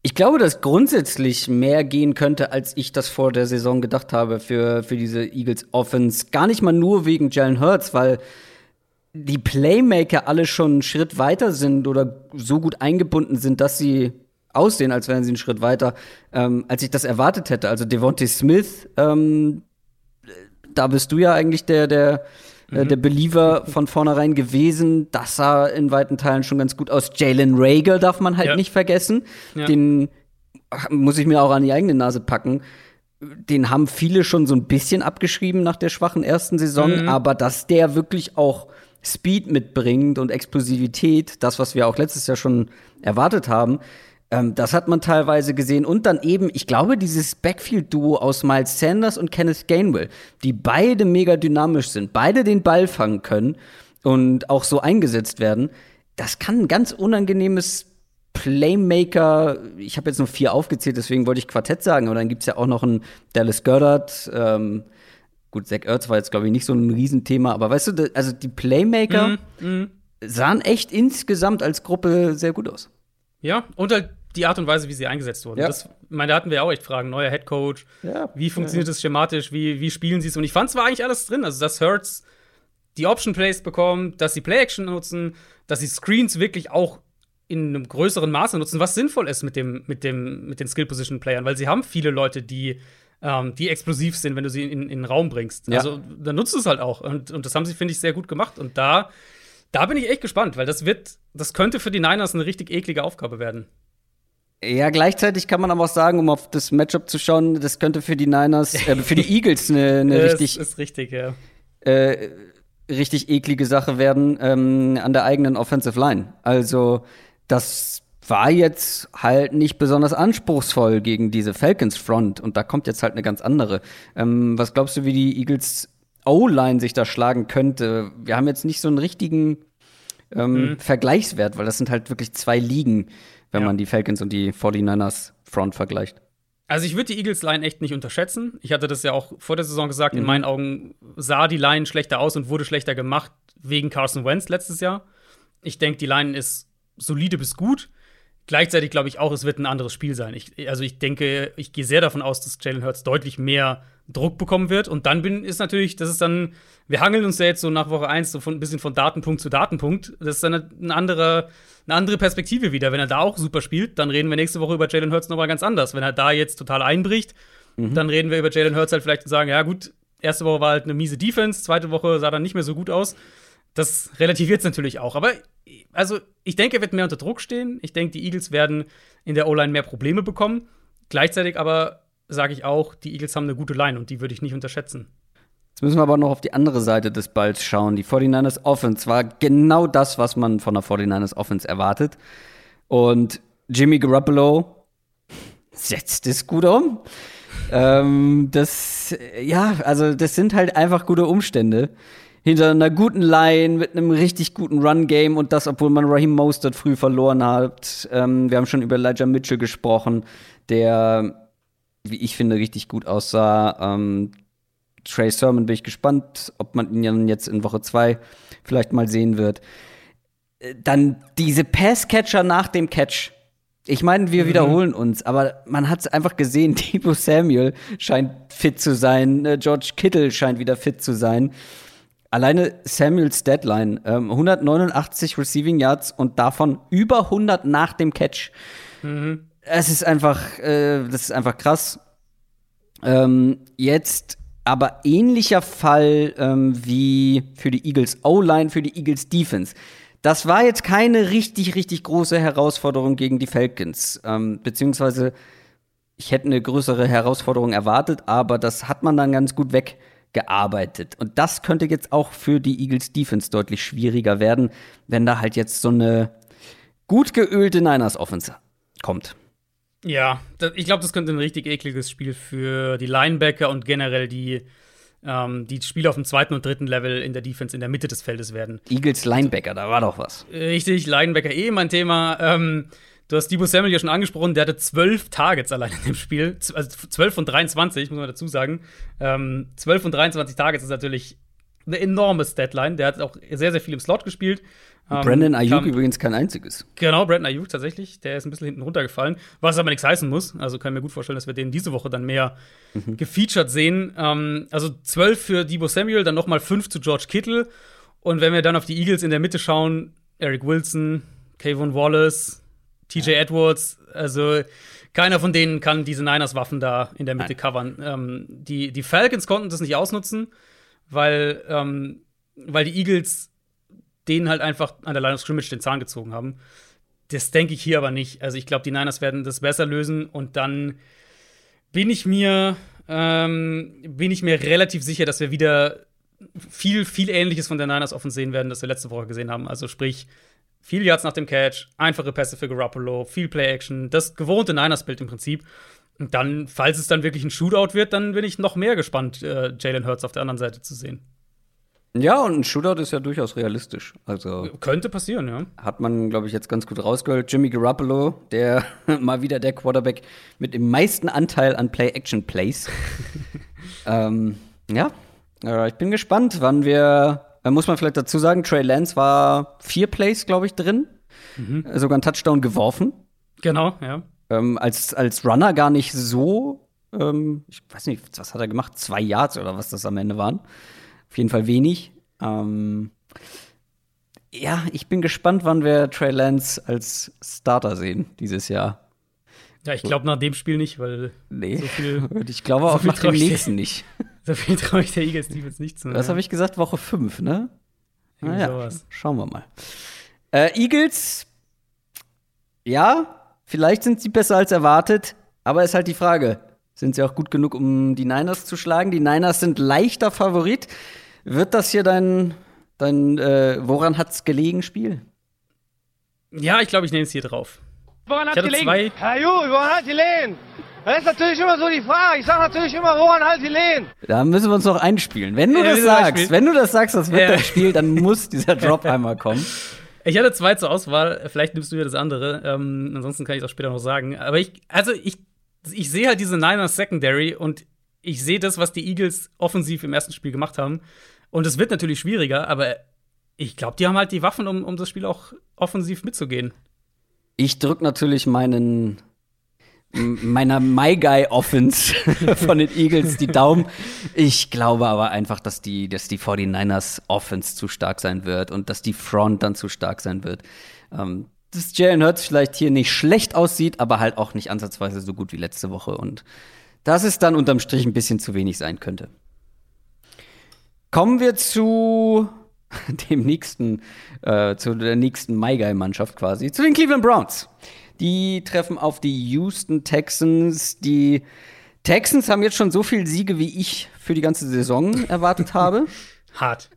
Ich glaube, dass grundsätzlich mehr gehen könnte, als ich das vor der Saison gedacht habe für, für diese Eagles Offense. Gar nicht mal nur wegen Jalen Hurts, weil die Playmaker alle schon einen Schritt weiter sind oder so gut eingebunden sind, dass sie aussehen, als wären sie einen Schritt weiter, ähm, als ich das erwartet hätte. Also Devontae Smith, ähm, da bist du ja eigentlich der, der äh, der Believer von vornherein gewesen. Das sah in weiten Teilen schon ganz gut aus. Jalen Rager darf man halt ja. nicht vergessen. Ja. Den muss ich mir auch an die eigene Nase packen. Den haben viele schon so ein bisschen abgeschrieben nach der schwachen ersten Saison, mhm. aber dass der wirklich auch Speed mitbringt und Explosivität, das, was wir auch letztes Jahr schon erwartet haben, ähm, das hat man teilweise gesehen. Und dann eben, ich glaube, dieses Backfield-Duo aus Miles Sanders und Kenneth Gainwell, die beide mega dynamisch sind, beide den Ball fangen können und auch so eingesetzt werden. Das kann ein ganz unangenehmes Playmaker, ich habe jetzt nur vier aufgezählt, deswegen wollte ich Quartett sagen, aber dann gibt es ja auch noch einen Dallas Goddard, ähm, gut, Zach Ertz war jetzt, glaube ich, nicht so ein Riesenthema, aber weißt du, also die Playmaker mm, mm. sahen echt insgesamt als Gruppe sehr gut aus. Ja, und halt die Art und Weise, wie sie eingesetzt wurden. Ja. Das, meine, da hatten wir auch echt Fragen. Neuer Head Coach. Ja. Wie funktioniert ja. das schematisch? Wie, wie spielen sie es? Und ich fand, es war eigentlich alles drin. Also, dass Hurts die Option Plays bekommt, dass sie Play Action nutzen, dass sie Screens wirklich auch in einem größeren Maße nutzen, was sinnvoll ist mit, dem, mit, dem, mit den Skill-Position-Playern, weil sie haben viele Leute, die, ähm, die explosiv sind, wenn du sie in, in den Raum bringst. Ja. Also dann nutzt du es halt auch. Und, und das haben sie, finde ich, sehr gut gemacht. Und da, da bin ich echt gespannt, weil das wird, das könnte für die Niners eine richtig eklige Aufgabe werden. Ja, gleichzeitig kann man aber auch sagen, um auf das Matchup zu schauen, das könnte für die Niners, äh, für die Eagles eine, eine richtig, ist richtig, ja. Äh, richtig eklige Sache werden ähm, an der eigenen Offensive Line. Also das war jetzt halt nicht besonders anspruchsvoll gegen diese Falcons Front und da kommt jetzt halt eine ganz andere. Ähm, was glaubst du, wie die Eagles O-Line sich da schlagen könnte? Wir haben jetzt nicht so einen richtigen ähm, Vergleichswert, weil das sind halt wirklich zwei Ligen, wenn Ja. man die Falcons und die 49ers Front vergleicht. Also ich würde die Eagles-Line echt nicht unterschätzen. Ich hatte das ja auch vor der Saison gesagt. Mhm. In meinen Augen sah die Line schlechter aus und wurde schlechter gemacht wegen Carson Wentz letztes Jahr. Ich denke, die Line ist solide bis gut. Gleichzeitig glaube ich auch, es wird ein anderes Spiel sein. Ich, also ich denke, ich gehe sehr davon aus, dass Jalen Hurts deutlich mehr Druck bekommen wird. Und dann bin, ist natürlich, das ist dann, wir hangeln uns ja jetzt so nach Woche 1 so von, ein bisschen von Datenpunkt zu Datenpunkt. Das ist dann eine andere, eine andere Perspektive wieder. Wenn er da auch super spielt, dann reden wir nächste Woche über Jalen Hurts nochmal ganz anders. Wenn er da jetzt total einbricht, dann reden wir über Jalen Hurts halt vielleicht und sagen, ja gut, erste Woche war halt eine miese Defense, zweite Woche sah dann nicht mehr so gut aus. Das relativiert es natürlich auch. Aber also, ich denke, er wird mehr unter Druck stehen. Ich denke, die Eagles werden in der O-Line mehr Probleme bekommen. Gleichzeitig aber sage ich auch, die Eagles haben eine gute Line und die würde ich nicht unterschätzen. Jetzt müssen wir aber noch auf die andere Seite des Balls schauen. Die 49ers Offense war genau das, was man von der 49ers Offense erwartet. Und Jimmy Garoppolo setzt es gut um. ähm, das, ja, also das sind halt einfach gute Umstände. Hinter einer guten Line mit einem richtig guten Run-Game und das, obwohl man Raheem Mostert früh verloren hat. Ähm, wir haben schon über Elijah Mitchell gesprochen, der, wie ich finde, richtig gut aussah. Ähm, Trey Sermon bin ich gespannt, ob man ihn dann jetzt in Woche 2 vielleicht mal sehen wird. Äh, Dann diese Passcatcher nach dem Catch. Ich meine, wir wiederholen uns, aber man hat es einfach gesehen, Debo Samuel scheint fit zu sein, äh, George Kittle scheint wieder fit zu sein. Alleine Samuels Deadline, ähm, 189 Receiving Yards und davon über 100 nach dem Catch. Es ist einfach, äh, das ist einfach krass. Ähm, jetzt aber ähnlicher Fall ähm, wie für die Eagles O-Line, für die Eagles Defense. Das war jetzt keine richtig, richtig große Herausforderung gegen die Falcons. Ähm, beziehungsweise ich hätte eine größere Herausforderung erwartet, aber das hat man dann ganz gut weggearbeitet. Und das könnte jetzt auch für die Eagles Defense deutlich schwieriger werden, wenn da halt jetzt so eine gut geölte Niners Offense kommt. Ja, ich glaube, das könnte ein richtig ekliges Spiel für die Linebacker und generell die, ähm, die Spieler auf dem zweiten und dritten Level in der Defense in der Mitte des Feldes werden. Eagles Linebacker, da war doch was. Richtig, Linebacker eh mein Thema. Ähm, du hast Debo Samuel ja schon angesprochen, der hatte zwölf Targets allein in dem Spiel. Also zwölf von 23, muss man dazu sagen. Ähm, 12 von 23 Targets ist natürlich eine enorme Statline. Der hat auch sehr, sehr viel im Slot gespielt. Ähm, Brandon Ayuk übrigens kein einziges. Genau, Brandon Ayuk tatsächlich. Der ist ein bisschen hinten runtergefallen. Was aber nichts heißen muss. Also kann ich mir gut vorstellen, dass wir den diese Woche dann mehr gefeatured sehen. Ähm, also 12 für Debo Samuel, dann nochmal 5 zu George Kittle. Und wenn wir dann auf die Eagles in der Mitte schauen, Eric Wilson, Kayvon Wallace, TJ Edwards, also keiner von denen kann diese Niners-Waffen da in der Mitte covern. Ähm, die, die Falcons konnten das nicht ausnutzen, weil, ähm, weil die Eagles denen halt einfach an der Line of Scrimmage den Zahn gezogen haben. Das denke ich hier aber nicht. Also ich glaube, die Niners werden das besser lösen und dann bin ich mir ähm, bin ich mir relativ sicher, dass wir wieder viel viel Ähnliches von der Niners offen sehen werden, das wir letzte Woche gesehen haben. Also sprich viel Yards nach dem Catch, einfache Pässe für Garoppolo, viel Play-Action, das gewohnte Niners-Bild im Prinzip. Und dann, falls es dann wirklich ein Shootout wird, dann bin ich noch mehr gespannt, äh, Jalen Hurts auf der anderen Seite zu sehen. Ja, und ein Shootout ist ja durchaus realistisch. Also Könnte passieren, ja. hat man, glaube ich, jetzt ganz gut rausgehört. Jimmy Garoppolo, der mal wieder der Quarterback mit dem meisten Anteil an Play-Action-Plays. ähm, ja, äh, ich bin gespannt, wann wir. Äh, muss man vielleicht dazu sagen, Trey Lance war vier Plays, glaube ich, drin. Äh, Sogar einen Touchdown geworfen. Genau, ja. Ähm, als, als Runner gar nicht so. Ähm, ich weiß nicht, was hat er gemacht? Zwei Yards oder was das am Ende waren. Auf jeden Fall wenig. Ähm, ja, ich bin gespannt, wann wir Trey Lance als Starter sehen dieses Jahr. Ja, ich glaube nach dem Spiel nicht, weil Nee, So viel- ich glaube so auch nach dem nächsten nicht. so viel traue ich der Eagles Defense nicht zu. Was habe ich gesagt? Woche 5, ne? Naja, sowas. schauen wir mal. Äh, Eagles, ja, vielleicht sind sie besser als erwartet, aber ist halt die Frage, sind sie auch gut genug, um die Niners zu schlagen? Die Niners sind leichter Favorit. Wird das hier dein, dein äh, woran hat's gelegen Spiel? Ja, ich glaube, ich nehme es hier drauf. Woran Ich hat hatte gelegen? zwei- Herr Ju, woran hat gelegen? Das ist natürlich immer so die Frage. Ich sage natürlich immer, woran hat gelegen? Da müssen wir uns noch einspielen. Wenn du Ja, das sagst, wenn du das sagst, das wird Ja. das Spiel, dann muss dieser Drop einmal kommen. Ich hatte zwei zur Auswahl. Vielleicht nimmst du mir das andere. Ähm, ansonsten kann ich auch später noch sagen. Aber ich, also ich, ich sehe halt diese Niners Secondary und ich sehe das, was die Eagles offensiv im ersten Spiel gemacht haben. Und es wird natürlich schwieriger, aber ich glaube, die haben halt die Waffen, um, um das Spiel auch offensiv mitzugehen. Ich drücke natürlich meinen meiner My Guy Offense von den Eagles die Daumen. Ich glaube aber einfach, dass die, dass die 49ers Offense zu stark sein wird und dass die Front dann zu stark sein wird. Ähm, dass Jalen Hurts vielleicht hier nicht schlecht aussieht, aber halt auch nicht ansatzweise so gut wie letzte Woche und dass es dann unterm Strich ein bisschen zu wenig sein könnte. Kommen wir zu dem nächsten, äh, zu der nächsten My Guy Mannschaft quasi, zu den Cleveland Browns. Die treffen auf die Houston Texans. Die Texans haben jetzt schon so viele Siege, wie ich für die ganze Saison erwartet habe. Hart.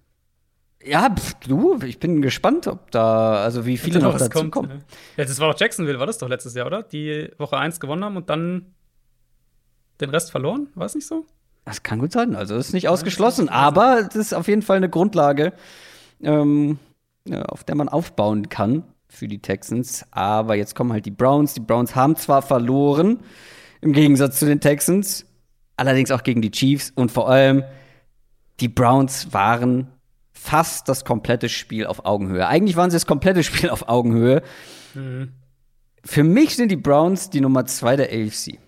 Ja, pf, du, ich bin gespannt, ob da, also wie viele noch dazu kommt, kommen. ne? Ja, das war doch Jacksonville, war das doch letztes Jahr, oder? Die Woche 1 gewonnen haben und dann den Rest verloren? War es nicht so? Das kann gut sein, also ist nicht ausgeschlossen, aber das ist auf jeden Fall eine Grundlage, ähm, ja, auf der man aufbauen kann für die Texans. Aber jetzt kommen halt die Browns. Die Browns haben zwar verloren, im Gegensatz zu den Texans, allerdings auch gegen die Chiefs und vor allem die Browns waren fast das komplette Spiel auf Augenhöhe. Eigentlich waren sie das komplette Spiel auf Augenhöhe. Für mich sind die Browns die Nummer zwei der AFC.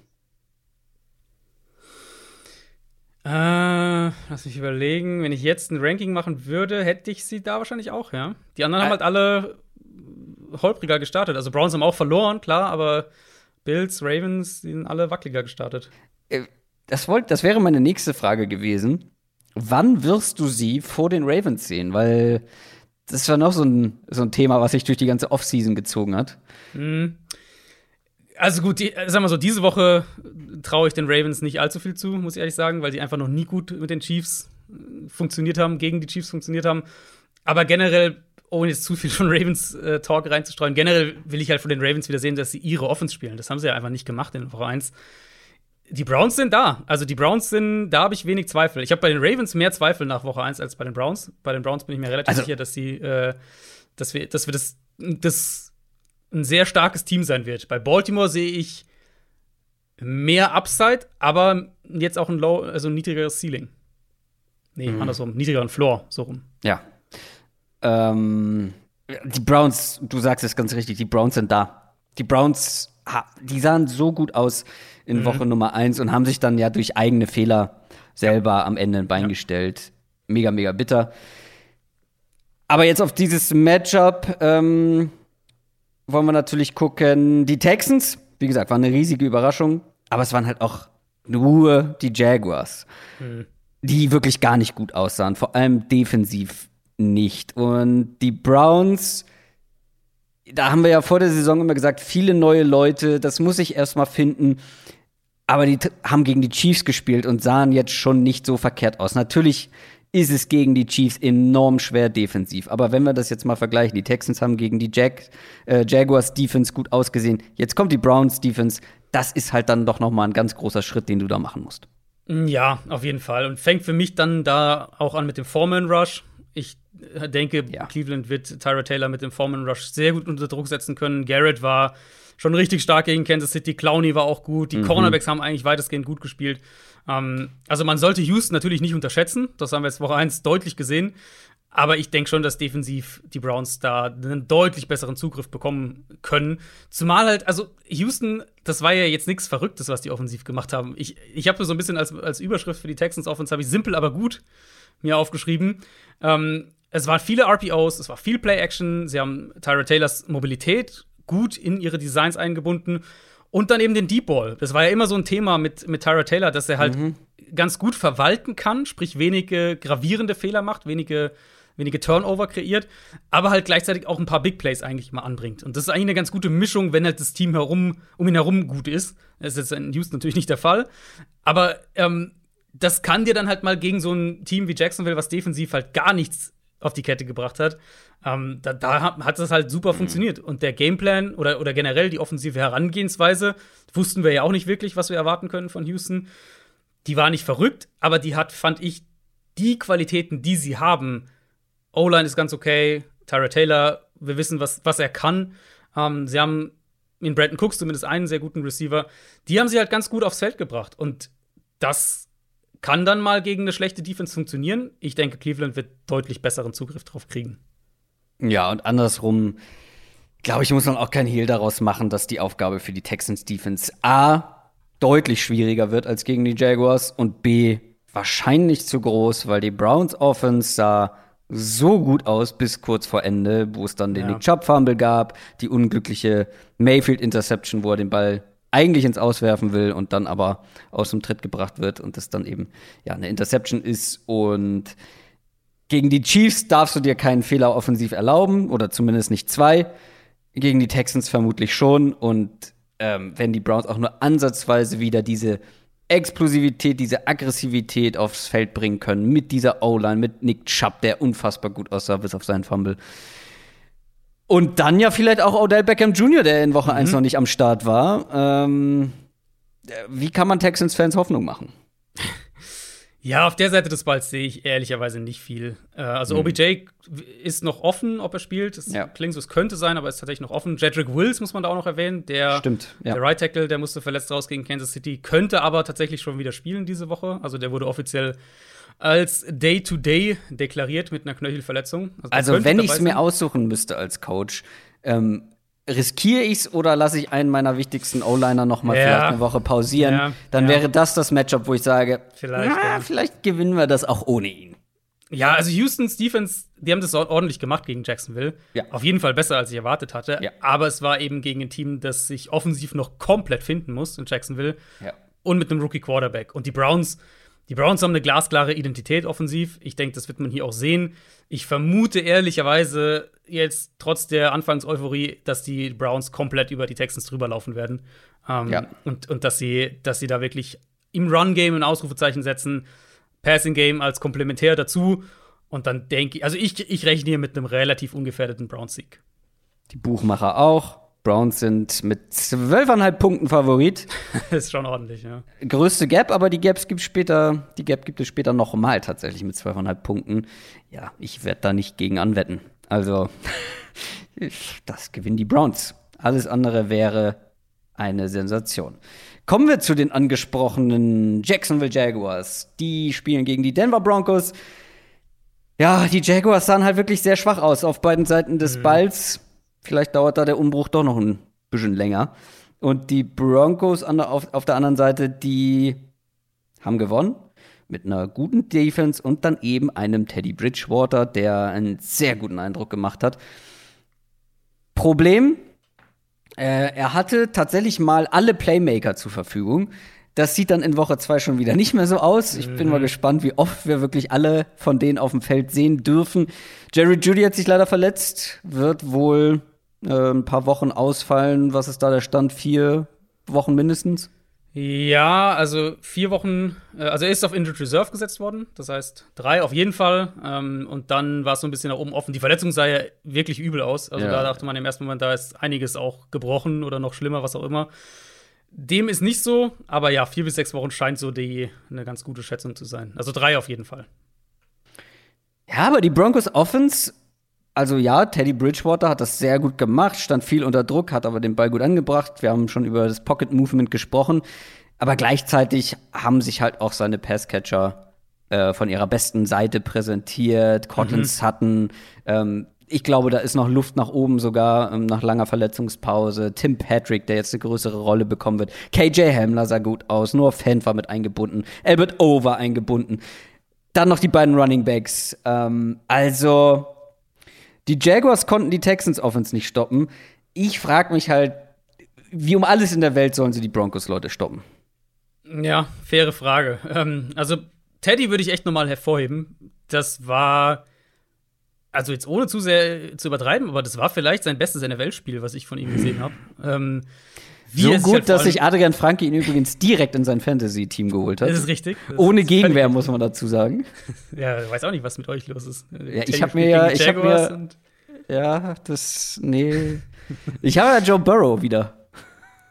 Äh, lass mich überlegen. Wenn ich jetzt ein Ranking machen würde, hätte ich sie da wahrscheinlich auch, ja. Die anderen haben halt alle holpriger gestartet. Also Browns haben auch verloren, klar, aber Bills, Ravens, die sind alle wackeliger gestartet. Äh, Das, wollt, das wäre meine nächste Frage gewesen. Wann wirst du sie vor den Ravens sehen? Weil das war noch so ein, so ein Thema, was sich durch die ganze Offseason gezogen hat. Also gut, die, äh, sag mal so, diese Woche traue ich den Ravens nicht allzu viel zu, muss ich ehrlich sagen, weil die einfach noch nie gut mit den Chiefs äh, funktioniert haben, gegen die Chiefs funktioniert haben. Aber generell, ohne jetzt zu viel von Ravens äh, Talk reinzustreuen, generell will ich halt von den Ravens wieder sehen, dass sie ihre Offense spielen. Das haben sie ja einfach nicht gemacht in Woche 1. Die Browns sind da. Also die Browns sind, da habe ich wenig Zweifel. Ich habe bei den Ravens mehr Zweifel nach Woche 1 als bei den Browns. Bei den Browns bin ich mir relativ Also- sicher, dass sie, äh, dass wir, dass wir das, das ein sehr starkes Team sein wird. Bei Baltimore sehe ich mehr Upside, aber jetzt auch ein low, also ein niedrigeres Ceiling. Nee, andersrum, niedrigeren Floor, so rum. Ja. Ähm, die Browns, du sagst es ganz richtig, die Browns sind da. Die Browns, die sahen so gut aus in Woche Nummer 1 und haben sich dann ja durch eigene Fehler selber am Ende ein Bein gestellt. Mega, mega bitter. Aber jetzt auf dieses Matchup ähm, wollen wir natürlich gucken. Die Texans, wie gesagt, waren eine riesige Überraschung, aber es waren halt auch nur die Jaguars die wirklich gar nicht gut aussahen, vor allem defensiv nicht. Und die Browns, da haben wir ja vor der Saison immer gesagt, viele neue Leute, das muss ich erstmal finden. Aber die haben gegen die Chiefs gespielt und sahen jetzt schon nicht so verkehrt aus. Natürlich ist es gegen die Chiefs enorm schwer defensiv. Aber wenn wir das jetzt mal vergleichen, die Texans haben gegen die Jag äh, Jaguars Defense gut ausgesehen. Jetzt kommt die Browns Defense. Das ist halt dann doch noch mal ein ganz großer Schritt, den du da machen musst. Ja, auf jeden Fall. Und fängt für mich dann da auch an mit dem Foreman Rush. Ich denke, Ja. Cleveland wird Tyra Taylor mit dem Foreman Rush sehr gut unter Druck setzen können. Garrett war schon richtig stark gegen Kansas City. Clowney war auch gut. Die Cornerbacks haben eigentlich weitestgehend gut gespielt. Ähm, also man sollte Houston natürlich nicht unterschätzen. Das haben wir jetzt Woche 1 deutlich gesehen. Aber ich denke schon, dass defensiv die Browns da einen deutlich besseren Zugriff bekommen können. Zumal halt, also Houston, das war ja jetzt nichts Verrücktes, was die offensiv gemacht haben. Ich, ich habe so ein bisschen als, als Überschrift für die Texans Offense, habe ich simpel, aber gut mir aufgeschrieben. Ähm, es waren viele RPOs, es war viel Play-Action. Sie haben Tyra Taylors Mobilität gut in ihre Designs eingebunden. Und dann eben den Deep Ball. Das war ja immer so ein Thema mit, mit Tyra Taylor, dass er halt ganz gut verwalten kann, sprich wenige gravierende Fehler macht, wenige, wenige Turnover kreiert, aber halt gleichzeitig auch ein paar Big Plays eigentlich mal anbringt. Und das ist eigentlich eine ganz gute Mischung, wenn halt das Team herum, um ihn herum gut ist. Das ist jetzt in Houston natürlich nicht der Fall. Aber ähm, das kann dir dann halt mal gegen so ein Team wie Jacksonville, was defensiv halt gar nichts auf die Kette gebracht hat, ähm, da, da hat- das halt super funktioniert. Und der Gameplan oder, oder generell die offensive Herangehensweise, wussten wir ja auch nicht wirklich, was wir erwarten können von Houston. Die war nicht verrückt, aber die hat, fand ich, die Qualitäten, die sie haben. O-Line ist ganz okay, Tyra Taylor Wir wissen, was, was er kann. Ähm, sie haben in Brandon Cooks zumindest einen sehr guten Receiver. Die haben sie halt ganz gut aufs Feld gebracht. Und das kann dann mal gegen eine schlechte Defense funktionieren. Ich denke, Cleveland wird deutlich besseren Zugriff drauf kriegen. Ja, und andersrum, glaube ich, muss man auch kein Hehl daraus machen, dass die Aufgabe für die Texans Defense A deutlich schwieriger wird als gegen die Jaguars und B wahrscheinlich zu groß, weil die Browns Offense sah so gut aus bis kurz vor Ende, wo es dann den Ja. Nick Chubb Fumble gab, die unglückliche Mayfield Interception, wo er den Ball eigentlich ins Auswerfen will und dann aber aus dem Tritt gebracht wird und das dann eben ja eine Interception ist und gegen die Chiefs darfst du dir keinen Fehler offensiv erlauben oder zumindest nicht zwei. Gegen die Texans vermutlich schon. Und ähm, wenn die Browns auch nur ansatzweise wieder diese Explosivität, diese Aggressivität aufs Feld bringen können, mit dieser O-Line, mit Nick Chubb, der unfassbar gut aussah, bis auf seinen Fumble. Und dann ja vielleicht auch Odell Beckham Jr., der in Woche 1 noch nicht am Start war. Ähm, äh, wie kann man Texans-Fans Hoffnung machen? Ja, auf der Seite des Balls sehe ich ehrlicherweise nicht viel. Äh, also OBJ ist noch offen, ob er spielt. Es Ja. klingt so, es könnte sein, aber ist tatsächlich noch offen. Jedrick Wills muss man da auch noch erwähnen. Der, Stimmt, ja. der Right Tackle, der musste verletzt raus gegen Kansas City, könnte aber tatsächlich schon wieder spielen diese Woche. Also der wurde offiziell als Day-to-Day deklariert mit einer Knöchelverletzung. Also, könnte wenn ich es mir aussuchen müsste als Coach, ähm, riskiere ich es oder lasse ich einen meiner wichtigsten O-Liner noch mal Ja. vielleicht eine Woche pausieren, Ja, dann ja. wäre das das Matchup, wo ich sage, Vielleicht, na, vielleicht gewinnen wir das auch ohne ihn. Ja, also Houstons Defense, die haben das ordentlich gemacht gegen Jacksonville. Ja. Auf jeden Fall besser, als ich erwartet hatte. Ja. Aber es war eben gegen ein Team, das sich offensiv noch komplett finden muss in Jacksonville. Ja. Und mit einem Rookie Quarterback. Und die Browns, die Browns haben eine glasklare Identität offensiv. Ich denke, das wird man hier auch sehen. Ich vermute ehrlicherweise jetzt trotz der Anfangseuphorie, dass die Browns komplett über die Texans drüber laufen werden. Ähm, Ja. und, und dass sie, dass sie da wirklich im Run-Game ein Ausrufezeichen setzen, Passing-Game als komplementär dazu. Und dann denke ich, also ich, ich rechne hier mit einem relativ ungefährdeten Browns-Sieg. Die Buchmacher auch. Browns sind mit 12,5 Punkten Favorit. Ist schon ordentlich, ja. Größte Gap, aber die Gaps gibt später, die Gap gibt es später noch mal tatsächlich mit 12,5 Punkten. Ja, ich werde da nicht gegen anwetten. Also, das gewinnen die Browns. Alles andere wäre eine Sensation. Kommen wir zu den angesprochenen Jacksonville Jaguars. Die spielen gegen die Denver Broncos. Ja, die Jaguars sahen halt wirklich sehr schwach aus auf beiden Seiten des Balls. Vielleicht dauert da der Umbruch doch noch ein bisschen länger. Und die Broncos auf, auf der anderen Seite, die haben gewonnen mit einer guten Defense und dann eben einem Teddy Bridgewater, der einen sehr guten Eindruck gemacht hat. Problem, äh, er hatte tatsächlich mal alle Playmaker zur Verfügung. Das sieht dann in Woche 2 schon wieder nicht mehr so aus. Ich bin mal gespannt, wie oft wir wirklich alle von denen auf dem Feld sehen dürfen. Jerry Judy hat sich leider verletzt, wird wohl äh, ein paar Wochen ausfallen. Was ist da der Stand? Vier Wochen mindestens? Ja, also vier Wochen, äh, also er ist auf Injured Reserve gesetzt worden, das heißt drei auf jeden Fall. Ähm, und dann war es so ein bisschen nach oben offen. Die Verletzung sah ja wirklich übel aus. Also Ja. da dachte man im ersten Moment, da ist einiges auch gebrochen oder noch schlimmer, was auch immer. Dem ist nicht so, aber ja, vier bis sechs Wochen scheint so die eine ganz gute Schätzung zu sein. Also drei auf jeden Fall. Ja, aber die Broncos Offense, also ja, Teddy Bridgewater hat das sehr gut gemacht, stand viel unter Druck, hat aber den Ball gut angebracht. Wir haben schon über das Pocket Movement gesprochen. Aber gleichzeitig haben sich halt auch seine Passcatcher äh, von ihrer besten Seite präsentiert. Cortland Sutton, ähm, ich glaube, da ist noch Luft nach oben sogar ähm, nach langer Verletzungspause. Tim Patrick, der jetzt eine größere Rolle bekommen wird. KJ Hamler sah gut aus. Noah Fant war mit eingebunden. Albert O war eingebunden. Dann noch die beiden Running Backs. Ähm, also, die Jaguars konnten die Texans Offense nicht stoppen. Ich frage mich halt, wie um alles in der Welt sollen sie die Broncos-Leute stoppen? Ja, faire Frage. Ähm, also, Teddy würde ich echt nochmal hervorheben. Das war, also jetzt ohne zu sehr zu übertreiben, aber das war vielleicht sein bestes NFL-Spiel, was ich von ihm gesehen habe. Ähm, wie So gut, halt dass sich Adrian Franke ihn übrigens direkt in sein Fantasy-Team geholt hat. Das ist richtig. Das Ohne ist Gegenwehr, muss man dazu sagen. Ja, ich weiß auch nicht, was mit euch los ist. Ja, ich hab mir ja- ich hab mir- Ja, das, nee. Ich habe ja Joe Burrow wieder.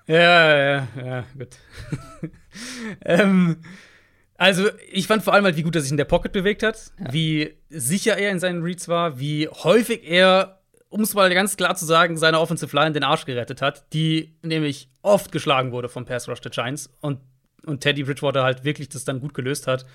Ja, ja, ja, gut. ähm, also, ich fand vor allem halt, wie gut er sich in der Pocket bewegt hat, wie sicher er in seinen Reads war, wie häufig er um es mal ganz klar zu sagen, seine Offensive Line den Arsch gerettet hat, die nämlich oft geschlagen wurde vom Pass Rush der Giants und, und Teddy Bridgewater halt wirklich das dann gut gelöst hat.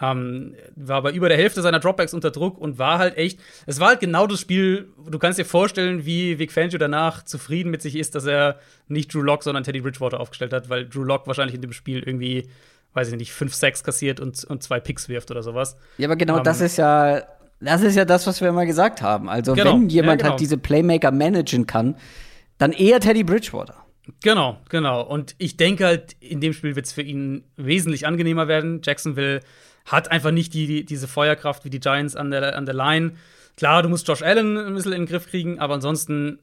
Ähm, war bei über der Hälfte seiner Dropbacks unter Druck und war halt echt, es war halt genau das Spiel, du kannst dir vorstellen, wie Vic Fangio danach zufrieden mit sich ist, dass er nicht Drew Lock, sondern Teddy Bridgewater aufgestellt hat, weil Drew Lock wahrscheinlich in dem Spiel irgendwie, weiß ich nicht, fünf Sacks kassiert und, und zwei Picks wirft oder sowas. Ja, aber genau Ähm, das ist ja, das ist ja das, was wir immer gesagt haben. Also Genau. wenn jemand Ja, genau. halt diese Playmaker managen kann, dann eher Teddy Bridgewater. Genau, genau. Und ich denke halt, in dem Spiel wird es für ihn wesentlich angenehmer werden. Jacksonville hat einfach nicht die, die, diese Feuerkraft wie die Giants an der, an der Line. Klar, du musst Josh Allen ein bisschen in den Griff kriegen, aber ansonsten,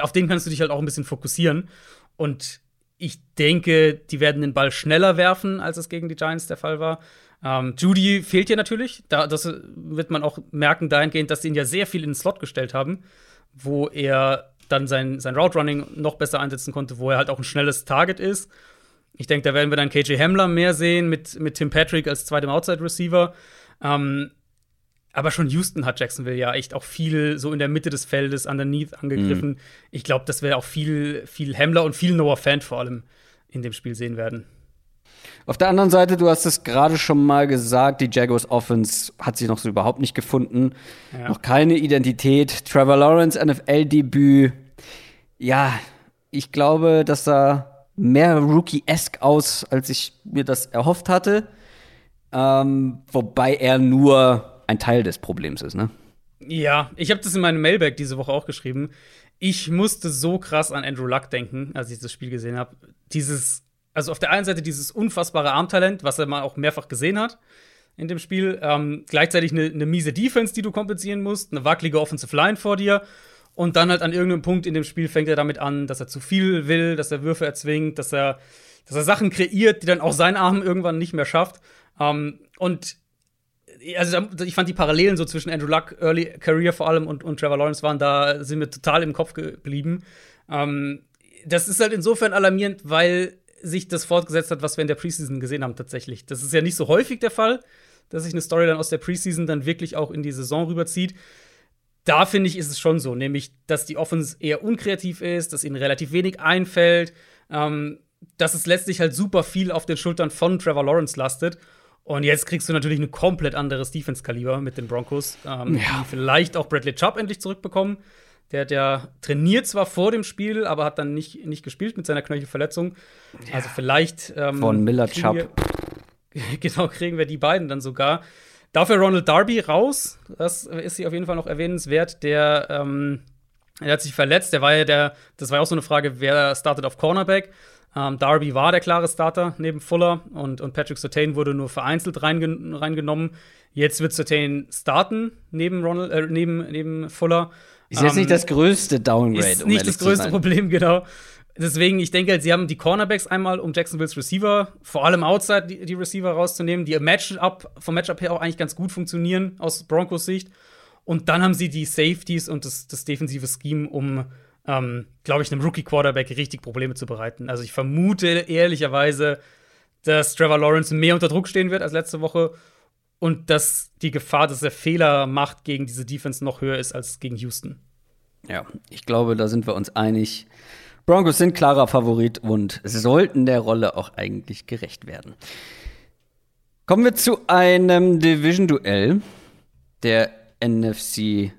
auf den kannst du dich halt auch ein bisschen fokussieren. Und ich denke, die werden den Ball schneller werfen, als es gegen die Giants der Fall war. Ähm, Judy fehlt hier natürlich. Da, das wird man auch merken, dahingehend, dass sie ihn ja sehr viel in den Slot gestellt haben, wo er dann sein, sein Route Running noch besser einsetzen konnte, wo er halt auch ein schnelles Target ist. Ich denke, da werden wir dann KJ Hamler mehr sehen mit, mit Tim Patrick als zweitem Outside Receiver. Ähm, aber schon Houston hat Jacksonville ja echt auch viel so in der Mitte des Feldes underneath angegriffen. Ich glaube, dass wir auch viel, viel Hamler und viel Noah Fant vor allem in dem Spiel sehen werden. Auf der anderen Seite, du hast es gerade schon mal gesagt, die Jaguars Offense hat sich noch so überhaupt nicht gefunden. Ja. Noch keine Identität. Trevor Lawrence NFL-Debüt. Ja, ich glaube, das sah mehr Rookie-esque aus, als ich mir das erhofft hatte. Ähm, wobei er nur ein Teil des Problems ist, ne? Ja, ich habe das in meinem Mailback diese Woche auch geschrieben. Ich musste so krass an Andrew Luck denken, als ich das Spiel gesehen habe. Dieses, also auf der einen Seite dieses unfassbare Armtalent, was er mal auch mehrfach gesehen hat in dem Spiel. Ähm, gleichzeitig eine, eine miese Defense, die du kompensieren musst, eine wackelige Offensive Line vor dir. Und dann halt an irgendeinem Punkt in dem Spiel fängt er damit an, dass er zu viel will, dass er Würfe erzwingt, dass er, dass er Sachen kreiert, die dann auch sein Arm irgendwann nicht mehr schafft. Ähm, und also ich fand die Parallelen so zwischen Andrew Luck, Early Career vor allem und, und Trevor Lawrence waren da, sind mir total im Kopf geblieben. Ähm, das ist halt insofern alarmierend, weil sich das fortgesetzt hat, was wir in der Preseason gesehen haben tatsächlich. Das ist ja nicht so häufig der Fall, dass sich eine Story dann aus der Preseason dann wirklich auch in die Saison rüberzieht. Da finde ich, ist es schon so, nämlich, dass die Offense eher unkreativ ist, dass ihnen relativ wenig einfällt, ähm, dass es letztlich halt super viel auf den Schultern von Trevor Lawrence lastet. Und jetzt kriegst du natürlich ein komplett anderes Defense-Kaliber mit den Broncos, ähm, die vielleicht auch Bradley Chubb endlich zurückbekommen. Der hat ja trainiert zwar vor dem Spiel, aber hat dann nicht, nicht gespielt mit seiner Knöchelverletzung. Also vielleicht ähm, Von Miller Chubb. genau, kriegen wir die beiden dann sogar. Dafür Ronald Darby raus. Das ist hier auf jeden Fall noch erwähnenswert. Der, ähm, der hat sich verletzt. Der war ja der, das war ja auch so eine Frage, wer startet auf Cornerback. Ähm, Darby war der klare Starter neben Fuller und, und Patrick Sertain wurde nur vereinzelt reingen reingenommen. Jetzt wird Sertain starten neben, Ronald, äh, neben, neben Fuller. Ist jetzt Ähm, nicht das größte Downgrade. ist um nicht das größte. Problem, genau. Deswegen, ich denke halt, sie haben die Cornerbacks einmal, um Jacksonville's Receiver, vor allem outside die, die Receiver rauszunehmen, die Matchup, vom Matchup her auch eigentlich ganz gut funktionieren aus Broncos Sicht. Und dann haben sie die Safeties und das, das defensive Scheme, um, ähm, glaube ich, einem Rookie-Quarterback richtig Probleme zu bereiten. Also ich vermute ehrlicherweise, dass Trevor Lawrence mehr unter Druck stehen wird als letzte Woche und dass die Gefahr, dass er Fehler macht gegen diese Defense noch höher ist als gegen Houston. Ja, ich glaube, da sind wir uns einig. Broncos sind klarer Favorit und sollten der Rolle auch eigentlich gerecht werden. Kommen wir zu einem Division-Duell der NFC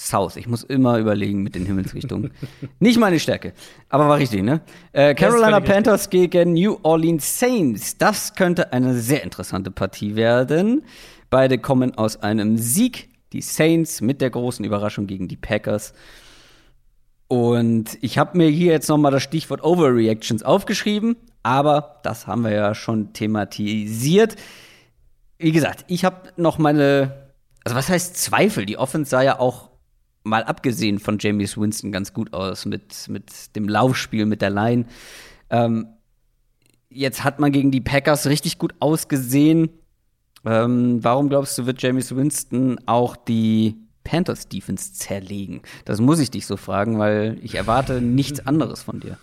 South. Ich muss immer überlegen mit den Himmelsrichtungen. Nicht meine Stärke, aber war richtig, ne? Äh, Carolina völlig richtig. Panthers gegen New Orleans Saints. Das könnte eine sehr interessante Partie werden. Beide kommen aus einem Sieg. Die Saints mit der großen Überraschung gegen die Packers. Und ich habe mir hier jetzt noch mal das Stichwort Overreactions aufgeschrieben, aber das haben wir ja schon thematisiert. Wie gesagt, ich habe noch meine, also was heißt Zweifel? Die Offense sah ja auch mal abgesehen von James Winston ganz gut aus mit, mit dem Laufspiel, mit der Line. Ähm, jetzt hat man gegen die Packers richtig gut ausgesehen. Ähm, warum glaubst du, wird James Winston auch die Panthers Defense zerlegen? Das muss ich dich so fragen, weil ich erwarte nichts anderes von dir.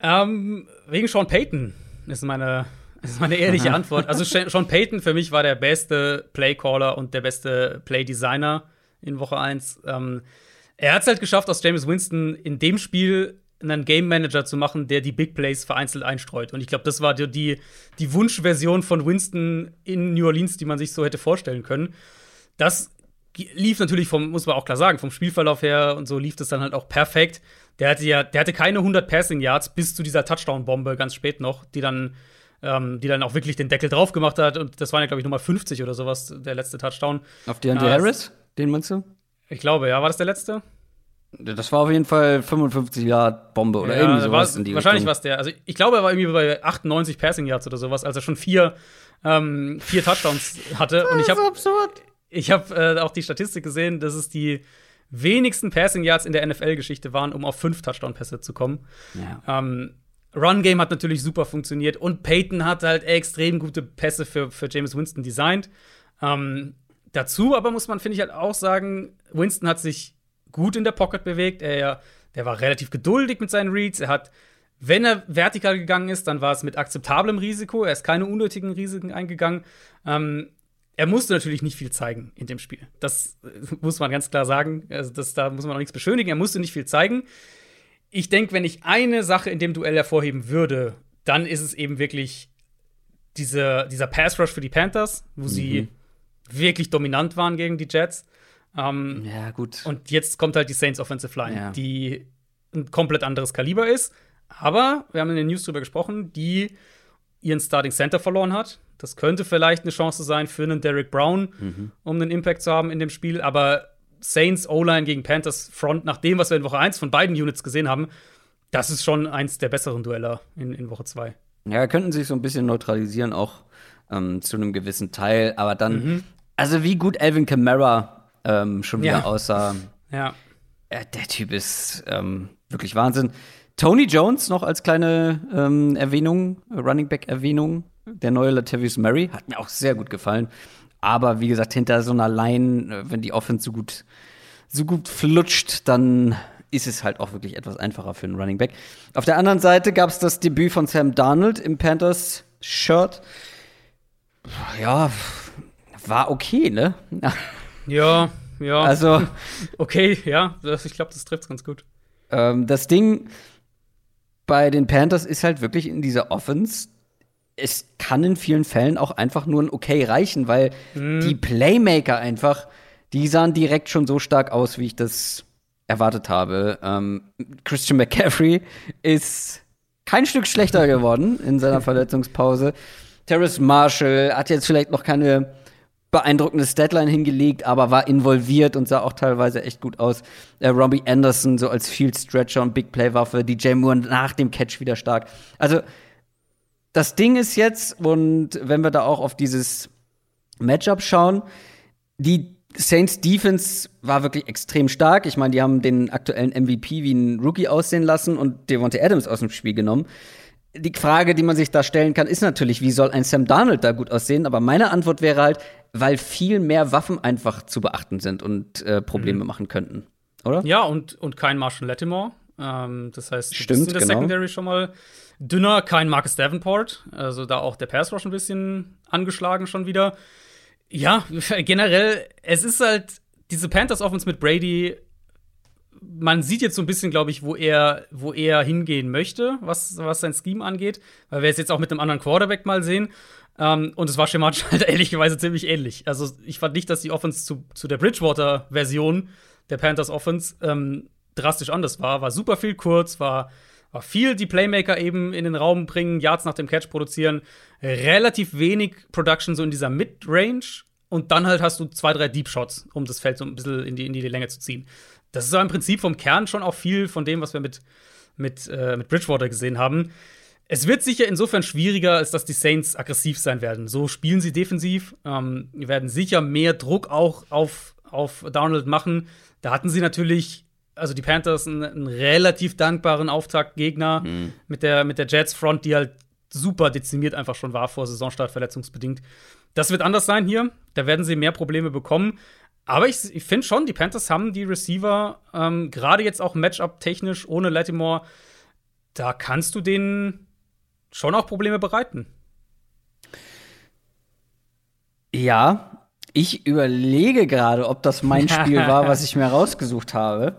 Ähm, wegen Sean Payton ist meine, ist meine ehrliche Antwort. Also Sean Payton für mich war der beste Playcaller und der beste Playdesigner in Woche 1. Ähm, er hat es halt geschafft, aus James Winston in dem Spiel einen Game Manager zu machen, der die Big Plays vereinzelt einstreut. Und ich glaube, das war die, die, die Wunschversion von Winston in New Orleans, die man sich so hätte vorstellen können. Das lief natürlich vom, muss man auch klar sagen, vom Spielverlauf her und so lief das dann halt auch perfekt. Der hatte ja, der hatte keine 100 Passing Yards bis zu dieser Touchdown-Bombe ganz spät noch, die dann, ähm, die dann auch wirklich den Deckel drauf gemacht hat. Und das waren ja, glaube ich, Nummer 50 oder sowas, der letzte Touchdown. Auf DeAndre Ja, Harris? Den meinst du? Ich glaube, ja. War das der letzte? Das war auf jeden Fall 55 Yard Bombe oder irgendwie sowas in die Wahrscheinlich war es der. Also ich glaube, er war irgendwie bei 98 Passing Yards oder sowas, als er schon vier, ähm, vier Touchdowns hatte. Und ich habe absurd. ich hab, äh, auch die Statistik gesehen, dass es die wenigsten Passing Yards in der NFL-Geschichte waren, um auf fünf Touchdown-Pässe zu kommen. Ja. Ähm, Run-Game hat natürlich super funktioniert und Peyton hat halt extrem gute Pässe für, für James Winston designt. Ähm, dazu aber muss man, finde ich, halt auch sagen, Winston hat sich gut in der Pocket bewegt. Er, der war relativ geduldig mit seinen Reads. Er hat, wenn er vertikal gegangen ist, dann war es mit akzeptablem Risiko. Er ist keine unnötigen Risiken eingegangen. Ähm, er musste natürlich nicht viel zeigen in dem Spiel. Das äh, muss man ganz klar sagen. Also das, da muss man auch nichts beschönigen. Er musste nicht viel zeigen. Ich denke, wenn ich eine Sache in dem Duell hervorheben würde, dann ist es eben wirklich diese, dieser Pass Rush für die Panthers, wo sie wirklich dominant waren gegen die Jets. Ähm, Ja, gut. und jetzt kommt halt die Saints Offensive Line, Ja. die ein komplett anderes Kaliber ist. Aber wir haben in den News drüber gesprochen, die ihren Starting Center verloren hat. Das könnte vielleicht eine Chance sein für einen Derek Brown, Mhm. um einen Impact zu haben in dem Spiel. Aber Saints O-Line gegen Panthers Front, nach dem, was wir in Woche 1 von beiden Units gesehen haben, das ist schon eins der besseren Duelle in, in Woche 2. Ja, könnten sich so ein bisschen neutralisieren, auch ähm, zu einem gewissen Teil. Aber dann, Mhm. Also wie gut Alvin Kamara ähm, schon wieder Ja. aussah. Ja. Äh, der Typ ist ähm, wirklich Wahnsinn. Tony Jones noch als kleine ähm, Erwähnung, Running Back Erwähnung. Der neue Latavius Murray hat mir auch sehr gut gefallen. Aber wie gesagt, hinter so einer Line, äh, wenn die Offense so gut, so gut flutscht, dann ist es halt auch wirklich etwas einfacher für einen Running Back. Auf der anderen Seite gab es das Debüt von Sam Darnold im Panthers Shirt. Ja, war okay, ne? Ja, ja. Also okay, ja. Das, ich glaube, das trifft ganz gut. Ähm, das Ding bei den Panthers ist halt wirklich in dieser Offense. Es kann in vielen Fällen auch einfach nur ein Okay reichen, weil die Playmaker einfach, die sahen direkt schon so stark aus, wie ich das erwartet habe. Ähm, Christian McCaffrey ist kein Stück schlechter geworden in seiner Verletzungspause. Terrace Marshall hat jetzt vielleicht noch keine beeindruckende Statline hingelegt, aber war involviert und sah auch teilweise echt gut aus. Äh, Robbie Anderson so als Field Stretcher und Big Play Waffe, DJ Moore nach dem Catch wieder stark. Also das Ding ist jetzt und wenn wir da auch auf dieses Matchup schauen, die Saints Defense war wirklich extrem stark. Ich meine, die haben den aktuellen MVP wie ein Rookie aussehen lassen und Devontae Adams aus dem Spiel genommen. Die Frage, die man sich da stellen kann, ist natürlich, wie soll ein Sam Darnold da gut aussehen? Aber meine Antwort wäre halt, weil viel mehr Waffen einfach zu beachten sind und äh, Probleme machen könnten. Oder? Ja, und, und kein Marshall Lattimore. Ähm, das heißt, Stimmt, in der genau. Secondary schon mal dünner. Kein Marcus Davenport. Also da auch der Pass Rush ein bisschen angeschlagen schon wieder. Ja, generell, es ist halt diese Panthers Offense mit Brady. Man sieht jetzt so ein bisschen, glaube ich, wo er, wo er hingehen möchte, was, was sein Scheme angeht. Weil wir es jetzt auch mit einem anderen Quarterback mal sehen. Ähm, und es war schematisch halt ehrlicherweise ziemlich ähnlich. Also ich fand nicht, dass die Offense zu, zu der Bridgewater-Version der Panthers Offense ähm, drastisch anders war. War super viel kurz, war, war viel die Playmaker eben in den Raum bringen, Yards nach dem Catch produzieren, relativ wenig Production so in dieser Mid-Range und dann halt hast du zwei, drei Deep Shots, um das Feld so ein bisschen in die, in die Länge zu ziehen. Das ist im Prinzip vom Kern schon auch viel von dem, was wir mit, mit, äh, mit Bridgewater gesehen haben. Es wird sicher insofern schwieriger, als dass die Saints aggressiv sein werden. So spielen sie defensiv. Ähm, werden sicher mehr Druck auch auf, auf Donald machen. Da hatten sie natürlich, also die Panthers, einen, einen relativ dankbaren Auftaktgegner mit, der, mit der Jets-Front, die halt super dezimiert einfach schon war vor Saisonstart, verletzungsbedingt. Das wird anders sein hier. Da werden sie mehr Probleme bekommen. Aber ich, ich finde schon, die Panthers haben die Receiver, ähm, gerade jetzt auch Matchup-technisch ohne Lattimore, da kannst du denen schon auch Probleme bereiten. Ja, Ich überlege gerade, ob das mein Spiel war, was ich mir rausgesucht habe.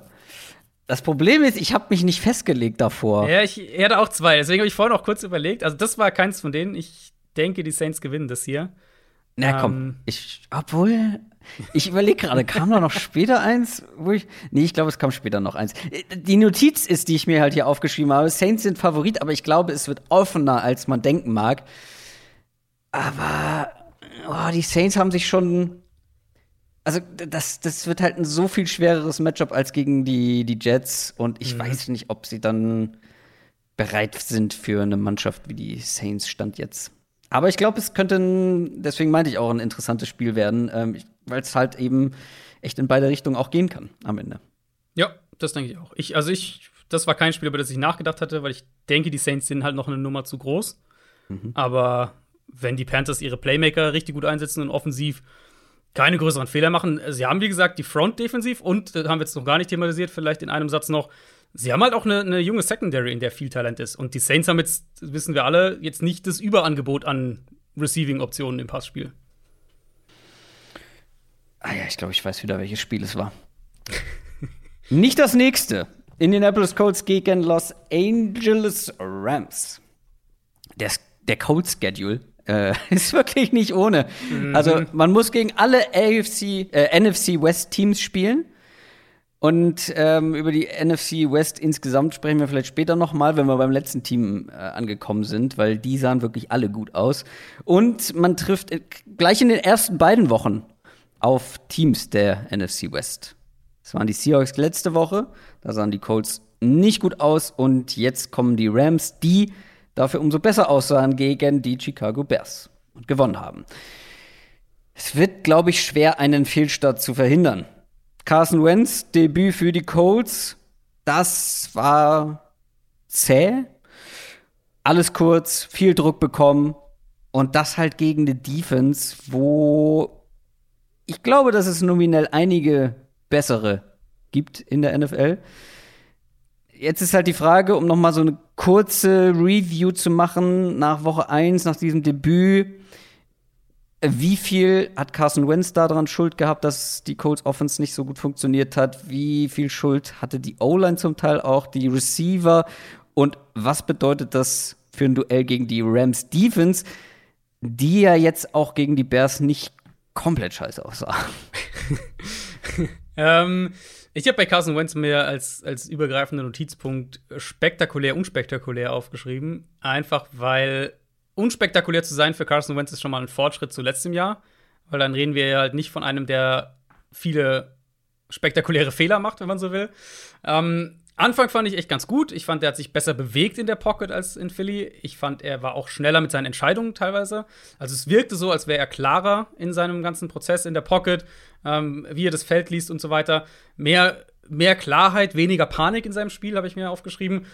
Das Problem ist, ich habe mich nicht festgelegt davor. Ja, ich hatte auch zwei, deswegen habe ich vorhin auch kurz überlegt. Also, das war keins von denen. Ich denke, die Saints gewinnen das hier. Na komm, Ähm. ich, obwohl, ich überlege gerade, kam da noch später eins, wo ich, nee, ich glaube, es kam später noch eins. Die Notiz ist, die ich mir halt hier aufgeschrieben habe, Saints sind Favorit, aber ich glaube, es wird offener, als man denken mag. Aber, oh, die Saints haben sich schon, also das, das wird halt ein so viel schwereres Matchup als gegen die, die Jets und ich weiß nicht, ob sie dann bereit sind für eine Mannschaft wie die Saints stand jetzt. Aber ich glaube, es könnte, ein, deswegen meinte ich auch, ein interessantes Spiel werden, ähm, weil es halt eben echt in beide Richtungen auch gehen kann am Ende. Ja, das denke ich auch. Ich, also ich, das war kein Spiel, über das ich nachgedacht hatte, weil ich denke, die Saints sind halt noch eine Nummer zu groß. Aber wenn die Panthers ihre Playmaker richtig gut einsetzen und offensiv keine größeren Fehler machen, sie haben, wie gesagt, die Front defensiv und, das haben wir jetzt noch gar nicht thematisiert, vielleicht in einem Satz noch, sie haben halt auch eine, eine junge Secondary, in der viel Talent ist. Und die Saints haben jetzt, wissen wir alle, jetzt nicht das Überangebot an Receiving-Optionen im Passspiel. Ah ja, ich glaube, ich weiß wieder, welches Spiel es war. Nicht das nächste. Indianapolis Colts gegen Los Angeles Rams. Der, der Colts-Schedule äh, ist wirklich nicht ohne. Also, man muss gegen alle AFC, äh, NFC West Teams spielen. Und ähm, über die NFC West insgesamt sprechen wir vielleicht später noch mal, wenn wir beim letzten Team äh, angekommen sind, weil die sahen wirklich alle gut aus. Und man trifft äh, gleich in den ersten beiden Wochen auf Teams der NFC West. Das waren die Seahawks letzte Woche, da sahen die Colts nicht gut aus und jetzt kommen die Rams, die dafür umso besser aussahen gegen die Chicago Bears und gewonnen haben. Es wird, glaube ich, schwer, einen Fehlstart zu verhindern. Carson Wentz, Debüt für die Colts, das war zäh. Alles kurz, viel Druck bekommen und das halt gegen eine Defense, wo ich glaube, dass es nominell einige bessere gibt in der NFL. Jetzt ist halt die Frage, um noch mal so eine kurze Review zu machen nach Woche 1, nach diesem Debüt. Wie viel hat Carson Wentz daran Schuld gehabt, dass die Colts Offense nicht so gut funktioniert hat? Wie viel Schuld hatte die O-Line zum Teil auch, die Receiver? Und was bedeutet das für ein Duell gegen die Rams Defense, die ja jetzt auch gegen die Bears nicht komplett scheiße aussah? Ähm, ich habe bei Carson Wentz mir als, als übergreifender Notizpunkt spektakulär, unspektakulär aufgeschrieben. Einfach weil unspektakulär zu sein für Carson Wentz ist schon mal ein Fortschritt zu letztem Jahr. Weil dann reden wir ja halt nicht von einem, der viele spektakuläre Fehler macht, wenn man so will. Ähm, Anfang fand ich echt ganz gut. Ich fand, er hat sich besser bewegt in der Pocket als in Philly. Ich fand, er war auch schneller mit seinen Entscheidungen teilweise. Also es wirkte so, als wäre er klarer in seinem ganzen Prozess in der Pocket, ähm, wie er das Feld liest und so weiter. Mehr, mehr Klarheit, weniger Panik in seinem Spiel, habe ich mir aufgeschrieben.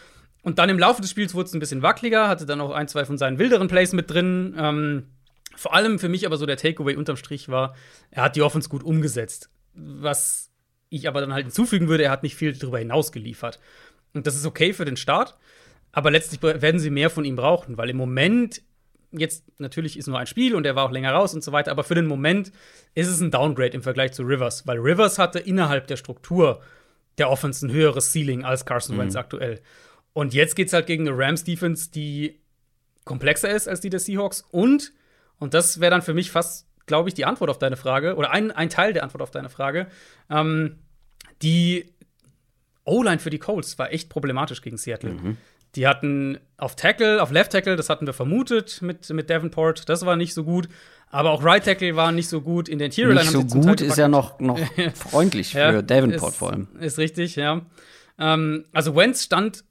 Und dann im Laufe des Spiels wurde es ein bisschen wackeliger, hatte dann auch ein, zwei von seinen wilderen Plays mit drin. Ähm, vor allem für mich aber so der Takeaway unterm Strich war, er hat die Offense gut umgesetzt. Was ich aber dann halt hinzufügen würde, er hat nicht viel darüber hinaus geliefert. Und das ist okay für den Start, aber letztlich werden sie mehr von ihm brauchen, weil im Moment, jetzt natürlich ist nur ein Spiel und er war auch länger raus und so weiter, aber für den Moment ist es ein Downgrade im Vergleich zu Rivers, weil Rivers hatte innerhalb der Struktur der Offense ein höheres Ceiling als Carson Wentz aktuell. Und jetzt geht's halt gegen eine Rams-Defense, die komplexer ist als die der Seahawks und, und das wäre dann für mich fast glaube ich, die Antwort auf deine Frage oder ein, ein Teil der Antwort auf deine Frage. Ähm, die O-Line für die Colts war echt problematisch gegen Seattle. Die hatten auf Tackle, auf Left Tackle, das hatten wir vermutet mit, mit Davenport, das war nicht so gut. Aber auch Right Tackle war nicht so gut. In der Interior Nicht so gut ist ja noch, noch freundlich für Ja, Davenport ist, vor allem. Ist richtig, ja. Ähm, also Wentz stand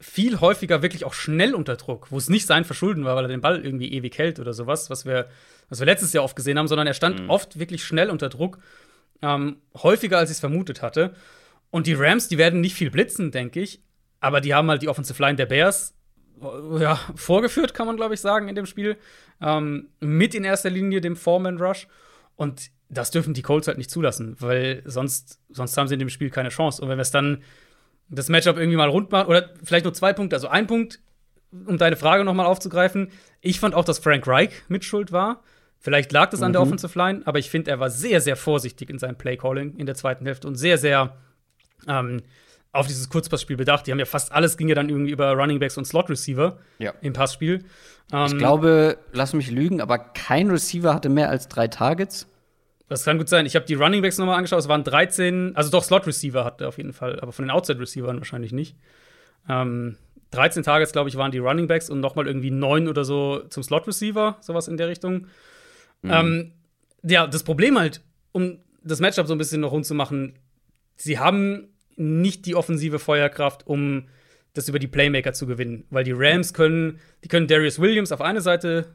viel häufiger wirklich auch schnell unter Druck, wo es nicht sein Verschulden war, weil er den Ball irgendwie ewig hält oder sowas, was wir, was wir letztes Jahr oft gesehen haben, sondern er stand Mhm. oft wirklich schnell unter Druck, ähm, häufiger als ich es vermutet hatte. Und die Rams, die werden nicht viel blitzen, denke ich, aber die haben halt die Offensive Line der Bears äh, ja, vorgeführt, kann man glaube ich sagen, in dem Spiel. Ähm, mit in erster Linie dem Foreman Rush. Und das dürfen die Colts halt nicht zulassen, weil sonst, sonst haben sie in dem Spiel keine Chance. Und wenn wir es dann das Matchup irgendwie mal rund machen, oder vielleicht nur zwei Punkte, also ein Punkt, um deine Frage noch mal aufzugreifen. Ich fand auch, dass Frank Reich Mitschuld war. Vielleicht lag das an der Offensive Line, aber ich finde, er war sehr, sehr vorsichtig in seinem Play-Calling in der zweiten Hälfte und sehr, sehr ähm, auf dieses Kurzpassspiel bedacht. Die haben ja fast alles ging ja dann irgendwie über Running Backs und Slot Receiver Ja. im Passspiel. Ähm, Ich glaube, lass mich lügen, aber kein Receiver hatte mehr als drei Targets. Das kann gut sein. Ich habe die Running Backs nochmal angeschaut. Es waren 13, also doch Slot Receiver hatte auf jeden Fall, aber von den Outside Receivern wahrscheinlich nicht. Ähm, 13 Targets, glaube ich, waren die Running Backs und nochmal irgendwie neun oder so zum Slot Receiver, sowas in der Richtung. Ähm, ja, das Problem halt, um das Matchup so ein bisschen noch rund zu machen, sie haben nicht die offensive Feuerkraft, um das über die Playmaker zu gewinnen. Weil die Rams können, die können Darius Williams auf eine Seite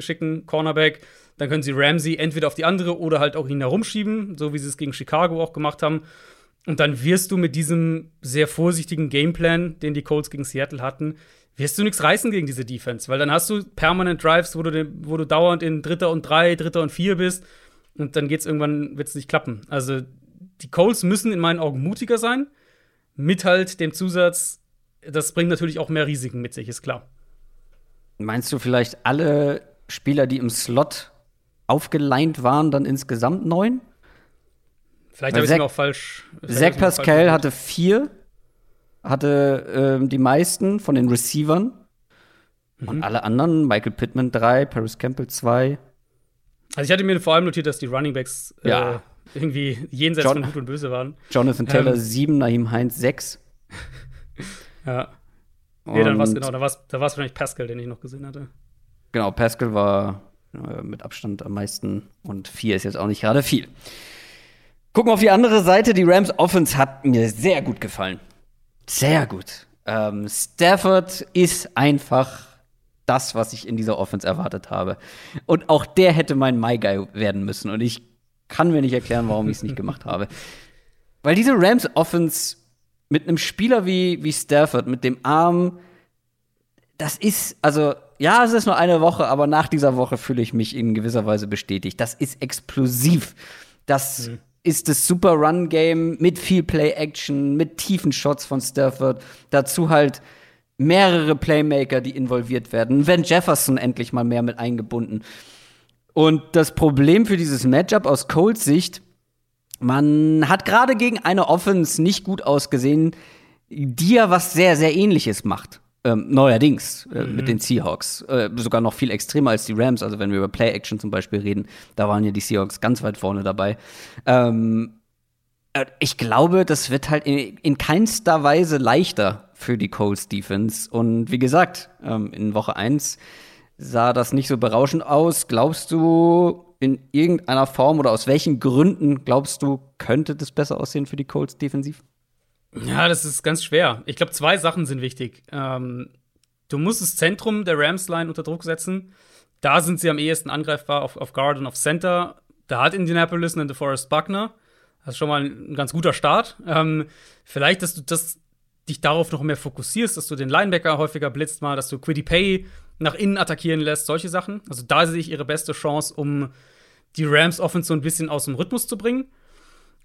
schicken, Cornerback, dann können sie Ramsey entweder auf die andere oder halt auch ihn herumschieben, so wie sie es gegen Chicago auch gemacht haben. Und dann wirst du mit diesem sehr vorsichtigen Gameplan, den die Colts gegen Seattle hatten, wirst du nichts reißen gegen diese Defense, weil dann hast du permanent Drives, wo du, wo du dauernd in Dritter und Drei, Dritter und Vier bist und dann geht's irgendwann, wird's nicht klappen. Also die Colts müssen in meinen Augen mutiger sein, mit halt dem Zusatz, das bringt natürlich auch mehr Risiken mit sich, ist klar. Meinst du vielleicht alle Spieler, die im Slot aufgeleint waren, dann insgesamt neun? Vielleicht habe ich Zach- mir auch falsch. Zach falsch Pascal notiert. hatte vier, hatte ähm, die meisten von den Receivern. Mhm. Und alle anderen, Michael Pittman drei, Paris Campbell zwei. Also ich hatte mir vor allem notiert, dass die Runningbacks Ja. äh, irgendwie jenseits John- von Gut und Böse waren. Jonathan Taylor Ähm. sieben, Naheem Heinz sechs. Ja. Nee, dann war es genau, da war es wahrscheinlich Pascal, den ich noch gesehen hatte. Genau, Pascal war äh, mit Abstand am meisten und vier ist jetzt auch nicht gerade viel. Gucken wir auf die andere Seite. Die Rams Offense hat mir sehr gut gefallen. Sehr gut. Ähm, Stafford ist einfach das, was ich in dieser Offense erwartet habe. Und auch der hätte mein My Guy werden müssen. Und ich kann mir nicht erklären, warum ich es nicht gemacht habe. Weil diese Rams Offense mit einem Spieler wie, wie Stafford, mit dem Arm, das ist, also, ja, es ist nur eine Woche, aber nach dieser Woche fühle ich mich in gewisser Weise bestätigt. Das ist explosiv. Das ist das Super Run Game mit viel Play Action, mit tiefen Shots von Stafford. Dazu halt mehrere Playmaker, die involviert werden. Van Jefferson endlich mal mehr mit eingebunden. Und das Problem für dieses Matchup aus Colts Sicht, man hat gerade gegen eine Offense nicht gut ausgesehen, die ja was sehr, sehr ähnliches macht. Ähm, neuerdings äh, mit den Seahawks. Äh, sogar noch viel extremer als die Rams. Also, wenn wir über Play-Action zum Beispiel reden, da waren ja die Seahawks ganz weit vorne dabei. Ähm, äh, ich glaube, das wird halt in, in keinster Weise leichter für die Colts Defense. Und wie gesagt, ähm, in Woche 1 sah das nicht so berauschend aus. Glaubst du, in irgendeiner Form oder aus welchen Gründen glaubst du, könnte das besser aussehen für die Colts defensiv? Ja, das ist ganz schwer. Ich glaube, zwei Sachen sind wichtig. Ähm, du musst das Zentrum der Rams-Line unter Druck setzen. Da sind sie am ehesten angreifbar auf, auf Guard und auf Center. Da hat Indianapolis einen DeForest Buckner. Das ist schon mal ein, ganz guter Start. Ähm, vielleicht, dass du das, dich darauf noch mehr fokussierst, dass du den Linebacker häufiger blitzt mal, dass du Quiddy Pay nach innen attackieren lässt, solche Sachen. Also da sehe ich ihre beste Chance, um die Rams Offense so ein bisschen aus dem Rhythmus zu bringen.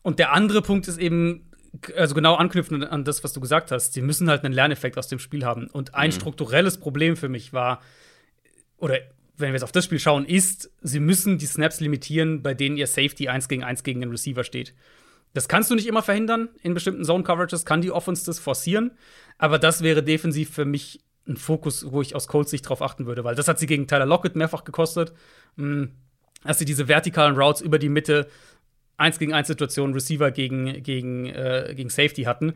Und der andere Punkt ist eben, also genau anknüpfend an das, was du gesagt hast, sie müssen halt einen Lerneffekt aus dem Spiel haben. Und ein strukturelles Problem für mich war, oder wenn wir jetzt auf das Spiel schauen, ist, sie müssen die Snaps limitieren, bei denen ihr Safety 1 gegen 1 gegen den Receiver steht. Das kannst du nicht immer verhindern. In bestimmten Zone-Coverages kann die Offense das forcieren. Aber das wäre defensiv für mich ein Fokus, wo ich aus Colts Sicht drauf achten würde, weil das hat sie gegen Tyler Lockett mehrfach gekostet. Mh, dass sie diese vertikalen Routes über die Mitte 1 gegen 1 Situationen Receiver gegen, gegen, äh, gegen Safety hatten.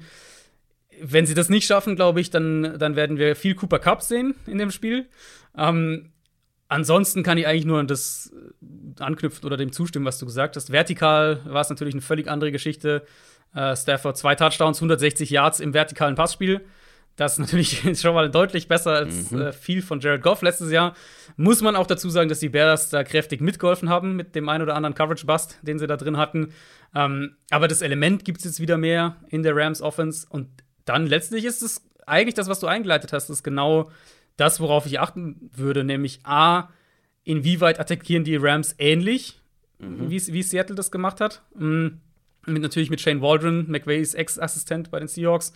Wenn sie das nicht schaffen, glaube ich, dann, dann werden wir viel Cooper Cup sehen in dem Spiel. Ähm, ansonsten kann ich eigentlich nur an das äh, anknüpfen oder dem zustimmen, was du gesagt hast. Vertikal war es natürlich eine völlig andere Geschichte. Äh, Stafford zwei Touchdowns, 160 Yards im vertikalen Passspiel. Das ist natürlich schon mal deutlich besser als äh, viel von Jared Goff letztes Jahr. Muss man auch dazu sagen, dass die Bears da kräftig mitgeholfen haben mit dem ein oder anderen Coverage-Bust, den sie da drin hatten. Ähm, aber das Element gibt es jetzt wieder mehr in der Rams Offense. Und dann letztlich ist es eigentlich das, was du eingeleitet hast, ist genau das, worauf ich achten würde, nämlich A, inwieweit attackieren die Rams ähnlich, wie, wie Seattle das gemacht hat. Mm, Mit, natürlich mit Shane Waldron, McVays Ex-Assistent bei den Seahawks.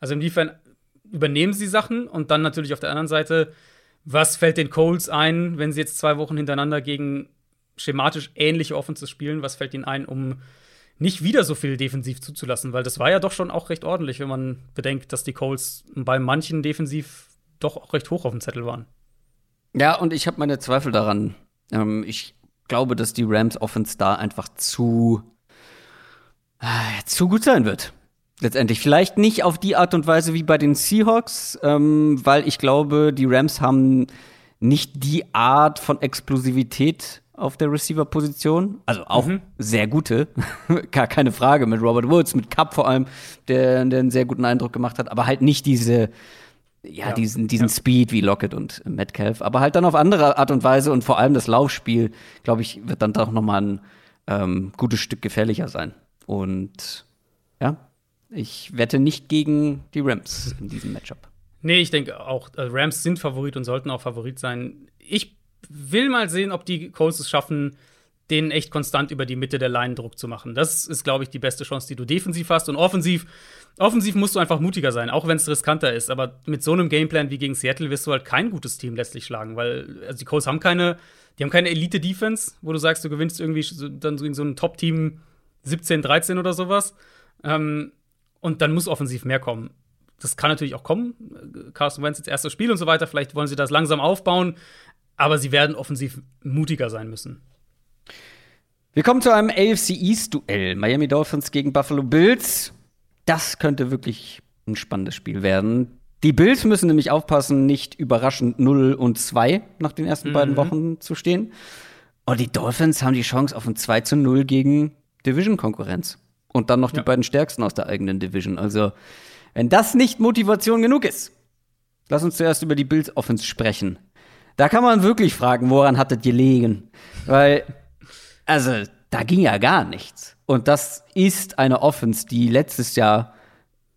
Also inwiefern übernehmen sie Sachen und dann natürlich auf der anderen Seite, was fällt den Colts ein, wenn sie jetzt zwei Wochen hintereinander gegen schematisch ähnliche Offenses spielen? Was fällt ihnen ein, um nicht wieder so viel defensiv zuzulassen? Weil das war ja doch schon auch recht ordentlich, wenn man bedenkt, dass die Colts bei manchen defensiv doch auch recht hoch auf dem Zettel waren. Ja, und ich habe meine Zweifel daran. Ähm, ich glaube, dass die Rams Offense da einfach zu, äh, zu gut sein wird. Letztendlich. Vielleicht nicht auf die Art und Weise wie bei den Seahawks, ähm, weil ich glaube, die Rams haben nicht die Art von Explosivität auf der Receiver-Position. Also auch mhm. sehr gute, gar keine Frage, mit Robert Woods, mit Cup vor allem, der, der einen sehr guten Eindruck gemacht hat, aber halt nicht diese, ja, ja. diesen, diesen ja. Speed wie Lockett und Metcalf, aber halt dann auf andere Art und Weise und vor allem das Laufspiel, glaube ich, wird dann doch noch mal ein ähm, gutes Stück gefährlicher sein. Und ja, ich wette nicht gegen die Rams in diesem Matchup. Nee, ich denke auch, äh, Rams sind Favorit und sollten auch Favorit sein. Ich will mal sehen, ob die Colts es schaffen, den echt konstant über die Mitte der Line Druck zu machen. Das ist, glaube ich, die beste Chance, die du defensiv hast. Und offensiv, offensiv musst du einfach mutiger sein, auch wenn es riskanter ist. Aber mit so einem Gameplan wie gegen Seattle wirst du halt kein gutes Team letztlich schlagen, weil also die Colts haben keine, die haben keine Elite-Defense, wo du sagst, du gewinnst irgendwie dann gegen so ein Top-Team 17, 13 oder sowas. Ähm, und dann muss offensiv mehr kommen. Das kann natürlich auch kommen. Carson Wentz jetzt erstes Spiel und so weiter. Vielleicht wollen sie das langsam aufbauen. Aber sie werden offensiv mutiger sein müssen. Wir kommen zu einem AFC East-Duell. Miami Dolphins gegen Buffalo Bills. Das könnte wirklich ein spannendes Spiel werden. Die Bills müssen nämlich aufpassen, nicht überraschend 0 und 2 nach den ersten mhm. beiden Wochen zu stehen. Und die Dolphins haben die Chance auf ein 2 zu 0 gegen Division-Konkurrenz. Und dann noch ja. die beiden stärksten aus der eigenen Division. Also, wenn das nicht Motivation genug ist, lass uns zuerst über die Bills Offense sprechen. Da kann man wirklich fragen, woran hat das gelegen? Weil, also, da ging ja gar nichts. Und das ist eine Offense, die letztes Jahr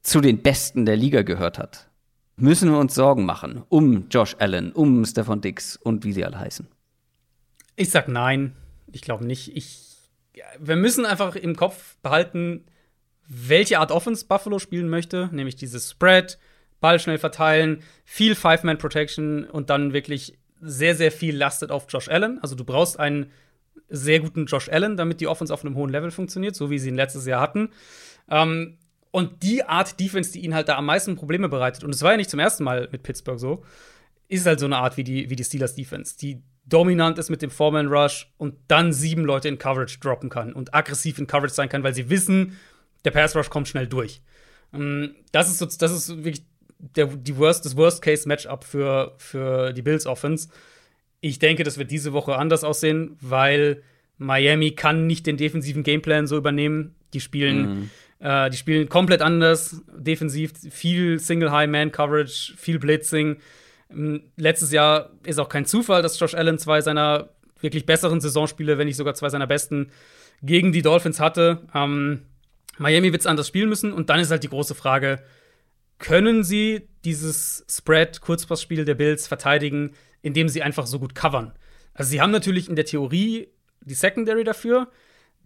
zu den Besten der Liga gehört hat. Müssen wir uns Sorgen machen um Josh Allen, um Stefan Dix und wie sie alle heißen? Ich sag nein. Ich glaube nicht. Ich wir müssen einfach im Kopf behalten, welche Art Offense Buffalo spielen möchte, nämlich dieses Spread, Ball schnell verteilen, viel Five-Man-Protection und dann wirklich sehr, sehr viel lastet auf Josh Allen. Also du brauchst einen sehr guten Josh Allen, damit die Offense auf einem hohen Level funktioniert, so wie sie ihn letztes Jahr hatten. Ähm, und die Art Defense, die ihnen halt da am meisten Probleme bereitet, und es war ja nicht zum ersten Mal mit Pittsburgh so, ist halt so eine Art wie die, wie die Steelers Defense. Die dominant ist mit dem Foreman Rush und dann sieben Leute in Coverage droppen kann und aggressiv in Coverage sein kann, weil sie wissen, der Pass Rush kommt schnell durch. Ähm, das ist, so, das ist wirklich der, die worst, das Worst-Case-Matchup für, für die Bills Offense. Ich denke, das wird diese Woche anders aussehen, weil Miami kann nicht den defensiven Gameplan so übernehmen. Die spielen, mhm. äh, die spielen komplett anders defensiv, viel Single-High-Man-Coverage, viel Blitzing. Ähm, letztes Jahr ist auch kein Zufall, dass Josh Allen zwei seiner wirklich besseren Saisonspiele, wenn nicht sogar zwei seiner besten, gegen die Dolphins hatte. Ähm, Miami wird es anders spielen müssen. Und dann ist halt die große Frage: Können sie dieses Spread-Kurzpassspiel der Bills verteidigen, indem sie einfach so gut covern? Also, sie haben natürlich in der Theorie die Secondary dafür.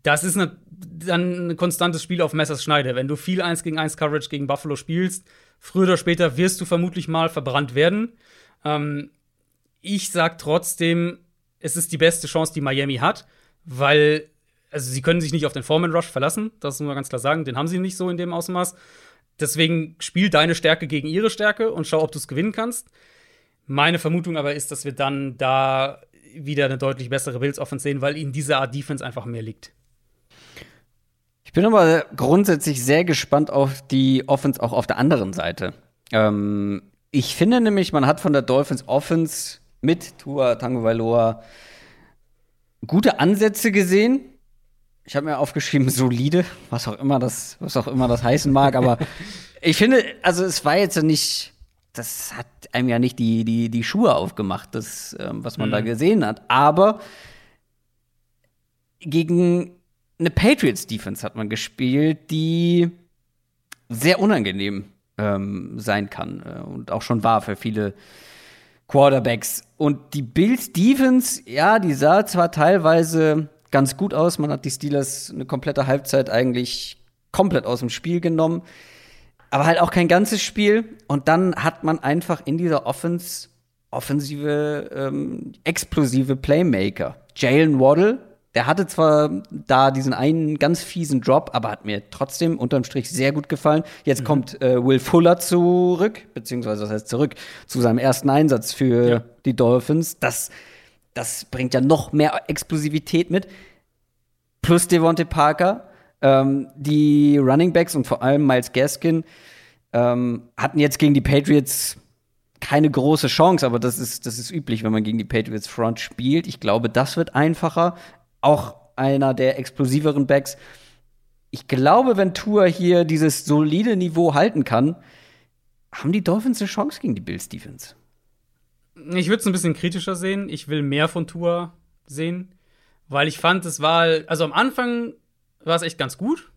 Das ist eine, dann ein konstantes Spiel auf Messers Schneide. Wenn du viel 1 gegen 1 Coverage gegen Buffalo spielst, früher oder später wirst du vermutlich mal verbrannt werden. Ähm, ich sag trotzdem, es ist die beste Chance, die Miami hat, weil, also sie können sich nicht auf den Foreman Rush verlassen, das muss man ganz klar sagen, den haben sie nicht so in dem Ausmaß. Deswegen spiel deine Stärke gegen ihre Stärke und schau, ob du es gewinnen kannst. Meine Vermutung aber ist, dass wir dann da wieder eine deutlich bessere Bills Offense sehen, weil ihnen diese Art Defense einfach mehr liegt. Ich bin aber grundsätzlich sehr gespannt auf die Offense auch auf der anderen Seite. Ähm, ich finde nämlich, man hat von der Dolphins Offense mit Tua Tagovailoa gute Ansätze gesehen. Ich habe mir aufgeschrieben solide, was auch immer das, was auch immer das heißen mag, aber ich finde, also es war jetzt nicht, das hat einem ja nicht die die die Schuhe aufgemacht, das ähm, was man mhm. da gesehen hat, aber gegen eine Patriots Defense hat man gespielt, die sehr unangenehm ähm, sein kann äh, und auch schon war für viele Quarterbacks. Und die Bills Defense, ja, die sah zwar teilweise ganz gut aus, man hat die Steelers eine komplette Halbzeit eigentlich komplett aus dem Spiel genommen, aber halt auch kein ganzes Spiel. Und dann hat man einfach in dieser Offense offensive, ähm, explosive Playmaker. Jalen Waddle Der hatte zwar da diesen einen ganz fiesen Drop, aber hat mir trotzdem unterm Strich sehr gut gefallen. Jetzt Mhm. kommt äh, Will Fuller zurück, beziehungsweise das heißt zurück zu seinem ersten Einsatz für Ja. die Dolphins. Das, das bringt ja noch mehr Explosivität mit. Plus Devontae Parker. Ähm, die Running Backs und vor allem Miles Gaskin ähm, hatten jetzt gegen die Patriots keine große Chance, aber das ist, das ist üblich, wenn man gegen die Patriots Front spielt. Ich glaube, das wird einfacher. Auch einer der explosiveren Backs. Ich glaube, wenn Tour hier dieses solide Niveau halten kann, haben die Dolphins eine Chance gegen die Bills Defense. Ich würde es ein bisschen kritischer sehen. Ich will mehr von Tour sehen, weil ich fand, es war, also am Anfang war es echt ganz gut,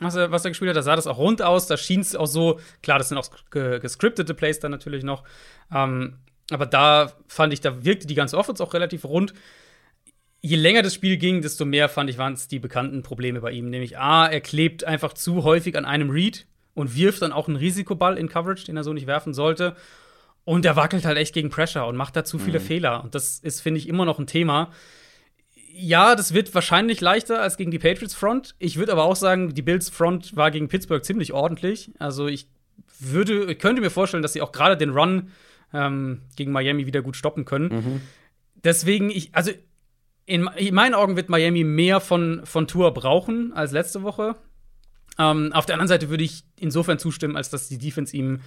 was er, was er gespielt hat. Da sah das auch rund aus, da schien es auch so, klar, das sind auch ge gescriptete Plays dann natürlich noch. Ähm, aber da fand ich, da wirkte die ganze Offense auch relativ rund. Je länger das Spiel ging, desto mehr fand ich, waren es die bekannten Probleme bei ihm. Nämlich A, er klebt einfach zu häufig an einem Read und wirft dann auch einen Risikoball in Coverage, den er so nicht werfen sollte. Und er wackelt halt echt gegen Pressure und macht da zu viele Fehler. Und das ist, finde ich, immer noch ein Thema. Ja, das wird wahrscheinlich leichter als gegen die Patriots Front. Ich würde aber auch sagen, die Bills Front war gegen Pittsburgh ziemlich ordentlich. Also ich würde, könnte mir vorstellen, dass sie auch gerade den Run ähm, gegen Miami wieder gut stoppen können. Deswegen, ich, also in, in meinen Augen wird Miami mehr von, von Tour brauchen als letzte Woche. Ähm, auf der anderen Seite würde ich insofern zustimmen, als dass die Defense ihm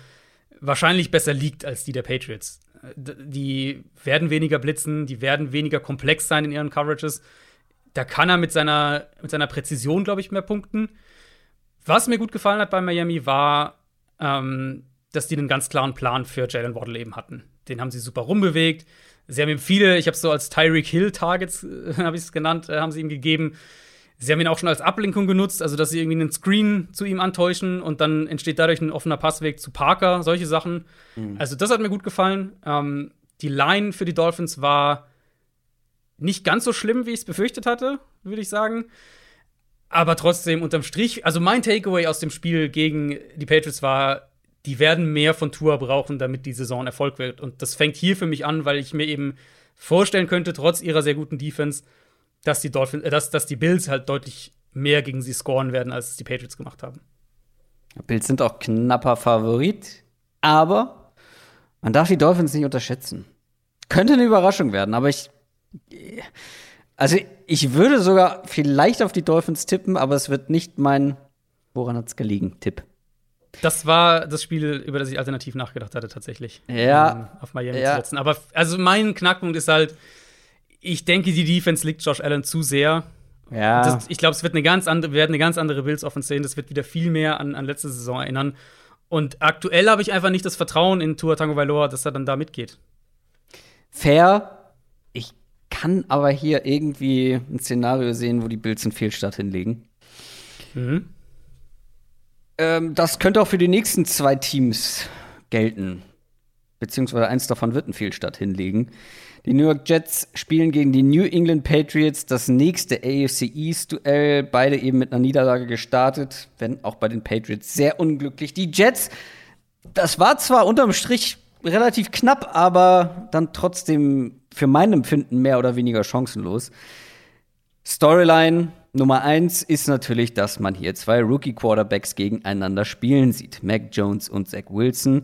wahrscheinlich besser liegt als die der Patriots. Äh, Die werden weniger blitzen, die werden weniger komplex sein in ihren Coverages. Da kann er mit seiner, mit seiner Präzision, glaube ich, mehr punkten. Was mir gut gefallen hat bei Miami war, ähm, dass die einen ganz klaren Plan für Jalen Waddle eben hatten. Den haben sie super rumbewegt. Sie haben ihm viele, ich habe es so als Tyreek Hill Targets, habe ich es genannt, äh, haben sie ihm gegeben. Sie haben ihn auch schon als Ablenkung genutzt, also dass sie irgendwie einen Screen zu ihm antäuschen und dann entsteht dadurch ein offener Passweg zu Parker, solche Sachen. Also das hat mir gut gefallen. Ähm, die Line für die Dolphins war nicht ganz so schlimm, wie ich es befürchtet hatte, würde ich sagen. Aber trotzdem unterm Strich, also mein Takeaway aus dem Spiel gegen die Patriots war, die werden mehr von Tour brauchen, damit die Saison Erfolg wird. Und das fängt hier für mich an, weil ich mir eben vorstellen könnte, trotz ihrer sehr guten Defense, dass die Dolphins, äh, dass, dass die Bills halt deutlich mehr gegen sie scoren werden, als es die Patriots gemacht haben. Bills sind auch knapper Favorit, aber man darf die Dolphins nicht unterschätzen. Könnte eine Überraschung werden, aber ich. Also, ich würde sogar vielleicht auf die Dolphins tippen, aber es wird nicht mein. Woran hat's gelegen? Tipp. Das war das Spiel, über das ich alternativ nachgedacht hatte, tatsächlich. Ja. Ähm, auf Miami Ja. zu setzen. Aber also mein Knackpunkt ist halt, ich denke, die Defense liegt Josh Allen zu sehr. Ja. Das, ich glaube, es wird eine ganz andere, wir werden eine ganz andere Bills Offense sehen. Das wird wieder viel mehr an, an letzte Saison erinnern. Und aktuell habe ich einfach nicht das Vertrauen in Tua Tango Vailoa, dass er dann da mitgeht. fair. Ich kann aber hier irgendwie ein Szenario sehen, wo die Bills einen Fehlstart hinlegen. Mhm. Ähm, das könnte auch für die nächsten zwei Teams gelten. Beziehungsweise eins davon wird einen Fehlstart hinlegen. Die New York Jets spielen gegen die New England Patriots das nächste AFC East-Duell. Beide eben mit einer Niederlage gestartet, wenn auch bei den Patriots sehr unglücklich. Die Jets, das war zwar unterm Strich relativ knapp, aber dann trotzdem für mein Empfinden mehr oder weniger chancenlos. Storyline Nummer eins ist natürlich, dass man hier zwei Rookie-Quarterbacks gegeneinander spielen sieht. Mac Jones und Zach Wilson.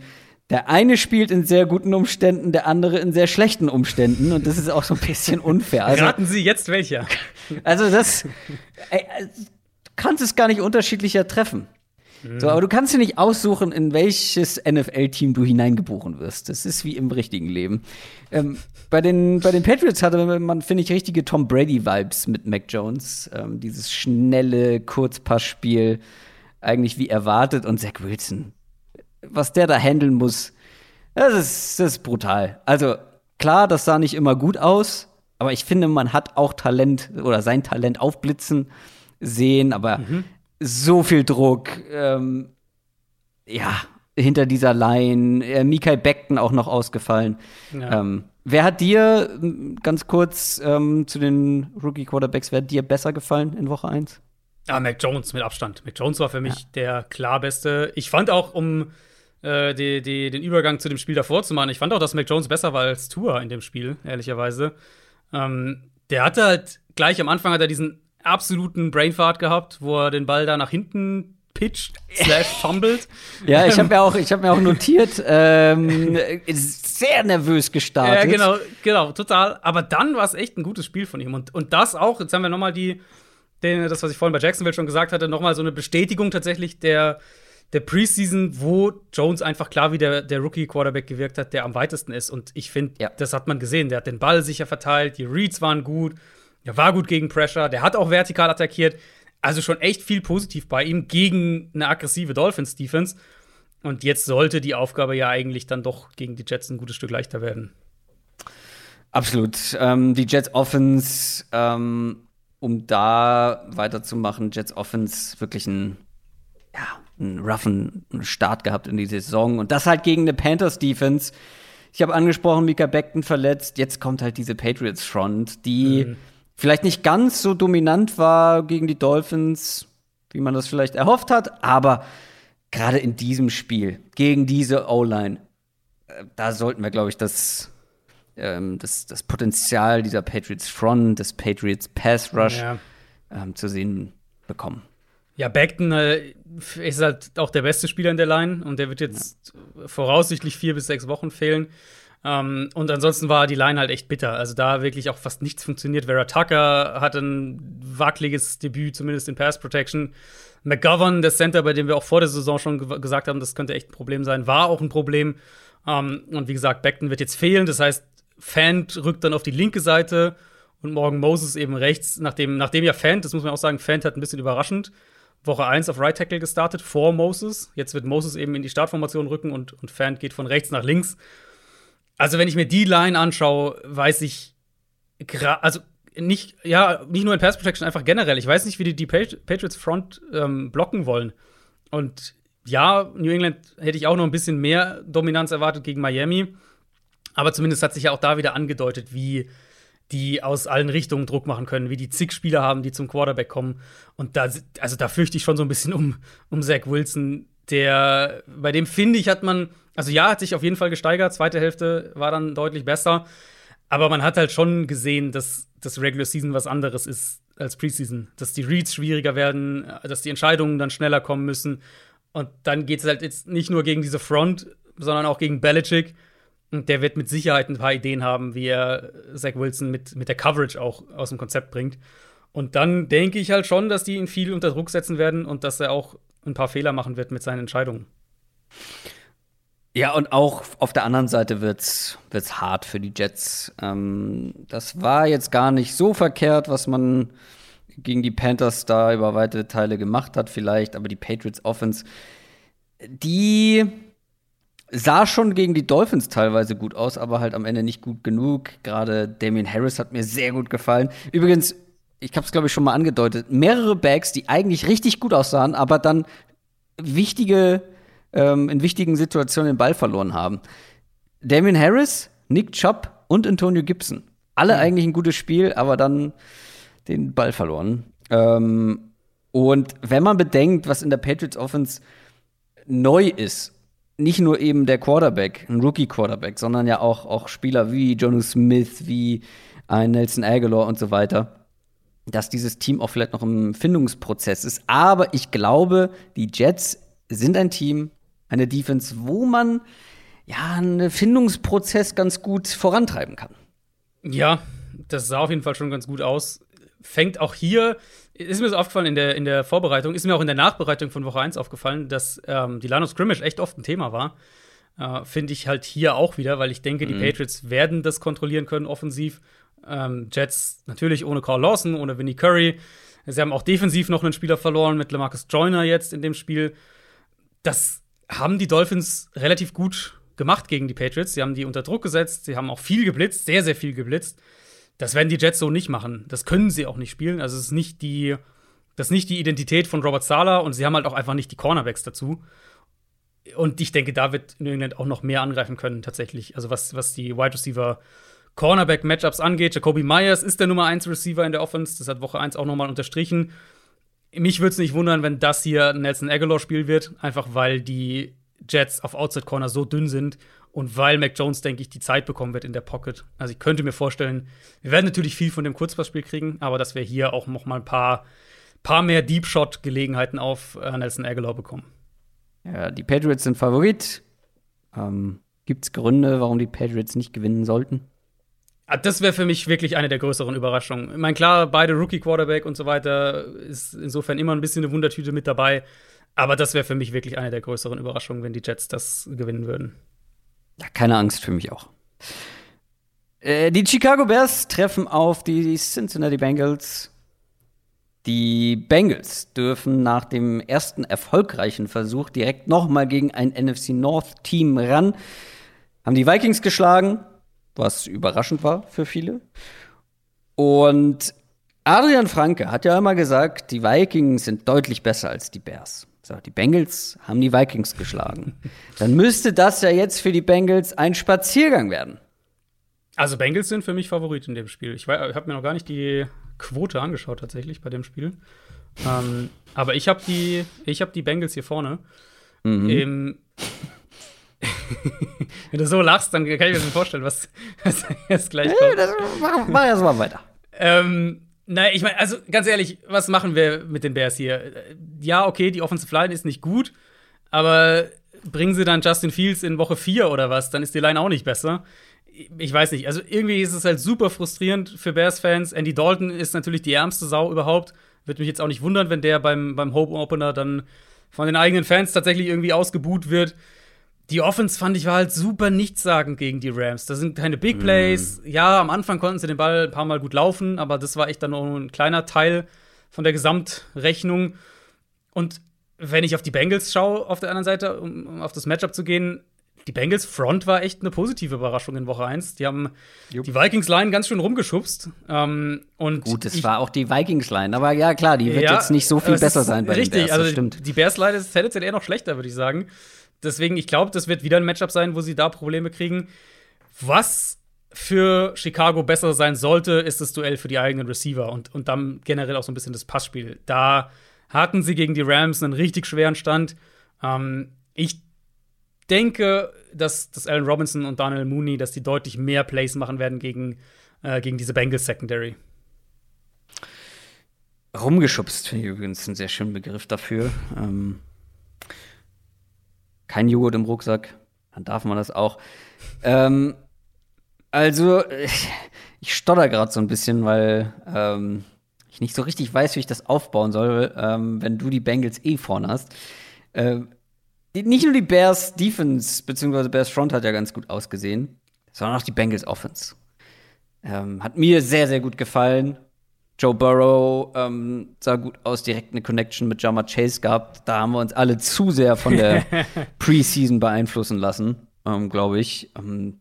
Der eine spielt in sehr guten Umständen, der andere in sehr schlechten Umständen. Und das ist auch so ein bisschen unfair. Also, Raten Sie jetzt welcher? also das, ey, also, du kannst es gar nicht unterschiedlicher treffen. So, aber du kannst dir nicht aussuchen, in welches NFL-Team du hineingeboren wirst. Das ist wie im richtigen Leben. Ähm, bei, den, bei den Patriots hatte man, finde ich, richtige Tom Brady-Vibes mit Mac Jones. Ähm, dieses schnelle Kurzpassspiel, eigentlich wie erwartet. Und Zach Wilson, was der da handeln muss, das ist, das ist brutal. Also, klar, das sah nicht immer gut aus, aber ich finde, man hat auch Talent oder sein Talent aufblitzen sehen, aber so viel Druck, ähm, ja, hinter dieser Line, äh, Mikael Beckton auch noch ausgefallen. Ja. Ähm, wer hat dir, ganz kurz ähm, zu den Rookie-Quarterbacks, wer hat dir besser gefallen in Woche 1? Ah, Mac Jones mit Abstand. Mac Jones war für mich der klar beste. Ich fand auch, um äh, die, die, den Übergang zu dem Spiel davor zu machen, ich fand auch, dass Mac Jones besser war als Tour in dem Spiel, ehrlicherweise. Ähm, der hatte halt gleich am Anfang hat er diesen absoluten Brainfart gehabt, wo er den Ball da nach hinten pitcht, slash fummelt. Ja, ich habe mir auch, ich habe mir auch notiert, ähm, sehr nervös gestartet. Ja, genau, genau, total. Aber dann war es echt ein gutes Spiel von ihm. Und, und das auch, jetzt haben wir nochmal die, den, das, was ich vorhin bei Jacksonville schon gesagt hatte, nochmal so eine Bestätigung tatsächlich der, der Preseason, wo Jones einfach klar wie der, der Rookie-Quarterback gewirkt hat, der am weitesten ist. Und ich finde, Ja. das hat man gesehen. Der hat den Ball sicher verteilt, die Reads waren gut, der war gut gegen Pressure, der hat auch vertikal attackiert. Also schon echt viel positiv bei ihm gegen eine aggressive Dolphins-Defense. Und jetzt sollte die Aufgabe ja eigentlich dann doch gegen die Jets ein gutes Stück leichter werden. Absolut. Ähm, die Jets Offense, ähm, um da weiterzumachen, Jets Offense wirklich ein, ja, einen roughen Start gehabt in die Saison. Und das halt gegen eine Panthers Defense. Ich habe angesprochen, Mika Beckton verletzt. Jetzt kommt halt diese Patriots Front, die vielleicht nicht ganz so dominant war gegen die Dolphins, wie man das vielleicht erhofft hat, aber gerade in diesem Spiel gegen diese O-Line, äh, da sollten wir, glaube ich, das ähm, das, das Potenzial dieser Patriots Front, des Patriots Pass Rush Ja. ähm, zu sehen bekommen. Ja, Beckton äh, ist halt auch der beste Spieler in der Line und der wird jetzt voraussichtlich vier bis sechs Wochen fehlen. Ähm, und ansonsten war die Line halt echt bitter. Also da wirklich auch fast nichts funktioniert. Vera Tucker hat ein wackeliges Debüt, zumindest in Pass Protection. McGovern, der Center, bei dem wir auch vor der Saison schon ge gesagt haben, das könnte echt ein Problem sein, war auch ein Problem. Ähm, und wie gesagt, Beckton wird jetzt fehlen. Das heißt, Fant rückt dann auf die linke Seite und morgen Moses eben rechts. Nachdem, nachdem ja Fant, das muss man auch sagen, Fant hat ein bisschen überraschend Woche 1 auf Right Tackle gestartet vor Moses. Jetzt wird Moses eben in die Startformation rücken und, und Fant geht von rechts nach links. Also, wenn ich mir die Line anschaue, weiß ich, also nicht, ja, nicht nur in Pass Protection, einfach generell. Ich weiß nicht, wie die, die Patri- Patriots Front ähm, blocken wollen. Und ja, New England hätte ich auch noch ein bisschen mehr Dominanz erwartet gegen Miami. Aber zumindest hat sich ja auch da wieder angedeutet, wie die aus allen Richtungen Druck machen können, wie die zig Spieler haben, die zum Quarterback kommen. Und da, also da fürchte ich schon so ein bisschen um, um Zach Wilson, der, bei dem finde ich, hat man, also ja, hat sich auf jeden Fall gesteigert, zweite Hälfte war dann deutlich besser. Aber man hat halt schon gesehen, dass das Regular Season was anderes ist als Preseason. Dass die Reads schwieriger werden, dass die Entscheidungen dann schneller kommen müssen. Und dann geht es halt jetzt nicht nur gegen diese Front, sondern auch gegen Belichick. Und der wird mit Sicherheit ein paar Ideen haben, wie er Zach Wilson mit, mit der Coverage auch aus dem Konzept bringt. Und dann denke ich halt schon, dass die ihn viel unter Druck setzen werden und dass er auch ein paar Fehler machen wird mit seinen Entscheidungen. Ja, und auch auf der anderen Seite wird's, wird's hart für die Jets. Ähm, das war jetzt gar nicht so verkehrt, was man gegen die Panthers da über weite Teile gemacht hat, vielleicht, aber die Patriots Offense, die sah schon gegen die Dolphins teilweise gut aus, aber halt am Ende nicht gut genug. Gerade Damian Harris hat mir sehr gut gefallen. Übrigens, ich habe es glaube ich schon mal angedeutet, mehrere Bags, die eigentlich richtig gut aussahen, aber dann wichtige ähm, in wichtigen Situationen den Ball verloren haben. Damian Harris, Nick Chubb und Antonio Gibson. Alle eigentlich ein gutes Spiel, aber dann den Ball verloren. Ähm, und wenn man bedenkt, was in der Patriots Offense neu ist, nicht nur eben der Quarterback, ein Rookie-Quarterback, sondern ja auch, auch Spieler wie Jonu Smith, wie ein Nelson Aguilar und so weiter, dass dieses Team auch vielleicht noch im Findungsprozess ist. Aber ich glaube, die Jets sind ein Team, eine Defense, wo man ja einen Findungsprozess ganz gut vorantreiben kann. Ja, das sah auf jeden Fall schon ganz gut aus. Fängt auch hier, ist mir so aufgefallen in der, in der Vorbereitung, ist mir auch in der Nachbereitung von Woche 1 aufgefallen, dass ähm, die Line of Scrimmage echt oft ein Thema war. Äh, Finde ich halt hier auch wieder, weil ich denke, die Patriots werden das kontrollieren können offensiv. Ähm, Jets natürlich ohne Carl Lawson, ohne Vinnie Curry. Sie haben auch defensiv noch einen Spieler verloren mit Lamarcus Joyner jetzt in dem Spiel. Das haben die Dolphins relativ gut gemacht gegen die Patriots. Sie haben die unter Druck gesetzt, sie haben auch viel geblitzt, sehr, sehr viel geblitzt. Das werden die Jets so nicht machen. Das können sie auch nicht spielen. Also es ist nicht die, das ist nicht die Identität von Robert Sala und sie haben halt auch einfach nicht die Cornerbacks dazu. Und ich denke, da wird New England auch noch mehr angreifen können, tatsächlich. Also was, was die Wide Receiver Cornerback-Matchups angeht. Jacoby Myers ist der Nummer 1 Receiver in der Offense. Das hat Woche 1 auch nochmal unterstrichen. Mich würde es nicht wundern, wenn das hier Nelson Aguilar-Spiel wird, einfach weil die Jets auf Outside Corner so dünn sind und weil Mac Jones, denke ich, die Zeit bekommen wird in der Pocket. Also ich könnte mir vorstellen, wir werden natürlich viel von dem Kurzpassspiel kriegen, aber dass wir hier auch noch mal ein paar, paar mehr Deep Shot-Gelegenheiten auf äh, Nelson Aguilar bekommen. Ja, die Patriots sind Favorit. Ähm, Gibt es Gründe, warum die Patriots nicht gewinnen sollten? Ah, das wäre für mich wirklich eine der größeren Überraschungen. Ich meine, klar, beide Rookie-Quarterback und so weiter ist insofern immer ein bisschen eine Wundertüte mit dabei. Aber das wäre für mich wirklich eine der größeren Überraschungen, wenn die Jets das gewinnen würden. Ja, keine Angst für mich auch. Äh, die Chicago Bears treffen auf die Cincinnati Bengals. Die Bengals dürfen nach dem ersten erfolgreichen Versuch direkt noch mal gegen ein NFC North Team ran. Haben die Vikings geschlagen, was überraschend war für viele. Und Adrian Franke hat ja immer gesagt, die Vikings sind deutlich besser als die Bears. So, die Bengals haben die Vikings geschlagen. Dann müsste das ja jetzt für die Bengals ein Spaziergang werden. Also Bengals sind für mich Favorit in dem Spiel. Ich, ich habe mir noch gar nicht die Quote angeschaut tatsächlich bei dem Spiel. Ähm, aber ich habe die, ich habe die Bengals hier vorne. Mhm. Ähm, Wenn du so lachst, dann kann ich mir das vorstellen, was, was jetzt gleich kommt. Ja, mach, mach erst mal weiter. ähm, Nein, ich meine, also ganz ehrlich, was machen wir mit den Bears hier? Ja, okay, die Offensive Line ist nicht gut, aber bringen sie dann Justin Fields in Woche 4 oder was, dann ist die Line auch nicht besser. Ich weiß nicht, also irgendwie ist es halt super frustrierend für Bears-Fans. Andy Dalton ist natürlich die ärmste Sau überhaupt. Würde mich jetzt auch nicht wundern, wenn der beim, beim Hope Opener dann von den eigenen Fans tatsächlich irgendwie ausgebuht wird die Offense fand ich war halt super nichtssagend gegen die Rams. Da sind keine Big Plays. Mm. Ja, am Anfang konnten sie den Ball ein paar Mal gut laufen, aber das war echt dann nur ein kleiner Teil von der Gesamtrechnung. Und wenn ich auf die Bengals schaue, auf der anderen Seite, um auf das Matchup zu gehen, die Bengals Front war echt eine positive Überraschung in Woche 1. Die haben Jupp. die Vikings Line ganz schön rumgeschubst. Ähm, und Gut, es war auch die Vikings Line, aber ja, klar, die wird ja, jetzt nicht so viel besser sein bei richtig, den Bears, also stimmt. Die Bears Line ist tendenziell eher noch schlechter, würde ich sagen. Deswegen, ich glaube, das wird wieder ein Matchup sein, wo sie da Probleme kriegen. Was für Chicago besser sein sollte, ist das Duell für die eigenen Receiver und, und dann generell auch so ein bisschen das Passspiel. Da hatten sie gegen die Rams einen richtig schweren Stand. Ähm, ich denke, dass, dass Allen Robinson und Daniel Mooney, dass die deutlich mehr Plays machen werden gegen, äh, gegen diese Bengals Secondary. Rumgeschubst finde ich übrigens einen sehr schönen Begriff dafür. Ähm, kein Joghurt im Rucksack, dann darf man das auch. ähm, also, ich, stotter gerade so ein bisschen, weil ähm, ich nicht so richtig weiß, wie ich das aufbauen soll, ähm, wenn du die Bengals eh vorne hast. Ähm, die, nicht nur die Bears Defense bzw. Bears Front hat ja ganz gut ausgesehen, sondern auch die Bengals Offense. Ähm, hat mir sehr, sehr gut gefallen. Joe Burrow ähm, sah gut aus, direkt eine Connection mit Jama Chase gehabt. Da haben wir uns alle zu sehr von der Preseason beeinflussen lassen, ähm, glaube ich. Ähm,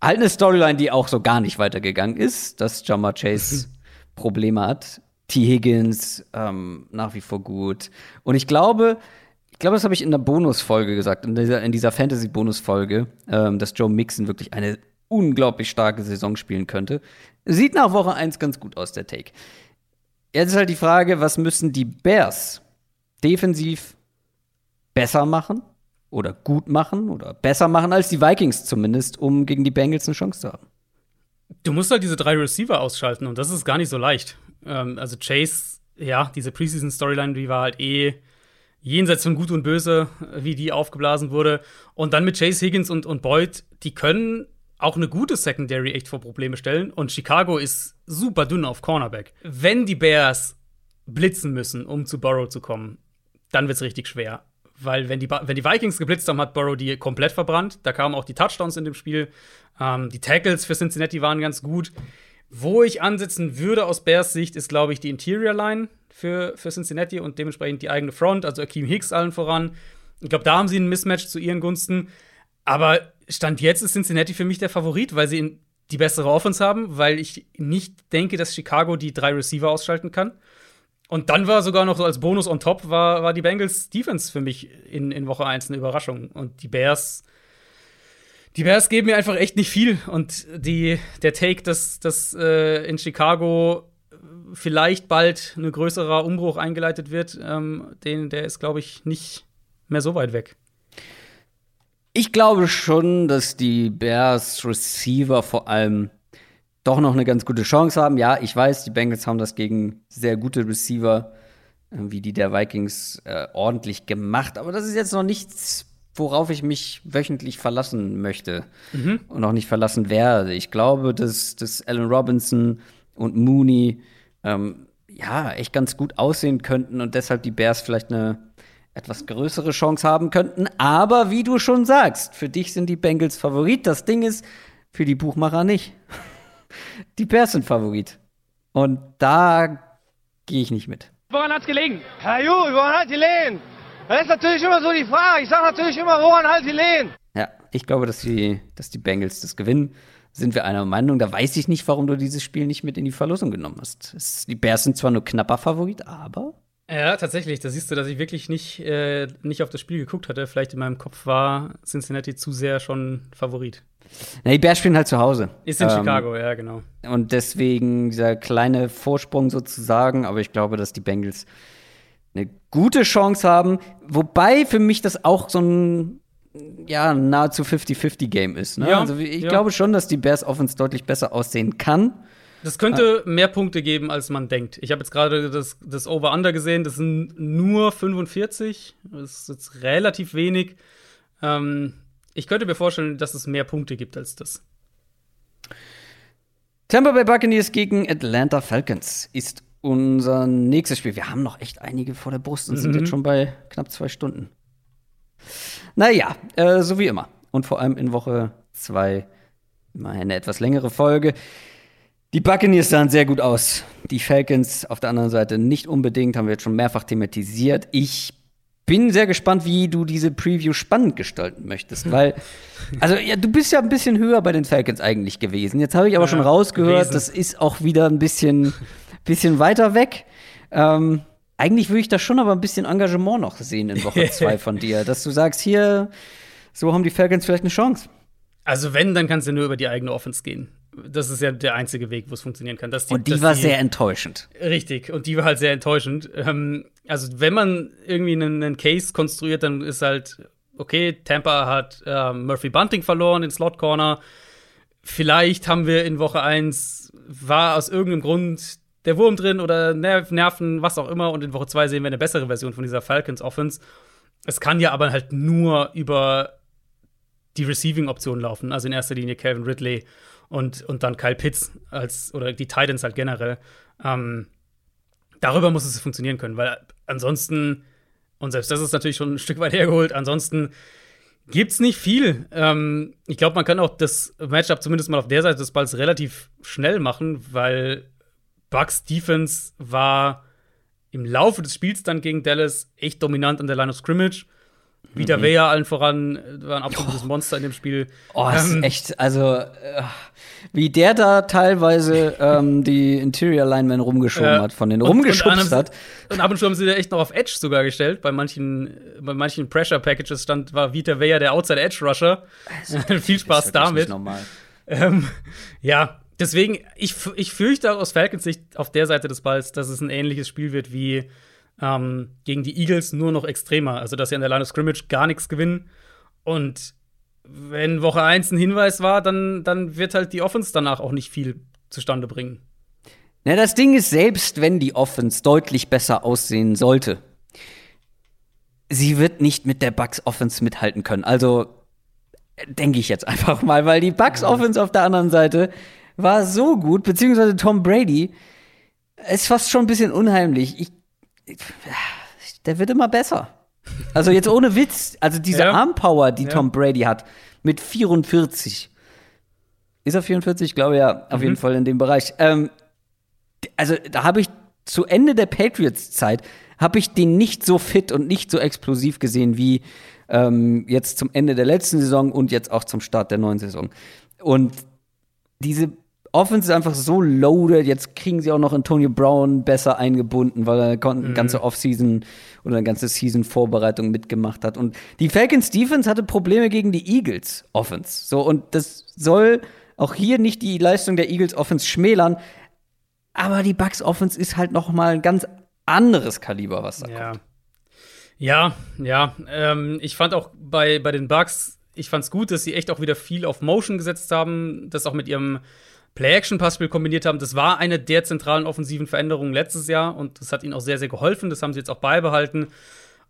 halt eine Storyline, die auch so gar nicht weitergegangen ist, dass Jama Chase Probleme hat. T. Higgins ähm, nach wie vor gut. Und ich glaube, ich glaube, das habe ich in der Bonusfolge gesagt, in dieser, in dieser Fantasy-Bonusfolge, ähm, dass Joe Mixon wirklich eine unglaublich starke Saison spielen könnte. Sieht nach Woche 1 ganz gut aus, der Take. Jetzt ist halt die Frage, was müssen die Bears defensiv besser machen oder gut machen oder besser machen als die Vikings zumindest, um gegen die Bengals eine Chance zu haben? Du musst halt diese drei Receiver ausschalten und das ist gar nicht so leicht. Ähm, also Chase, ja, diese Preseason-Storyline, die war halt eh jenseits von Gut und Böse, wie die aufgeblasen wurde. Und dann mit Chase Higgins und, und Boyd, die können auch eine gute Secondary echt vor Probleme stellen. Und Chicago ist super dünn auf Cornerback. Wenn die Bears blitzen müssen, um zu Burrow zu kommen, dann wird es richtig schwer. Weil, wenn die, wenn die Vikings geblitzt haben, hat Burrow die komplett verbrannt. Da kamen auch die Touchdowns in dem Spiel. Ähm, die Tackles für Cincinnati waren ganz gut. Wo ich ansetzen würde aus Bears Sicht, ist, glaube ich, die Interior Line für, für Cincinnati und dementsprechend die eigene Front, also Akeem Hicks allen voran. Ich glaube, da haben sie ein Mismatch zu ihren Gunsten. Aber Stand jetzt ist Cincinnati für mich der Favorit, weil sie die bessere Offense haben, weil ich nicht denke, dass Chicago die drei Receiver ausschalten kann. Und dann war sogar noch so als Bonus on top, war, war die Bengals Defense für mich in, in Woche 1 eine Überraschung. Und die Bears, die Bears geben mir einfach echt nicht viel. Und die, der Take, dass, dass äh, in Chicago vielleicht bald ein größerer Umbruch eingeleitet wird, ähm, den, der ist, glaube ich, nicht mehr so weit weg. Ich glaube schon, dass die Bears Receiver vor allem doch noch eine ganz gute Chance haben. Ja, ich weiß, die Bengals haben das gegen sehr gute Receiver, äh, wie die der Vikings, äh, ordentlich gemacht. Aber das ist jetzt noch nichts, worauf ich mich wöchentlich verlassen möchte und auch nicht verlassen werde. Ich glaube, dass, dass Allen Robinson und Mooney ähm, ja echt ganz gut aussehen könnten und deshalb die Bears vielleicht eine etwas größere Chance haben könnten. Aber wie du schon sagst, für dich sind die Bengals Favorit. Das Ding ist, für die Buchmacher nicht. Die Bears sind Favorit. Und da gehe ich nicht mit. Woran hat's gelegen? Herr Ju, woran hat die Lehen? Das ist natürlich immer so die Frage. Ich sage natürlich immer, woran halt die Lehen? Ja, ich glaube, dass die, dass die Bengals das gewinnen. Sind wir einer Meinung? Da weiß ich nicht, warum du dieses Spiel nicht mit in die Verlosung genommen hast. Die Bears sind zwar nur knapper Favorit, aber Ja, tatsächlich. Da siehst du, dass ich wirklich nicht, äh, nicht auf das Spiel geguckt hatte. Vielleicht in meinem Kopf war Cincinnati zu sehr schon Favorit. na, die Bears spielen halt zu Hause. Ist in Ähm, Chicago, ja, genau. Und deswegen dieser kleine Vorsprung sozusagen. Aber ich glaube, dass die Bengals eine gute Chance haben. Wobei für mich das auch so ein ja, nahezu 50-50-Game ist. Ne? Ja, also ich ja. glaube schon, dass die Bears Offense deutlich besser aussehen kann. Das könnte mehr Punkte geben, als man denkt. Ich habe jetzt gerade das, das Over-Under gesehen. Das sind nur 45. Das ist jetzt relativ wenig. Ähm, ich könnte mir vorstellen, dass es mehr Punkte gibt als das. Tampa Bay Buccaneers gegen Atlanta Falcons ist unser nächstes Spiel. Wir haben noch echt einige vor der Brust und sind jetzt schon bei knapp zwei Stunden. Naja, äh, so wie immer. Und vor allem in Woche zwei immer eine etwas längere Folge. Die Buccaneers sahen sehr gut aus. Die Falcons auf der anderen Seite nicht unbedingt, haben wir jetzt schon mehrfach thematisiert. Ich bin sehr gespannt, wie du diese Preview spannend gestalten möchtest, weil, also ja, du bist ja ein bisschen höher bei den Falcons eigentlich gewesen. Jetzt habe ich aber Ja, schon rausgehört, gewesen. das ist auch wieder ein bisschen, bisschen weiter weg. Ähm, eigentlich würde ich da schon aber ein bisschen Engagement noch sehen in Woche zwei von dir, dass du sagst, hier, so haben die Falcons vielleicht eine Chance. Also, wenn, dann kannst du nur über die eigene Offense gehen. Das ist ja der einzige Weg, wo es funktionieren kann. Dass Und die war sehr enttäuschend. Richtig, und die war halt sehr enttäuschend. Ähm, also, wenn man irgendwie einen, einen Case konstruiert, dann ist halt, okay, Tampa hat ähm, Murphy Bunting verloren in Slot Corner. Vielleicht haben wir in Woche 1, war aus irgendeinem Grund der Wurm drin oder Ner Nerven, was auch immer, und in Woche 2 sehen wir eine bessere Version von dieser Falcons Offense. Es kann ja aber halt nur über die Receiving-Option laufen, also in erster Linie Calvin Ridley und, und dann Kyle Pitts als oder die Titans halt generell. Ähm, darüber muss es funktionieren können, weil ansonsten, und selbst das ist natürlich schon ein Stück weit hergeholt, ansonsten gibt's nicht viel. Ähm, ich glaube, man kann auch das Matchup zumindest mal auf der Seite des Balls relativ schnell machen, weil Bucks Defense war im Laufe des Spiels dann gegen Dallas echt dominant an der Line of Scrimmage. Vita Vea allen voran äh, war ein absolutes Monster in dem Spiel. Oh, das ist Ähm, echt, also äh, wie der da teilweise ähm, die Interior Linemen rumgeschoben Ja. hat, von den rumgeschubst hat. Und ab und zu haben sie da echt noch auf Edge sogar gestellt. Bei manchen, bei manchen Pressure Packages stand, war Vita Vea der Outside Edge Rusher. Viel Spaß Ist damit. nicht normal. Ähm, ja, deswegen, ich, ich fürchte aus Falcons Sicht auf der Seite des Balls, dass es ein ähnliches Spiel wird wie ähm, gegen die Eagles, nur noch extremer. Also, dass sie an der Line of Scrimmage gar nichts gewinnen. Und wenn Woche 1 ein Hinweis war, dann, dann wird halt die Offense danach auch nicht viel zustande bringen. Na, das Ding ist, selbst wenn die Offense deutlich besser aussehen sollte, sie wird nicht mit der Bucks Offense mithalten können. Also denke ich jetzt einfach mal, weil die Bucks Offense auf der anderen Seite war so gut, beziehungsweise Tom Brady ist fast schon ein bisschen unheimlich. Ich, ich, der wird immer besser. Also jetzt ohne Witz, also diese Ja. Armpower, die Ja. Tom Brady hat, mit 44. Ist er 44? Ich glaube ja, auf jeden Fall in dem Bereich. Ähm, also da habe ich zu Ende der Patriots-Zeit habe ich den nicht so fit und nicht so explosiv gesehen wie ähm, jetzt zum Ende der letzten Saison und jetzt auch zum Start der neuen Saison. Und diese Offense ist einfach so loaded. Jetzt kriegen sie auch noch Antonio Brown besser eingebunden, weil er eine ganze Offseason oder eine ganze Season-Vorbereitung mitgemacht hat. Und die Falcons Defense hatte Probleme gegen die Eagles Offense. So, und das soll auch hier nicht die Leistung der Eagles Offense schmälern. Aber die Bucks Offense ist halt noch mal ein ganz anderes Kaliber, was da Ja. kommt. Ja, ja. Ähm, ich fand auch bei, bei den Bucks Ich fand's gut, dass sie echt auch wieder viel auf Motion gesetzt haben, das auch mit ihrem Play-Action-Passspiel kombiniert haben. Das war eine der zentralen offensiven Veränderungen letztes Jahr und das hat ihnen auch sehr, sehr geholfen. Das haben sie jetzt auch beibehalten.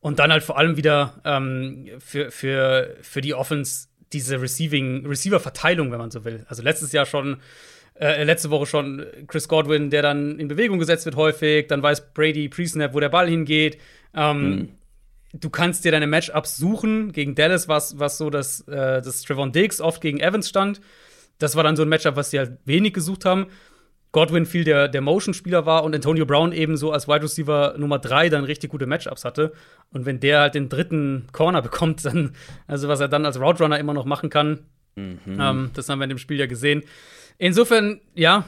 Und dann halt vor allem wieder ähm, für, für, für die Offense diese Receiving, Receiver-Verteilung, wenn man so will. Also letztes Jahr schon, äh, letzte Woche schon Chris Godwin, der dann in Bewegung gesetzt wird häufig, dann weiß Brady pre-snap, wo der Ball hingeht. Ähm, mhm. Du kannst dir deine Matchups suchen. Gegen Dallas war es so, dass, äh, dass Trevon Diggs oft gegen Evans stand. Das war dann so ein Matchup, was sie halt wenig gesucht haben. Godwin viel der, der Motion-Spieler war und Antonio Brown ebenso als Wide Receiver Nummer 3 dann richtig gute Matchups hatte. Und wenn der halt den dritten Corner bekommt, dann, also was er dann als Route Runner immer noch machen kann, mhm. ähm, das haben wir in dem Spiel ja gesehen. Insofern, ja,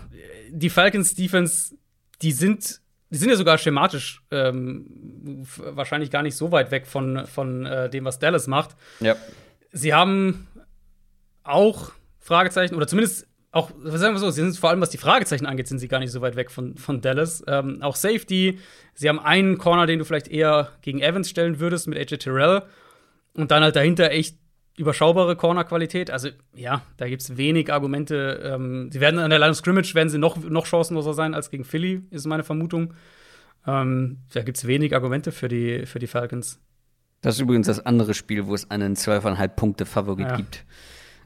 die Falcons Defense, die sind, die sind ja sogar schematisch ähm, wahrscheinlich gar nicht so weit weg von, von äh, dem, was Dallas macht. Ja. Sie haben auch Fragezeichen, oder zumindest auch, sagen wir so, sie sind vor allem, was die Fragezeichen angeht, sind sie gar nicht so weit weg von, von Dallas. Ähm, auch Safety, sie haben einen Corner, den du vielleicht eher gegen Evans stellen würdest mit AJ Terrell. Und dann halt dahinter echt überschaubare Cornerqualität. Also ja, da gibt es wenig Argumente. Ähm, sie werden an der Line of Scrimmage werden sie noch, noch chancenloser sein als gegen Philly, ist meine Vermutung. Ähm, da gibt es wenig Argumente für die, für die Falcons. Das ist übrigens das andere Spiel, wo es einen 12,5 Punkte Favorit ja. gibt.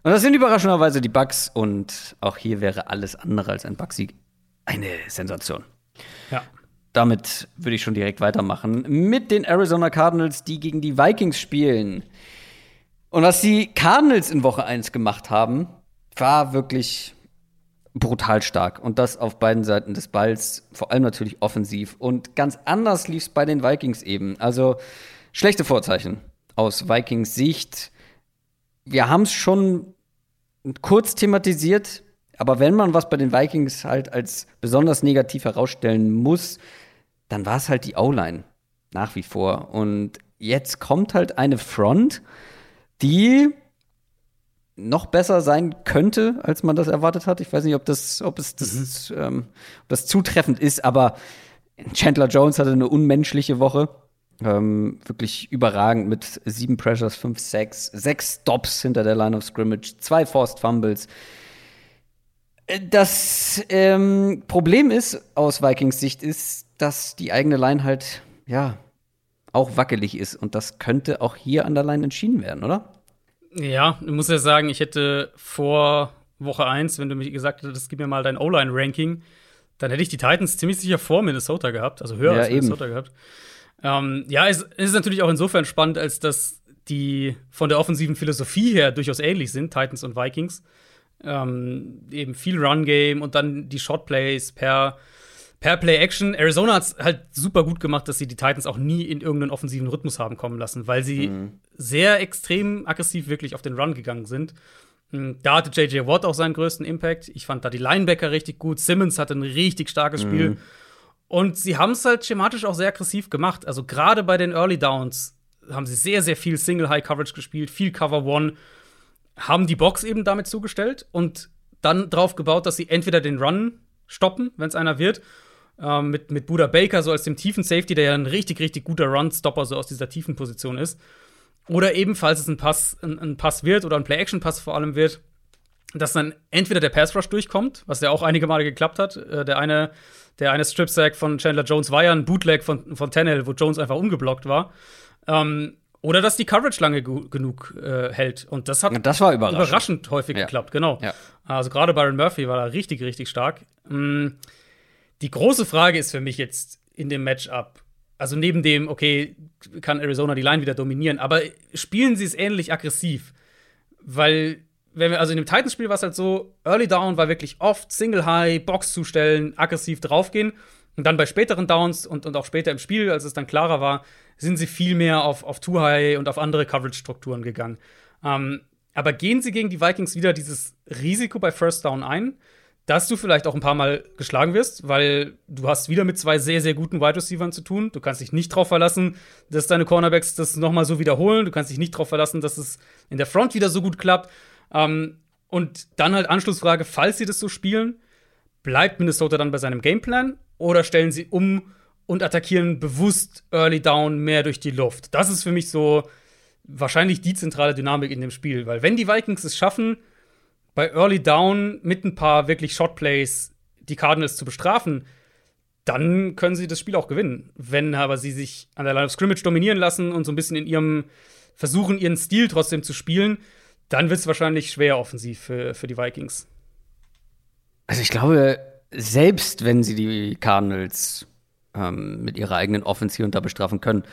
Und das sind überraschenderweise die Bugs und auch hier wäre alles andere als ein Bugsieg eine Sensation. Ja. Damit würde ich schon direkt weitermachen mit den Arizona Cardinals, die gegen die Vikings spielen. Und was die Cardinals in Woche 1 gemacht haben, war wirklich brutal stark. Und das auf beiden Seiten des Balls, vor allem natürlich offensiv. Und ganz anders lief es bei den Vikings eben. Also schlechte Vorzeichen aus Vikings Sicht wir haben es schon kurz thematisiert, aber wenn man was bei den Vikings halt als besonders negativ herausstellen muss, dann war es halt die O-Line nach wie vor. Und jetzt kommt halt eine Front, die noch besser sein könnte, als man das erwartet hat. Ich weiß nicht, ob das, ob es das, mhm. ähm, ob das zutreffend ist, aber Chandler Jones hatte eine unmenschliche Woche. Ähm, wirklich überragend mit sieben Pressures, fünf Sacks, sechs Stops hinter der Line of Scrimmage, zwei Forced Fumbles. Äh, das ähm, Problem ist aus Vikings Sicht ist, dass die eigene Line halt ja auch wackelig ist und das könnte auch hier an der Line entschieden werden, oder? Ja, ich muss ja sagen, ich hätte vor Woche 1, wenn du mir gesagt hättest, gib mir mal dein O-Line-Ranking, dann hätte ich die Titans ziemlich sicher vor Minnesota gehabt, also höher ja, als Minnesota eben. gehabt. Ähm, ja, es, es ist natürlich auch insofern spannend, als dass die von der offensiven Philosophie her durchaus ähnlich sind, Titans und Vikings. Ähm, eben viel Run-Game und dann die Shot-Plays per, per Play-Action. Arizona hat es halt super gut gemacht, dass sie die Titans auch nie in irgendeinen offensiven Rhythmus haben kommen lassen, weil sie mhm. sehr extrem aggressiv wirklich auf den Run gegangen sind. Hm, da hatte JJ Watt auch seinen größten Impact. Ich fand da die Linebacker richtig gut. Simmons hatte ein richtig starkes mhm. Spiel. Und sie haben es halt schematisch auch sehr aggressiv gemacht. Also gerade bei den Early Downs haben sie sehr, sehr viel Single High Coverage gespielt, viel Cover One, haben die Box eben damit zugestellt und dann drauf gebaut, dass sie entweder den Run stoppen, wenn es einer wird, äh, mit, mit Buda Baker so als dem tiefen Safety, der ja ein richtig, richtig guter Run-Stopper so aus dieser tiefen Position ist. Oder ebenfalls es ein Pass, ein, ein Pass wird oder ein Play-Action-Pass vor allem wird, dass dann entweder der Pass Rush durchkommt, was ja auch einige Male geklappt hat. Äh, der eine der eine Strip-Sack von Chandler Jones war ja ein Bootleg von, von Tannehill, wo Jones einfach ungeblockt war. Ähm, oder dass die Coverage lange genug äh, hält. Und das hat das war überraschend, überraschend häufig ja. geklappt, genau. Ja. Also gerade Byron Murphy war da richtig, richtig stark. Mhm. Die große Frage ist für mich jetzt in dem Matchup, also neben dem, okay, kann Arizona die Line wieder dominieren, aber spielen sie es ähnlich aggressiv? Weil wenn wir, also in dem Titans-Spiel war es halt so, Early Down war wirklich oft Single High, Box zustellen, aggressiv draufgehen. Und dann bei späteren Downs und, und auch später im Spiel, als es dann klarer war, sind sie viel mehr auf, auf Too High und auf andere Coverage-Strukturen gegangen. Ähm, aber gehen sie gegen die Vikings wieder dieses Risiko bei First Down ein, dass du vielleicht auch ein paar Mal geschlagen wirst, weil du hast wieder mit zwei sehr, sehr guten Wide Receivers zu tun. Du kannst dich nicht darauf verlassen, dass deine Cornerbacks das nochmal so wiederholen. Du kannst dich nicht darauf verlassen, dass es in der Front wieder so gut klappt. Ähm, und dann halt Anschlussfrage, falls sie das so spielen, bleibt Minnesota dann bei seinem Gameplan oder stellen sie um und attackieren bewusst Early Down mehr durch die Luft? Das ist für mich so wahrscheinlich die zentrale Dynamik in dem Spiel. Weil wenn die Vikings es schaffen, bei Early Down mit ein paar wirklich Shotplays die Cardinals zu bestrafen, dann können sie das Spiel auch gewinnen. Wenn aber sie sich an der Line of Scrimmage dominieren lassen und so ein bisschen in ihrem versuchen, ihren Stil trotzdem zu spielen, dann wird es wahrscheinlich schwer offensiv für, für die Vikings. Also ich glaube, selbst wenn sie die Cardinals ähm, mit ihrer eigenen Offensive unter bestrafen können,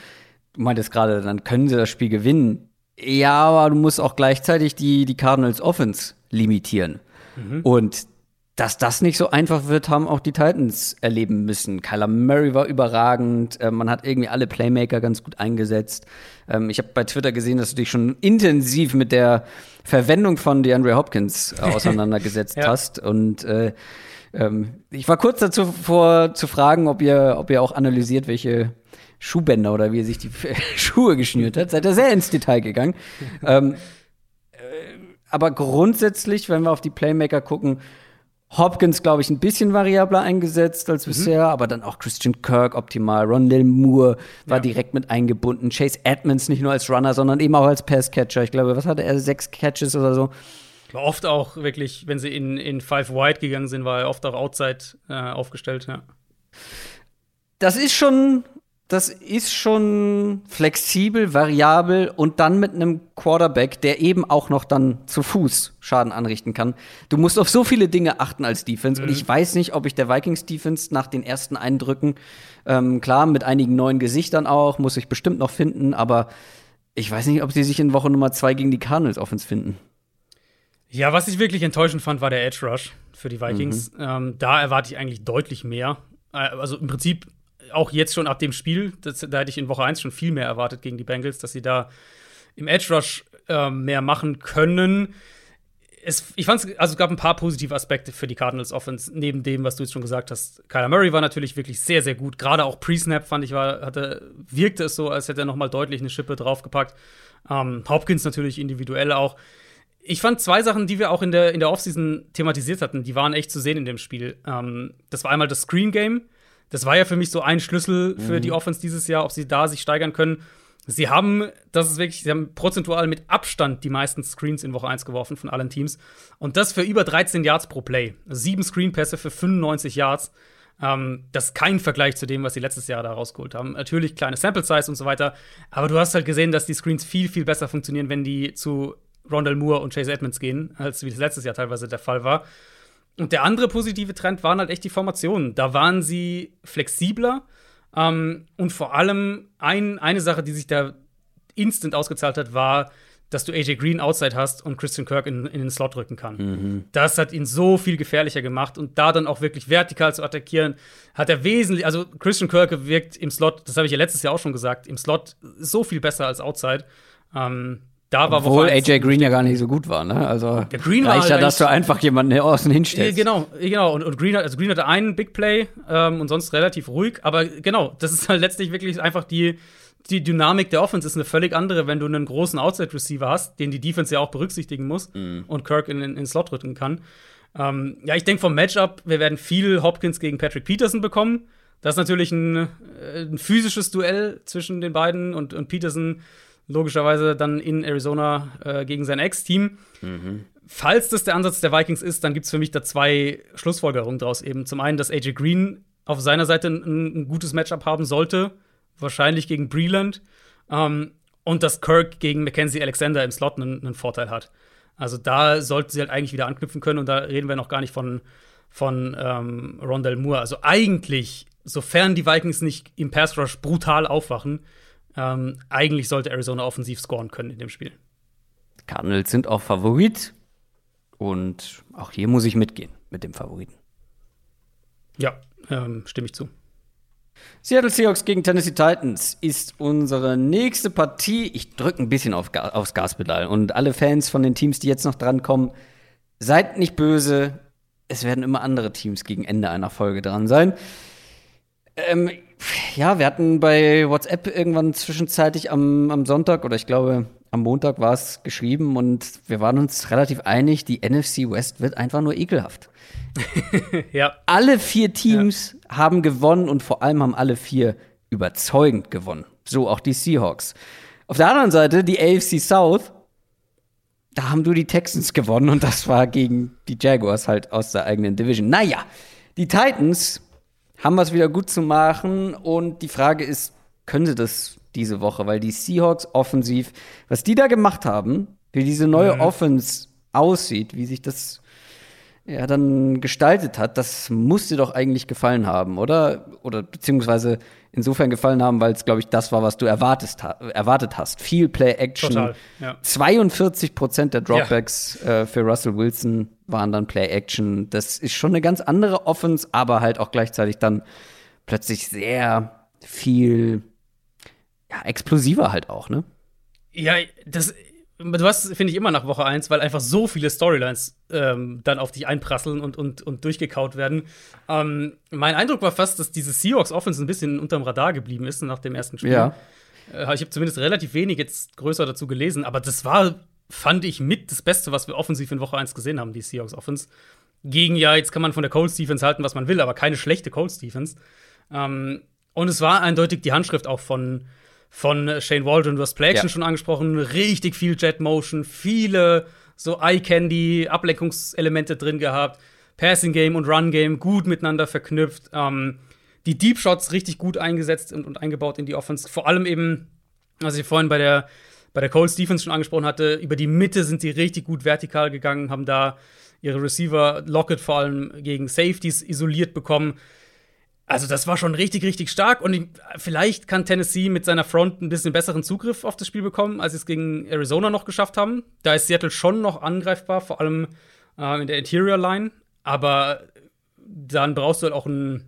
du meintest gerade, dann können sie das Spiel gewinnen. Ja, aber du musst auch gleichzeitig die, die Cardinals Offense limitieren. Mhm. Und dass das nicht so einfach wird, haben auch die Titans erleben müssen. Kyler Murray war überragend. Äh, man hat irgendwie alle Playmaker ganz gut eingesetzt. Ähm, ich habe bei Twitter gesehen, dass du dich schon intensiv mit der Verwendung von DeAndre Hopkins äh, auseinandergesetzt ja. hast. Und äh, ähm, ich war kurz dazu vor zu fragen, ob ihr, ob ihr auch analysiert, welche Schuhbänder oder wie er sich die Schuhe geschnürt hat. Seid ihr sehr ins Detail gegangen. ähm, äh, aber grundsätzlich, wenn wir auf die Playmaker gucken, Hopkins, glaube ich, ein bisschen variabler eingesetzt als mhm. bisher, aber dann auch Christian Kirk optimal. Rondell Moore war ja. direkt mit eingebunden. Chase Edmonds nicht nur als Runner, sondern eben auch als Passcatcher. Ich glaube, was hatte er? Sechs Catches oder so. War oft auch wirklich, wenn sie in, in Five Wide gegangen sind, war er oft auch Outside äh, aufgestellt, ja. Das ist schon das ist schon flexibel, variabel und dann mit einem Quarterback, der eben auch noch dann zu Fuß Schaden anrichten kann. Du musst auf so viele Dinge achten als Defense mhm. und ich weiß nicht, ob ich der Vikings Defense nach den ersten Eindrücken, ähm, klar, mit einigen neuen Gesichtern auch, muss ich bestimmt noch finden, aber ich weiß nicht, ob sie sich in Woche Nummer zwei gegen die Cardinals Offense finden. Ja, was ich wirklich enttäuschend fand, war der Edge Rush für die Vikings. Mhm. Ähm, da erwarte ich eigentlich deutlich mehr. Äh, also im Prinzip auch jetzt schon ab dem Spiel, das, da hätte ich in Woche 1 schon viel mehr erwartet gegen die Bengals, dass sie da im Edge Rush äh, mehr machen können. Es, ich fand es, also es gab ein paar positive Aspekte für die Cardinals Offense, neben dem, was du jetzt schon gesagt hast. Kyler Murray war natürlich wirklich sehr, sehr gut. Gerade auch Pre-Snap fand ich, war, hatte, wirkte es so, als hätte er noch mal deutlich eine Schippe draufgepackt. Ähm, Hopkins natürlich individuell auch. Ich fand zwei Sachen, die wir auch in der, in der Offseason thematisiert hatten, die waren echt zu sehen in dem Spiel. Ähm, das war einmal das Screen Game das war ja für mich so ein Schlüssel für mhm. die Offense dieses Jahr, ob sie da sich steigern können. Sie haben, das ist wirklich, sie haben prozentual mit Abstand die meisten Screens in Woche 1 geworfen von allen Teams. Und das für über 13 Yards pro Play. Sieben Screenpässe für 95 Yards. Ähm, das ist kein Vergleich zu dem, was sie letztes Jahr da rausgeholt haben. Natürlich kleine Sample Size und so weiter. Aber du hast halt gesehen, dass die Screens viel, viel besser funktionieren, wenn die zu Rondell Moore und Chase Edmonds gehen, als wie das letztes Jahr teilweise der Fall war. Und der andere positive Trend waren halt echt die Formationen. Da waren sie flexibler. Ähm, und vor allem ein, eine Sache, die sich da instant ausgezahlt hat, war, dass du AJ Green outside hast und Christian Kirk in, in den Slot rücken kann. Mhm. Das hat ihn so viel gefährlicher gemacht und da dann auch wirklich vertikal zu attackieren, hat er wesentlich, also Christian Kirk wirkt im Slot, das habe ich ja letztes Jahr auch schon gesagt, im Slot so viel besser als outside. Ähm, da war Obwohl AJ Green ja gar nicht so gut war, ne? Also der Green reicht ja, dass du einfach jemanden außen hinstellst. Genau, genau. Und, und Green, also Green hatte einen Big Play ähm, und sonst relativ ruhig. Aber genau, das ist halt letztlich wirklich einfach die, die Dynamik der Offense ist eine völlig andere, wenn du einen großen Outside-Receiver hast, den die Defense ja auch berücksichtigen muss mhm. und Kirk in, in Slot rücken kann. Ähm, ja, ich denke vom Matchup, wir werden viel Hopkins gegen Patrick Peterson bekommen. Das ist natürlich ein, äh, ein physisches Duell zwischen den beiden und, und Peterson logischerweise dann in Arizona äh, gegen sein Ex-Team. Mhm. Falls das der Ansatz der Vikings ist, dann gibt es für mich da zwei Schlussfolgerungen draus eben. Zum einen, dass AJ Green auf seiner Seite ein, ein gutes Matchup haben sollte, wahrscheinlich gegen Breland. Ähm, und dass Kirk gegen Mackenzie Alexander im Slot einen, einen, Vorteil hat. Also da sollten sie halt eigentlich wieder anknüpfen können und da reden wir noch gar nicht von, von ähm, Rondell Moore. Also eigentlich, sofern die Vikings nicht im Pass Rush brutal aufwachen, ähm, eigentlich sollte Arizona offensiv scoren können in dem Spiel. Cardinals sind auch Favorit. Und auch hier muss ich mitgehen mit dem Favoriten. Ja, ähm, stimme ich zu. Seattle Seahawks gegen Tennessee Titans ist unsere nächste Partie. Ich drücke ein bisschen auf, aufs Gaspedal. Und alle Fans von den Teams, die jetzt noch drankommen, seid nicht böse. Es werden immer andere Teams gegen Ende einer Folge dran sein. Ähm, ja, wir hatten bei WhatsApp irgendwann zwischenzeitlich am, am Sonntag oder ich glaube am Montag war es geschrieben und wir waren uns relativ einig, die NFC West wird einfach nur ekelhaft. ja. Alle vier Teams ja. haben gewonnen und vor allem haben alle vier überzeugend gewonnen. So auch die Seahawks. Auf der anderen Seite, die AFC South, da haben du die Texans gewonnen und das war gegen die Jaguars halt aus der eigenen Division. Naja, die Titans haben was wieder gut zu machen und die Frage ist, können sie das diese Woche? Weil die Seahawks offensiv, was die da gemacht haben, wie diese neue Mhm. Offense aussieht, wie sich das ja dann gestaltet hat, das muss dir doch eigentlich gefallen haben, oder? Oder beziehungsweise insofern gefallen haben, weil es, glaube ich, das war, was du erwartest, ha erwartet hast. Viel Play-Action. Total, ja. 42 Prozent der Dropbacks äh, für Russell Wilson waren dann Play-Action. Das ist schon eine ganz andere Offense, aber halt auch gleichzeitig dann plötzlich sehr viel ja, explosiver halt auch, ne? Ja, das. Du hast, finde ich, immer nach Woche 1, weil einfach so viele Storylines ähm, dann auf dich einprasseln und, und, und durchgekaut werden. Ähm, mein Eindruck war fast, dass diese Seahawks Offense ein bisschen unterm Radar geblieben ist nach dem ersten Spiel. Ja. Äh, ich habe zumindest relativ wenig jetzt größer dazu gelesen, aber das war, fand ich, mit das Beste, was wir offensiv in Woche 1 gesehen haben, die Seahawks Offense. Gegen ja, jetzt kann man von der Colts Defense halten, was man will, aber keine schlechte Colts Defense. Ähm, und es war eindeutig die Handschrift auch von, von Shane Waldron. Du hast Play Action Ja. schon angesprochen, richtig viel Jet Motion, viele so Eye Candy, Ablenkungselemente drin gehabt. Passing Game und Run Game gut miteinander verknüpft. Ähm, die Deep Shots richtig gut eingesetzt und, und eingebaut in die Offense. Vor allem eben, was ich vorhin bei der, bei der Colts Defense schon angesprochen hatte, über die Mitte sind sie richtig gut vertikal gegangen, haben da ihre Receiver, Lockett vor allem gegen Safeties isoliert bekommen. Also, das war schon richtig, richtig stark. Und ich- vielleicht kann Tennessee mit seiner Front ein bisschen besseren Zugriff auf das Spiel bekommen, als sie es gegen Arizona noch geschafft haben. Da ist Seattle schon noch angreifbar, vor allem äh, in der Interior Line. Aber dann brauchst du halt auch ein,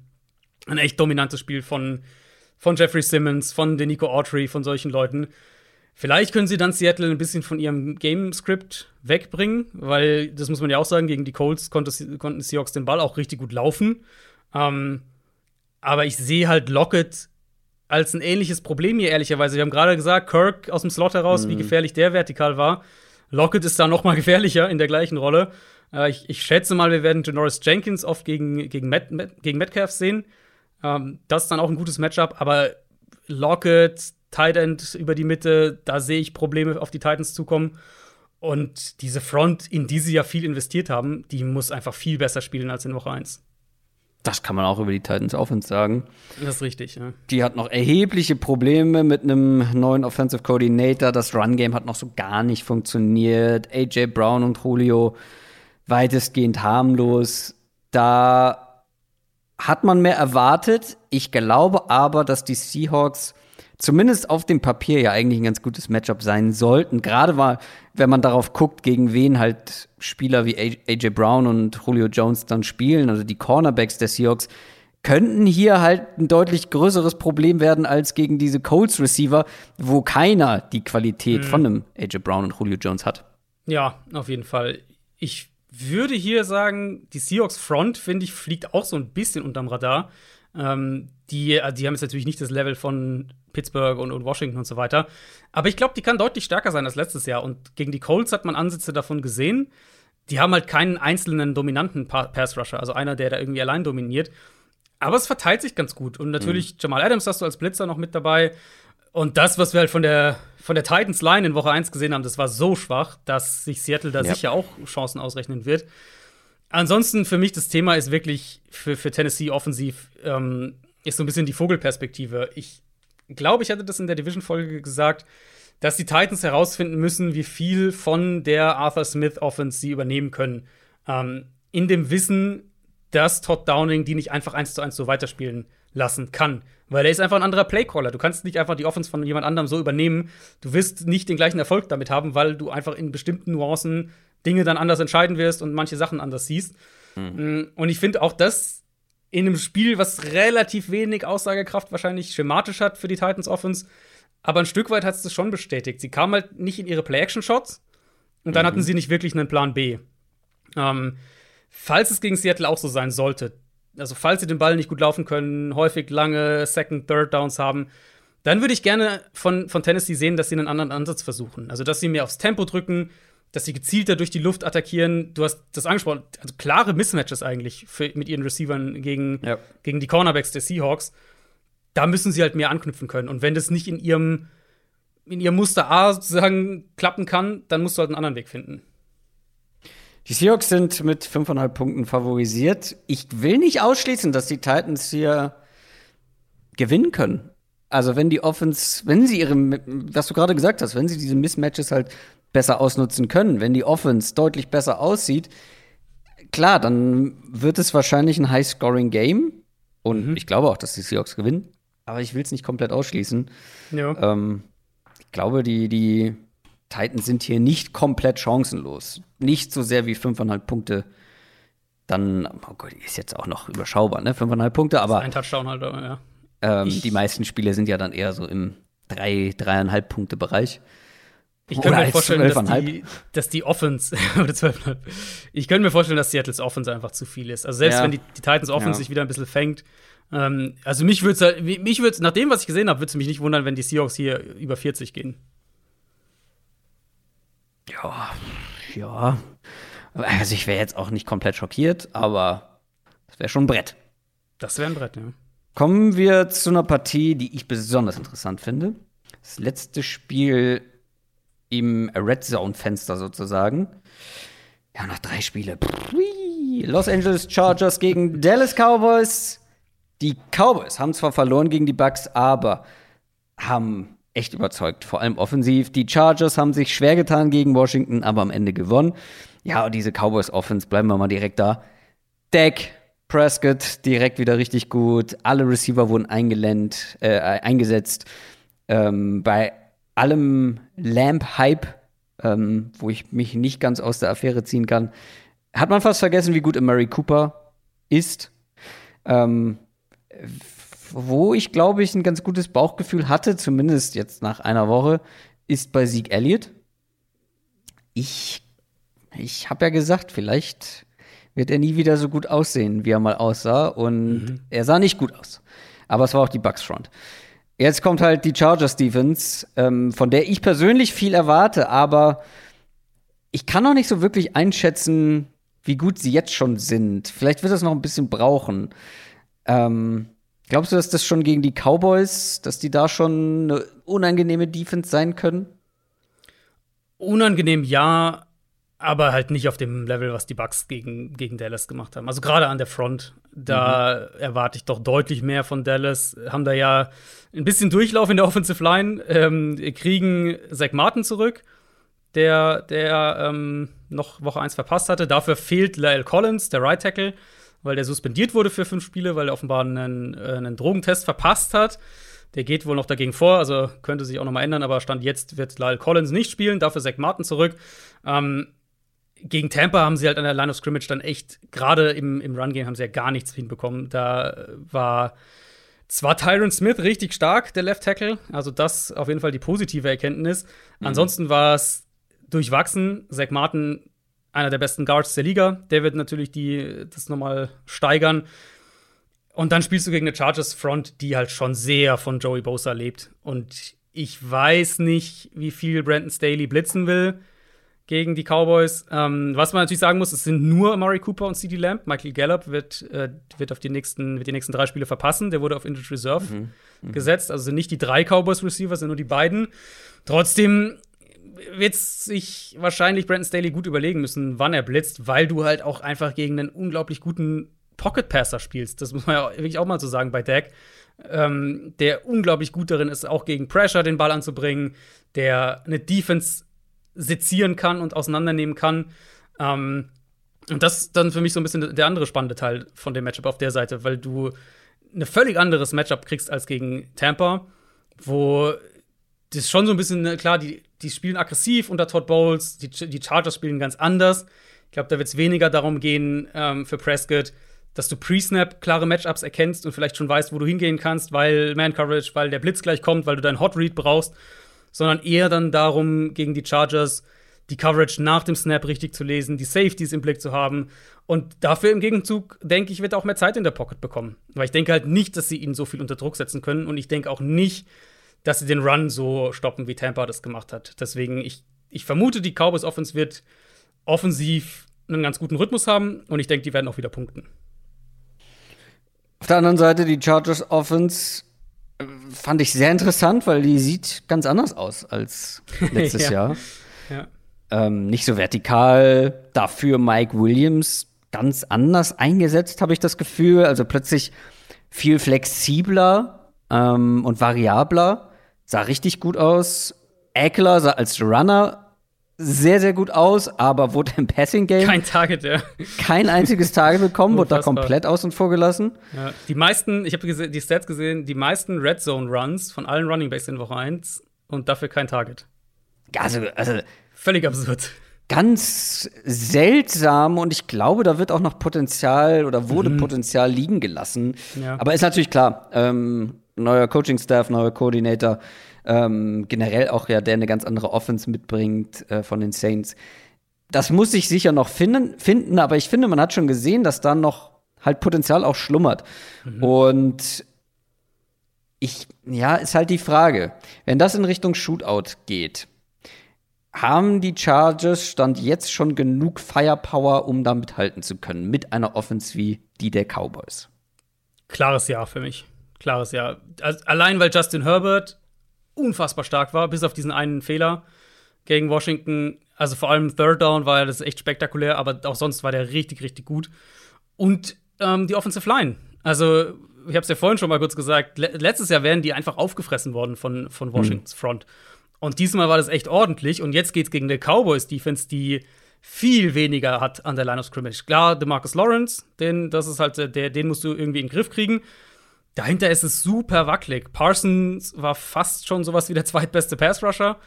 ein echt dominantes Spiel von, von Jeffrey Simmons, von Denico Autry, von solchen Leuten. Vielleicht können sie dann Seattle ein bisschen von ihrem Game-Script wegbringen, weil, das muss man ja auch sagen, gegen die Colts konnte, konnten Seahawks den Ball auch richtig gut laufen. Ähm, aber ich sehe halt Lockett als ein ähnliches Problem hier, ehrlicherweise. Wir haben gerade gesagt, Kirk aus dem Slot heraus, wie gefährlich der vertikal war. Lockett ist da noch mal gefährlicher in der gleichen Rolle. Äh, ich, ich schätze mal, wir werden Janoris Jenkins oft gegen, gegen, Met, Met, gegen Metcalf sehen. Ähm, das ist dann auch ein gutes Matchup, aber Lockett, Tight End über die Mitte, da sehe ich Probleme auf die Titans zukommen. Und diese Front, in die sie ja viel investiert haben, die muss einfach viel besser spielen als in Woche 1. Das kann man auch über die Titans Offense sagen. Das ist richtig, ja. Die hat noch erhebliche Probleme mit einem neuen Offensive Coordinator. Das Run-Game hat noch so gar nicht funktioniert. AJ Brown und Julio weitestgehend harmlos. Da hat man mehr erwartet. Ich glaube aber, dass die Seahawks zumindest auf dem Papier ja eigentlich ein ganz gutes Matchup sein sollten. Gerade mal, wenn man darauf guckt, gegen wen halt Spieler wie AJ Brown und Julio Jones dann spielen, also die Cornerbacks der Seahawks, könnten hier halt ein deutlich größeres Problem werden als gegen diese Colts Receiver, wo keiner die Qualität von einem AJ Brown und Julio Jones hat. Ja, auf jeden Fall. Ich würde hier sagen, die Seahawks Front, finde ich, fliegt auch so ein bisschen unterm Radar. Ähm, die, die haben jetzt natürlich nicht das Level von Pittsburgh und, und Washington und so weiter. Aber ich glaube, die kann deutlich stärker sein als letztes Jahr. Und gegen die Colts hat man Ansätze davon gesehen. Die haben halt keinen einzelnen dominanten Pa- Pass-Rusher, also einer, der da irgendwie allein dominiert. Aber es verteilt sich ganz gut. Und natürlich, Jamal Adams hast du als Blitzer noch mit dabei. Und das, was wir halt von der, von der Titans Line in Woche 1 gesehen haben, das war so schwach, dass sich Seattle da Ja. sicher auch Chancen ausrechnen wird. Ansonsten für mich das Thema ist wirklich für, für Tennessee offensiv ähm, ist so ein bisschen die Vogelperspektive. Ich glaube, ich hatte das in der Division-Folge gesagt, dass die Titans herausfinden müssen, wie viel von der Arthur Smith Offense sie übernehmen können. Ähm, in dem Wissen, dass Todd Downing die nicht einfach eins zu eins so weiterspielen lassen kann. Weil er ist einfach ein anderer Playcaller. Du kannst nicht einfach die Offense von jemand anderem so übernehmen. Du wirst nicht den gleichen Erfolg damit haben, weil du einfach in bestimmten Nuancen Dinge dann anders entscheiden wirst und manche Sachen anders siehst. Mm, Und ich finde auch das in einem Spiel, was relativ wenig Aussagekraft wahrscheinlich schematisch hat für die Titans Offense, aber ein Stück weit hat es das schon bestätigt. Sie kamen halt nicht in ihre Play-Action-Shots und dann hatten sie nicht wirklich einen Plan B. Ähm, falls es gegen Seattle auch so sein sollte, also falls sie den Ball nicht gut laufen können, häufig lange Second, Third Downs haben, dann würde ich gerne von, von Tennessee sehen, dass sie einen anderen Ansatz versuchen. Also, dass sie mehr aufs Tempo drücken, dass sie gezielter durch die Luft attackieren. Du hast das angesprochen, also klare Mismatches eigentlich für, mit ihren Receivern gegen, Ja. gegen die Cornerbacks der Seahawks. Da müssen sie halt mehr anknüpfen können. Und wenn das nicht in ihrem in ihr Muster A sozusagen klappen kann, dann musst du halt einen anderen Weg finden. Die Seahawks sind mit 5,5 Punkten favorisiert. Ich will nicht ausschließen, dass die Titans hier gewinnen können. Also wenn die Offense, wenn sie ihre, was du gerade gesagt hast, wenn sie diese Mismatches halt besser ausnutzen können, wenn die Offense deutlich besser aussieht, klar, dann wird es wahrscheinlich ein High-Scoring-Game. Und ich glaube auch, dass die Seahawks gewinnen. Aber ich will es nicht komplett ausschließen. Ja. Ähm, ich glaube, die, die Titans sind hier nicht komplett chancenlos. Nicht so sehr wie 5,5 Punkte. Dann, oh Gott, ist jetzt auch noch überschaubar, ne? 5,5 Punkte, aber Ein Touchdown halt, aber ja. Ähm, die meisten Spiele sind ja dann eher so im 3, 3,5 Punkte Bereich. Ich könnte mir als vorstellen, dass 12,5. die, dass die Offense, oder 12,5. Ich könnte mir vorstellen, dass Seattles Offense einfach zu viel ist. Also selbst Ja. wenn die, die Titans Offense Ja. sich wieder ein bisschen fängt. Ähm, also mich würde es halt, mich würde nach dem, was ich gesehen habe, würde es mich nicht wundern, wenn die Seahawks hier über 40 gehen. Ja, ja. Also ich wäre jetzt auch nicht komplett schockiert, aber das wäre schon ein Brett. Das wäre ein Brett, ja. Kommen wir zu einer Partie, die ich besonders interessant finde. Das letzte Spiel im Red Zone-Fenster sozusagen. Ja, noch drei Spiele. Los Angeles Chargers gegen Dallas Cowboys. Die Cowboys haben zwar verloren gegen die Bucks, aber haben echt überzeugt, vor allem offensiv. Die Chargers haben sich schwer getan gegen Washington, aber am Ende gewonnen. Ja, und diese Cowboys Offense, bleiben wir mal direkt da. Dak Prescott direkt wieder richtig gut. Alle Receiver wurden eingelennt, äh, eingesetzt. Ähm, bei allem Lamp-Hype, ähm, wo ich mich nicht ganz aus der Affäre ziehen kann, hat man fast vergessen, wie gut Murray Cooper ist. Ähm, wo ich, glaube ich, ein ganz gutes Bauchgefühl hatte, zumindest jetzt nach einer Woche, ist bei Sieg Elliott. Ich, ich habe ja gesagt, vielleicht wird er nie wieder so gut aussehen, wie er mal aussah. Und er sah nicht gut aus. Aber es war auch die Bucks Front. Jetzt kommt halt die Chargers Defense, ähm, von der ich persönlich viel erwarte, aber ich kann noch nicht so wirklich einschätzen, wie gut sie jetzt schon sind. Vielleicht wird das noch ein bisschen brauchen. Ähm, glaubst du, dass das schon gegen die Cowboys, dass die da schon eine unangenehme Defense sein können? Unangenehm ja, aber halt nicht auf dem Level, was die Bucks gegen, gegen Dallas gemacht haben. Also gerade an der Front, da erwarte ich doch deutlich mehr von Dallas. Haben da ja ein bisschen Durchlauf in der Offensive Line, ähm, kriegen Zach Martin zurück, der, der ähm, noch Woche 1 verpasst hatte. Dafür fehlt Lyle Collins, der Right Tackle, weil der suspendiert wurde für fünf Spiele, weil er offenbar einen, äh, einen Drogentest verpasst hat. Der geht wohl noch dagegen vor, also könnte sich auch noch mal ändern, aber Stand jetzt wird Lyle Collins nicht spielen, dafür Zach Martin zurück. Ähm, gegen Tampa haben sie halt an der Line of Scrimmage dann echt, gerade im, im Run-Game haben sie ja gar nichts hinbekommen. Da äh, war zwar Tyron Smith richtig stark, der Left Tackle, also das auf jeden Fall die positive Erkenntnis. Ansonsten war es durchwachsen. Zach Martin, einer der besten Guards der Liga, der wird natürlich die, das nochmal steigern. Und dann spielst du gegen eine Chargers Front, die halt schon sehr von Joey Bosa lebt. Und ich weiß nicht, wie viel Brandon Staley blitzen will gegen die Cowboys. Ähm, was man natürlich sagen muss, es sind nur Amari Cooper und CD Lamb. Michael Gallup wird, äh, wird auf die nächsten, wird die nächsten drei Spiele verpassen. Der wurde auf Injured Reserve gesetzt. Also sind nicht die drei Cowboys-Receiver, sind nur die beiden. Trotzdem wird sich wahrscheinlich Brandon Staley gut überlegen müssen, wann er blitzt, weil du halt auch einfach gegen einen unglaublich guten Pocket Passer spielst. Das muss man ja wirklich auch mal so sagen bei Dak. Ähm, der unglaublich gut darin ist, auch gegen Pressure den Ball anzubringen, der eine Defense sezieren kann und auseinandernehmen kann. Ähm, und das ist dann für mich so ein bisschen der andere spannende Teil von dem Matchup auf der Seite, weil du ein völlig anderes Matchup kriegst als gegen Tampa, wo das schon so ein bisschen, ne, klar, die, die spielen aggressiv unter Todd Bowles, die, die Chargers spielen ganz anders. Ich glaube, da wird es weniger darum gehen ähm, für Prescott, dass du pre-Snap klare Matchups erkennst und vielleicht schon weißt, wo du hingehen kannst, weil Man-Coverage, weil der Blitz gleich kommt, weil du deinen Hot Read brauchst, sondern eher dann darum, gegen die Chargers die Coverage nach dem Snap richtig zu lesen, die Safeties im Blick zu haben. Und dafür im Gegenzug, denke ich, wird er auch mehr Zeit in der Pocket bekommen. Weil ich denke halt nicht, dass sie ihn so viel unter Druck setzen können. Und ich denke auch nicht, dass sie den Run so stoppen, wie Tampa das gemacht hat. Deswegen, ich, ich vermute, die Cowboys Offense wird offensiv einen ganz guten Rhythmus haben. Und ich denke, die werden auch wieder punkten. Auf der anderen Seite die Chargers Offense fand ich sehr interessant, weil die sieht ganz anders aus als letztes Ja. Jahr. Ja. Ähm, nicht so vertikal, dafür Mike Williams ganz anders eingesetzt, habe ich das Gefühl. Also plötzlich viel flexibler ähm, und variabler. Sah richtig gut aus. Eckler sah als Runner sehr, sehr gut aus, aber wurde im Passing-Game Kein Target, ja. kein einziges Tage bekommen, wurde da komplett außen vor gelassen. ja. Die meisten, ich habe die Stats gesehen, die meisten Red Zone Runs von allen Running Backs in Woche 1 und dafür kein Target. Also, also Völlig absurd. ganz seltsam und ich glaube, da wird auch noch Potenzial oder wurde Potenzial liegen gelassen. Ja. Aber ist natürlich klar, ähm, neuer Coaching-Staff, neuer Coordinator, ähm, generell auch ja, der eine ganz andere Offense mitbringt äh, von den Saints. Das muss sich sicher noch finden, finden, aber ich finde, man hat schon gesehen, dass da noch halt Potenzial auch schlummert. Und ich, ja, ist halt die Frage, wenn das in Richtung Shootout geht, haben die Chargers Stand jetzt schon genug Firepower, um da mithalten zu können, mit einer Offense wie die der Cowboys? Klares Ja für mich. Klares Ja. Also, allein weil Justin Herbert unfassbar stark war, bis auf diesen einen Fehler gegen Washington. Also vor allem Third Down war das echt spektakulär, aber auch sonst war der richtig, richtig gut. Und ähm, die Offensive Line. Also, ich habe es ja vorhin schon mal kurz gesagt, le letztes Jahr wären die einfach aufgefressen worden von, von Washingtons Front. Und diesmal war das echt ordentlich. Und jetzt geht's gegen eine Cowboys-Defense, die viel weniger hat an der Line of Scrimmage. Klar, DeMarcus Lawrence, den, das ist halt, der, den musst du irgendwie in den Griff kriegen. Dahinter ist es super wackelig. Parsons war fast schon sowas wie der zweitbeste Pass-Rusher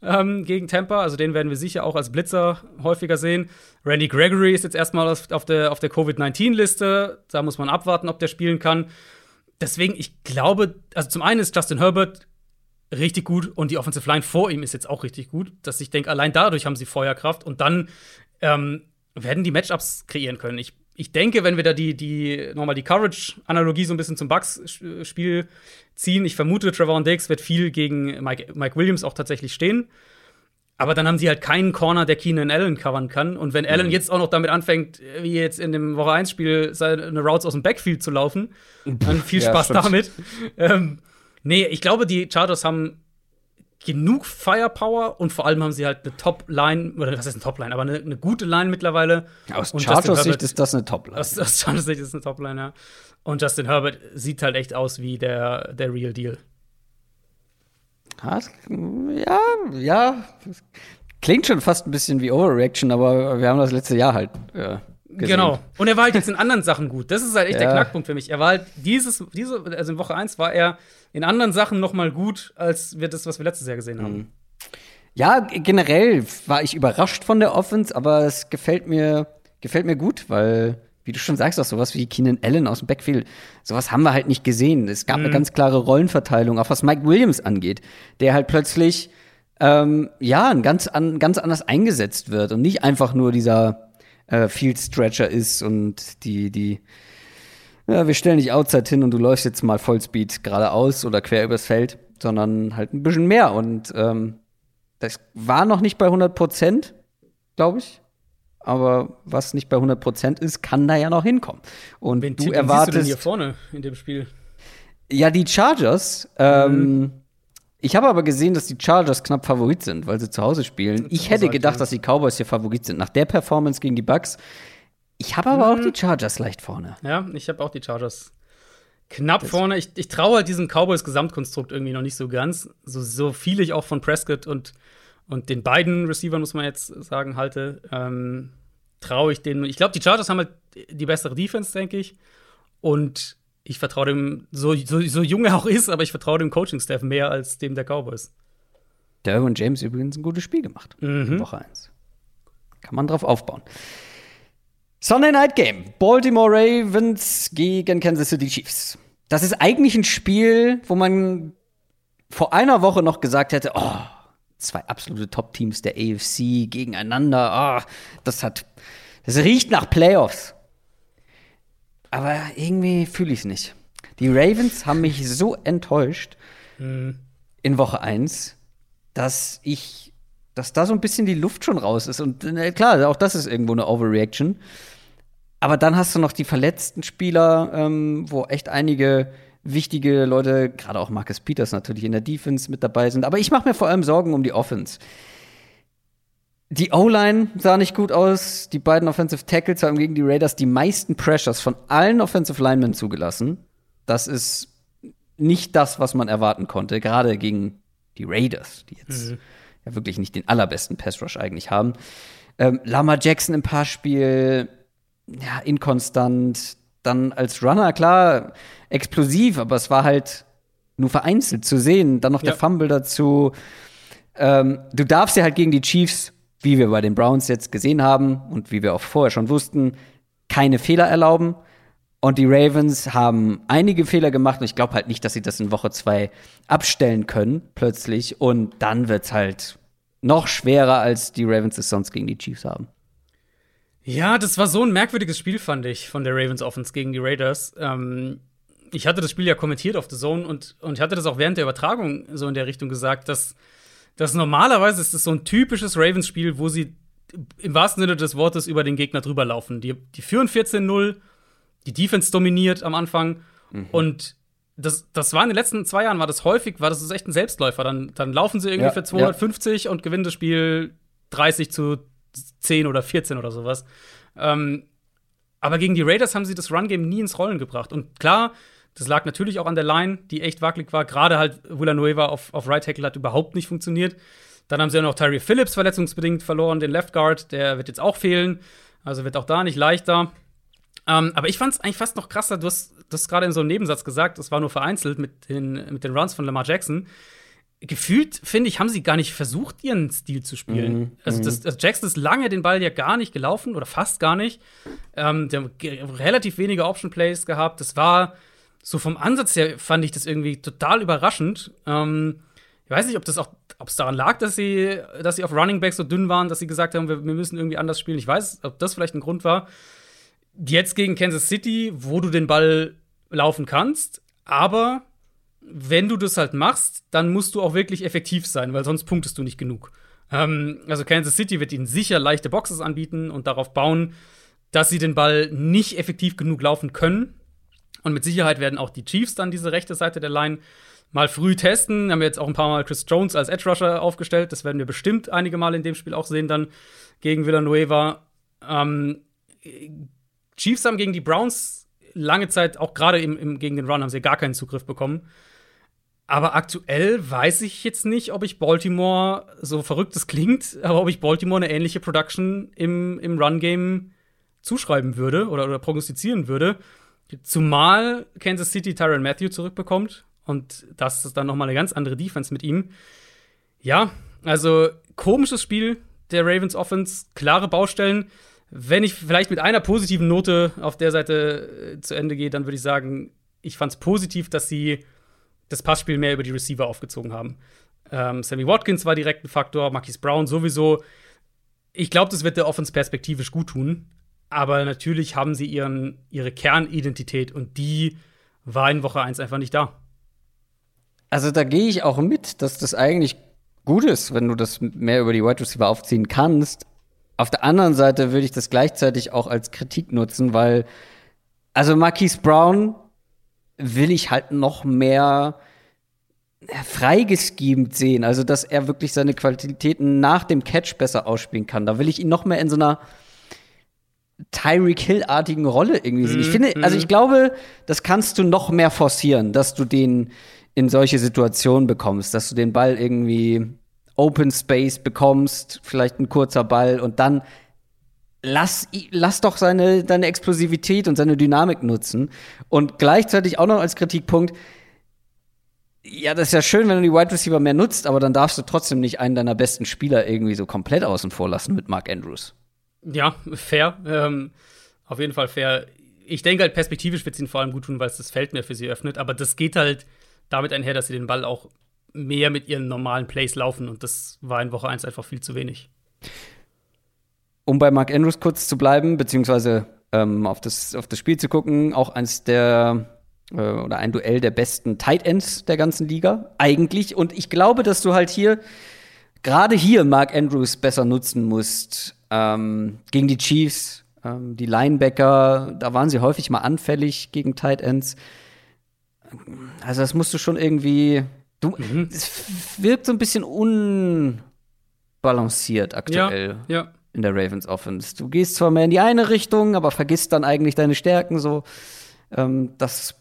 ähm, gegen Tampa. Also den werden wir sicher auch als Blitzer häufiger sehen. Randy Gregory ist jetzt erstmal auf, der, auf der Covid-19-Liste. Da muss man abwarten, ob der spielen kann. Deswegen, ich glaube, also zum einen ist Justin Herbert richtig gut und die Offensive Line vor ihm ist jetzt auch richtig gut, dass ich denke, allein dadurch haben sie Feuerkraft und dann ähm, werden die Matchups kreieren können. Ich, ich denke, wenn wir da die, die nochmal die Coverage-Analogie so ein bisschen zum Bucks-Spiel ziehen, ich vermute, Trevor Diggs wird viel gegen Mike, Mike Williams auch tatsächlich stehen. Aber dann haben sie halt keinen Corner, der Keenan Allen covern kann. Und wenn Allen jetzt auch noch damit anfängt, wie jetzt in dem Woche 1-Spiel seine Routes aus dem Backfield zu laufen, dann viel Ja, Spaß stimmt. damit. Ähm, nee, ich glaube, die Chargers haben genug Firepower und vor allem haben sie halt eine Top-Line, oder was heißt eine Top-Line, aber eine, eine gute Line mittlerweile. Aus Und Chargers Justin Sicht Herbert- ist das eine Top-Line. Aus, aus Chargers Sicht ist eine Top-Line, ja. Und Justin Herbert sieht halt echt aus wie der, der Real Deal. Ja, ja. Klingt schon fast ein bisschen wie Overreaction, aber wir haben das letzte Jahr halt äh, gesehen. Genau. Und er war halt jetzt in anderen Sachen gut. Das ist halt echt Ja. der Knackpunkt für mich. Er war halt dieses, diese, also in Woche 1 war er in anderen Sachen noch mal gut, als wir das, was wir letztes Jahr gesehen haben. Ja, generell war ich überrascht von der Offense, aber es gefällt mir, gefällt mir gut, weil, wie du schon sagst, auch sowas wie Keenan Allen aus dem Backfield, sowas haben wir halt nicht gesehen. Es gab eine ganz klare Rollenverteilung, auch was Mike Williams angeht, der halt plötzlich ähm, ja, ganz, an, ganz anders eingesetzt wird und nicht einfach nur dieser äh, Field Stretcher ist und die, die, ja, wir stellen dich outside hin und du läufst jetzt mal Vollspeed geradeaus oder quer übers Feld, sondern halt ein bisschen mehr und ähm, das war noch nicht bei 100 Prozent, glaube ich. Aber was nicht bei 100 Prozent ist, kann da ja noch hinkommen. Und Wen du siehst du denn erwartest. hier vorne in dem Spiel? Ja, die Chargers. Ähm, ich habe aber gesehen, dass die Chargers knapp Favorit sind, weil sie zu Hause spielen. Ich hätte gedacht, dass die Cowboys hier Favorit sind. Nach der Performance gegen die Bucks. Ich habe aber auch die Chargers leicht vorne. Ja, ich habe auch die Chargers knapp vorne. Ich, ich traue halt diesem Cowboys-Gesamtkonstrukt irgendwie noch nicht so ganz. So, so viel ich auch von Prescott und, und den beiden Receivern, muss man jetzt sagen, halte, ähm, traue ich denen. Ich glaube, die Chargers haben halt die bessere Defense, denke ich. Und ich vertraue dem, so, so, so jung er auch ist, aber ich vertraue dem Coaching-Staff mehr als dem der Cowboys. Derwin James übrigens ein gutes Spiel gemacht. Mhm. in Woche 1. Kann man drauf aufbauen. Sunday Night Game. Baltimore Ravens gegen Kansas City Chiefs. Das ist eigentlich ein Spiel, wo man vor einer Woche noch gesagt hätte, oh, zwei absolute Top-Teams der AFC gegeneinander. Ah, das hat, das riecht nach Playoffs. Aber irgendwie fühle ich es nicht. Die Ravens haben mich so enttäuscht in Woche 1, dass ich, dass da so ein bisschen die Luft schon raus ist. Und äh, klar, auch das ist irgendwo eine Overreaction. Aber dann hast du noch die verletzten Spieler, ähm, wo echt einige wichtige Leute, gerade auch Marcus Peters natürlich in der Defense mit dabei sind. Aber ich mache mir vor allem Sorgen um die Offense. Die O-Line sah nicht gut aus. Die beiden Offensive Tackles haben gegen die Raiders die meisten Pressures von allen Offensive Linemen zugelassen. Das ist nicht das, was man erwarten konnte, gerade gegen die Raiders, die jetzt mhm. ja wirklich nicht den allerbesten Pass Rush eigentlich haben. Ähm, Lama Jackson im Passspiel, ja, inkonstant. Dann als Runner, klar, explosiv, aber es war halt nur vereinzelt zu sehen. Dann noch ja. der Fumble dazu. Ähm, du darfst ja halt gegen die Chiefs, wie wir bei den Browns jetzt gesehen haben und wie wir auch vorher schon wussten, keine Fehler erlauben. Und die Ravens haben einige Fehler gemacht und ich glaube halt nicht, dass sie das in Woche zwei abstellen können, plötzlich. Und dann wird es halt noch schwerer, als die Ravens es sonst gegen die Chiefs haben. Ja, das war so ein merkwürdiges Spiel, fand ich, von der Ravens Offense gegen die Raiders. Ähm, ich hatte das Spiel ja kommentiert auf The Zone und, und ich hatte das auch während der Übertragung so in der Richtung gesagt, dass, dass normalerweise ist es so ein typisches Ravens-Spiel, wo sie im wahrsten Sinne des Wortes über den Gegner drüber laufen. Die, die führen 14-0, die Defense dominiert am Anfang mhm. und das, das war in den letzten zwei Jahren, war das häufig, war das echt ein Selbstläufer. Dann, dann laufen sie irgendwie ja, für 250 ja. und gewinnen das Spiel 30 zu 10 oder 14 oder sowas. Ähm, aber gegen die Raiders haben sie das Run-Game nie ins Rollen gebracht. Und klar, das lag natürlich auch an der Line, die echt wackelig war. Gerade halt Villanueva auf, auf Right Tackle hat überhaupt nicht funktioniert. Dann haben sie ja noch Tyree Phillips verletzungsbedingt verloren, den Left Guard. Der wird jetzt auch fehlen. Also wird auch da nicht leichter. Ähm, aber ich fand es eigentlich fast noch krasser. Du hast das gerade in so einem Nebensatz gesagt, es war nur vereinzelt mit den, mit den Runs von Lamar Jackson gefühlt, finde ich, haben sie gar nicht versucht, ihren Stil zu spielen. Mhm, also, das, das Jackson ist lange den Ball ja gar nicht gelaufen oder fast gar nicht. Ähm, der hat relativ wenige Option Plays gehabt. Das war so vom Ansatz her, fand ich das irgendwie total überraschend. Ähm, ich weiß nicht, ob das auch, ob es daran lag, dass sie, dass sie auf Running Back so dünn waren, dass sie gesagt haben, wir, wir müssen irgendwie anders spielen. Ich weiß, ob das vielleicht ein Grund war. Jetzt gegen Kansas City, wo du den Ball laufen kannst, aber wenn du das halt machst, dann musst du auch wirklich effektiv sein, weil sonst punktest du nicht genug. Ähm, also Kansas City wird ihnen sicher leichte Boxes anbieten und darauf bauen, dass sie den Ball nicht effektiv genug laufen können. Und mit Sicherheit werden auch die Chiefs dann diese rechte Seite der Line mal früh testen. Haben wir jetzt auch ein paar Mal Chris Jones als Edge Rusher aufgestellt. Das werden wir bestimmt einige Mal in dem Spiel auch sehen, dann gegen Villanueva. Ähm, Chiefs haben gegen die Browns lange Zeit, auch gerade gegen den Run, haben sie gar keinen Zugriff bekommen. Aber aktuell weiß ich jetzt nicht, ob ich Baltimore, so verrückt es klingt, aber ob ich Baltimore eine ähnliche Production im, im Run-Game zuschreiben würde oder, oder prognostizieren würde. Zumal Kansas City Tyron Matthew zurückbekommt und das ist dann noch mal eine ganz andere Defense mit ihm. Ja, also komisches Spiel der Ravens Offense, klare Baustellen. Wenn ich vielleicht mit einer positiven Note auf der Seite äh, zu Ende gehe, dann würde ich sagen, ich fand es positiv, dass sie das Passspiel mehr über die Receiver aufgezogen haben. Ähm, Sammy Watkins war direkt ein Faktor, Marquis Brown sowieso. Ich glaube, das wird der Offense perspektivisch gut tun. Aber natürlich haben sie ihren, ihre Kernidentität und die war in Woche 1 einfach nicht da. Also da gehe ich auch mit, dass das eigentlich gut ist, wenn du das mehr über die Wide Receiver aufziehen kannst. Auf der anderen Seite würde ich das gleichzeitig auch als Kritik nutzen, weil also Marquise Brown will ich halt noch mehr freigeschemt sehen. Also, dass er wirklich seine Qualitäten nach dem Catch besser ausspielen kann. Da will ich ihn noch mehr in so einer Tyreek Hill-artigen Rolle irgendwie sehen. Ich mhm, finde, also ich mhm. glaube, das kannst du noch mehr forcieren, dass du den in solche Situationen bekommst, dass du den Ball irgendwie Open Space bekommst, vielleicht ein kurzer Ball und dann lass, lass doch seine, seine Explosivität und seine Dynamik nutzen. Und gleichzeitig auch noch als Kritikpunkt, ja, das ist ja schön, wenn du die Wide Receiver mehr nutzt, aber dann darfst du trotzdem nicht einen deiner besten Spieler irgendwie so komplett außen vor lassen mit Mark Andrews. Ja, fair. Ähm, auf jeden Fall fair. Ich denke halt, perspektivisch wird es ihnen vor allem gut tun, weil es das Feld mehr für sie öffnet. Aber das geht halt damit einher, dass sie den Ball auch mehr mit ihren normalen Plays laufen. Und das war in Woche 1 einfach viel zu wenig um bei Mark Andrews kurz zu bleiben, beziehungsweise ähm, auf, das, auf das Spiel zu gucken, auch eins der äh, oder ein Duell der besten Tight Ends der ganzen Liga, eigentlich. Und ich glaube, dass du halt hier, gerade hier Mark Andrews besser nutzen musst. Ähm, gegen die Chiefs, ähm, die Linebacker, da waren sie häufig mal anfällig gegen Tight Ends. Also, das musst du schon irgendwie. Du, Es wirkt so ein bisschen unbalanciert aktuell Ja, ja. in der Ravens Offense. Du gehst zwar mehr in die eine Richtung, aber vergisst dann eigentlich deine Stärken so. Ähm, das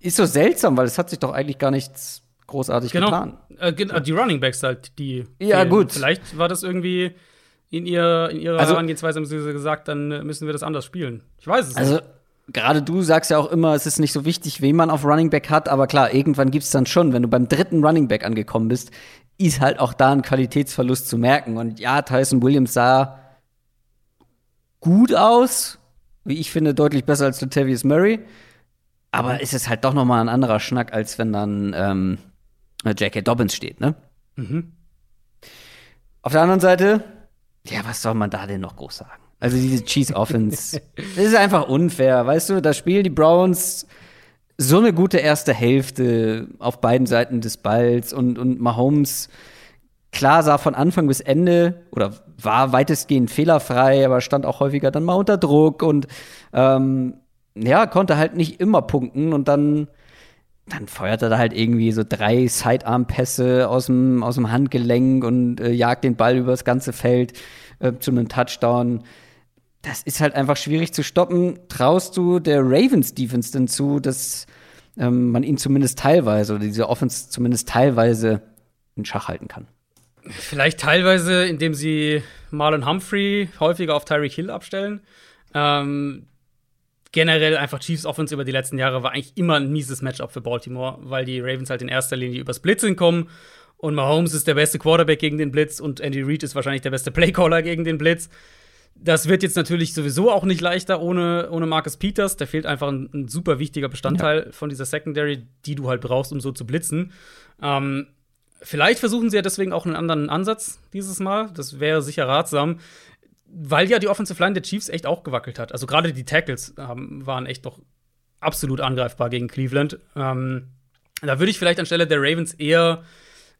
ist so seltsam, weil es hat sich doch eigentlich gar nichts großartig Genau. getan. Äh, die Running Backs halt, die. Ja, fehlen. gut. Vielleicht war das irgendwie in, ihr, in ihrer Also- Herangehensweise, haben sie gesagt, dann äh, müssen wir das anders spielen. Ich weiß es Also nicht. gerade du sagst ja auch immer, es ist nicht so wichtig, wen man auf Running Back hat, aber klar, irgendwann gibt's dann schon, wenn du beim dritten Running Back angekommen bist, ist halt auch da ein Qualitätsverlust zu merken. Und ja, Tyson Williams sah gut aus, wie ich finde, deutlich besser als Latavius Murray. Aber es ist halt doch noch mal ein anderer Schnack, als wenn dann ähm, J.K. Dobbins steht, ne? Auf der anderen Seite, ja, was soll man da denn noch groß sagen? Also diese Cheese Offense, das ist einfach unfair, weißt du? Da spielen die Browns so eine gute erste Hälfte auf beiden Seiten des Balls und, und Mahomes, klar, sah von Anfang bis Ende oder war weitestgehend fehlerfrei, aber stand auch häufiger dann mal unter Druck und ähm, ja, konnte halt nicht immer punkten und dann dann feuert er da halt irgendwie so drei Sidearm-Pässe aus dem, aus dem Handgelenk und äh, jagt den Ball übers ganze Feld äh, zu einem Touchdown. Das ist halt einfach schwierig zu stoppen. Traust du der Ravens-Defense denn zu, dass ähm, man ihn zumindest teilweise oder diese Offense zumindest teilweise in Schach halten kann? Vielleicht teilweise, indem sie Marlon Humphrey häufiger auf Tyreek Hill abstellen. Ähm, generell einfach Chiefs Offense über die letzten Jahre war eigentlich immer ein mieses Matchup für Baltimore, weil die Ravens halt in erster Linie übers Blitzing kommen und Mahomes ist der beste Quarterback gegen den Blitz und Andy Reid ist wahrscheinlich der beste Playcaller gegen den Blitz. Das wird jetzt natürlich sowieso auch nicht leichter ohne, ohne Marcus Peters. Der fehlt einfach ein, ein super wichtiger Bestandteil von dieser Secondary, die du halt brauchst, um so zu blitzen. Ähm, vielleicht versuchen sie ja deswegen auch einen anderen Ansatz dieses Mal. Das wäre sicher ratsam weil ja die Offensive Line der Chiefs echt auch gewackelt hat. Also gerade die Tackles ähm, waren echt doch absolut angreifbar gegen Cleveland. Ähm, da würde ich vielleicht anstelle der Ravens eher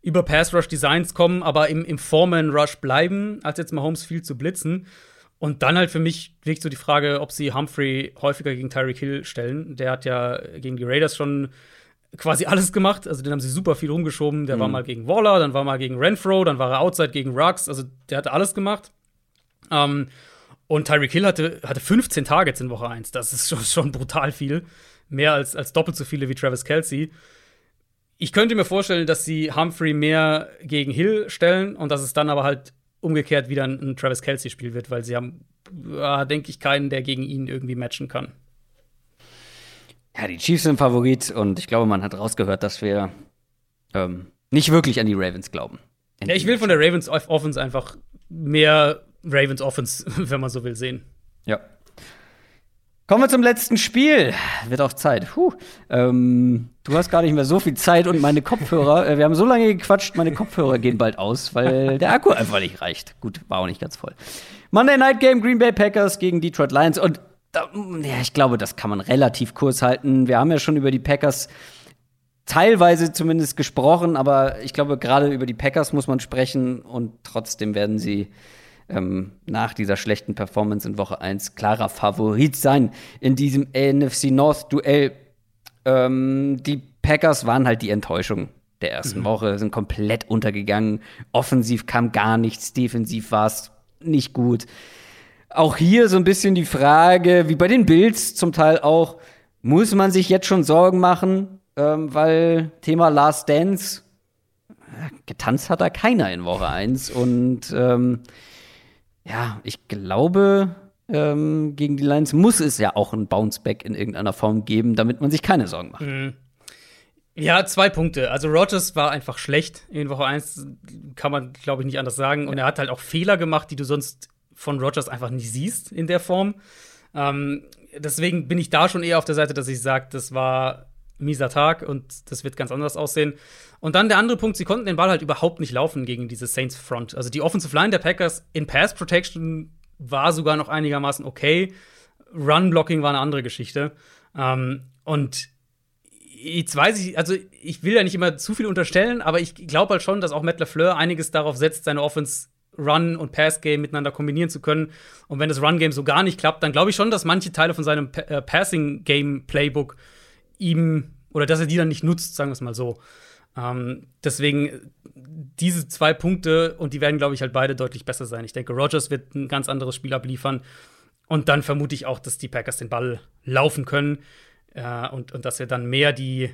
über Pass Rush Designs kommen, aber im, im Foreman Rush bleiben, als jetzt Mahomes viel zu blitzen. Und dann halt für mich wirklich so die Frage, ob sie Humphrey häufiger gegen Tyreek Hill stellen. Der hat ja gegen die Raiders schon quasi alles gemacht. Also den haben sie super viel rumgeschoben. Der war mal gegen Waller, dann war mal gegen Renfro, dann war er Outside gegen Rux. Also der hatte alles gemacht. Ähm, und Tyreek Hill hatte, hatte 15 Targets in Woche 1. Das ist schon, schon brutal viel. Mehr als, als doppelt so viele wie Travis Kelsey. Ich könnte mir vorstellen, dass sie Humphrey mehr gegen Hill stellen und dass es dann aber halt umgekehrt wieder ein, ein Travis Kelsey-Spiel wird, weil sie haben, ja, denke ich, keinen, der gegen ihn irgendwie matchen kann. Ja, die Chiefs sind Favorit und ich glaube, man hat rausgehört, dass wir ähm, nicht wirklich an die Ravens glauben. Ja, ich will von der Ravens Off- Offense einfach mehr Ravens Offense, wenn man so will, sehen. Ja. Kommen wir zum letzten Spiel. Wird auch Zeit. Ähm, du hast gar nicht mehr so viel Zeit und meine Kopfhörer, äh, wir haben so lange gequatscht, meine Kopfhörer gehen bald aus, weil der Akku einfach nicht reicht. Gut, war auch nicht ganz voll. Monday Night Game, Green Bay Packers gegen Detroit Lions. Und da, ja, ich glaube, das kann man relativ kurz halten. Wir haben ja schon über die Packers teilweise zumindest gesprochen, aber ich glaube, gerade über die Packers muss man sprechen und trotzdem werden sie ähm, nach dieser schlechten Performance in Woche 1 klarer Favorit sein in diesem NFC North-Duell. Ähm, die Packers waren halt die Enttäuschung der ersten Woche, sind komplett untergegangen. Offensiv kam gar nichts, defensiv war es nicht gut. Auch hier so ein bisschen die Frage, wie bei den Bills zum Teil auch, muss man sich jetzt schon Sorgen machen, ähm, weil Thema Last Dance, äh, getanzt hat da keiner in Woche 1 und ähm, ja, ich glaube, ähm, gegen die Lions muss es ja auch ein Bounceback in irgendeiner Form geben, damit man sich keine Sorgen macht. Ja, zwei Punkte. Also Rogers war einfach schlecht in Woche 1, kann man, glaube ich, nicht anders sagen. Und er hat halt auch Fehler gemacht, die du sonst von Rogers einfach nicht siehst in der Form. Ähm, deswegen bin ich da schon eher auf der Seite, dass ich sage, das war ein mieser Tag und das wird ganz anders aussehen. Und dann der andere Punkt, sie konnten den Ball halt überhaupt nicht laufen gegen diese Saints Front. Also die Offensive Line der Packers in Pass Protection war sogar noch einigermaßen okay. Run Blocking war eine andere Geschichte. Ähm, und jetzt weiß ich, also ich will ja nicht immer zu viel unterstellen, aber ich glaube halt schon, dass auch Matt LaFleur einiges darauf setzt, seine Offense Run und Pass Game miteinander kombinieren zu können. Und wenn das Run Game so gar nicht klappt, dann glaube ich schon, dass manche Teile von seinem Pa- äh, Passing Game Playbook ihm oder dass er die dann nicht nutzt, sagen wir es mal so. Ähm, deswegen diese zwei Punkte und die werden, glaube ich, halt beide deutlich besser sein. Ich denke, Rogers wird ein ganz anderes Spiel abliefern und dann vermute ich auch, dass die Packers den Ball laufen können äh, und, und dass wir dann mehr die,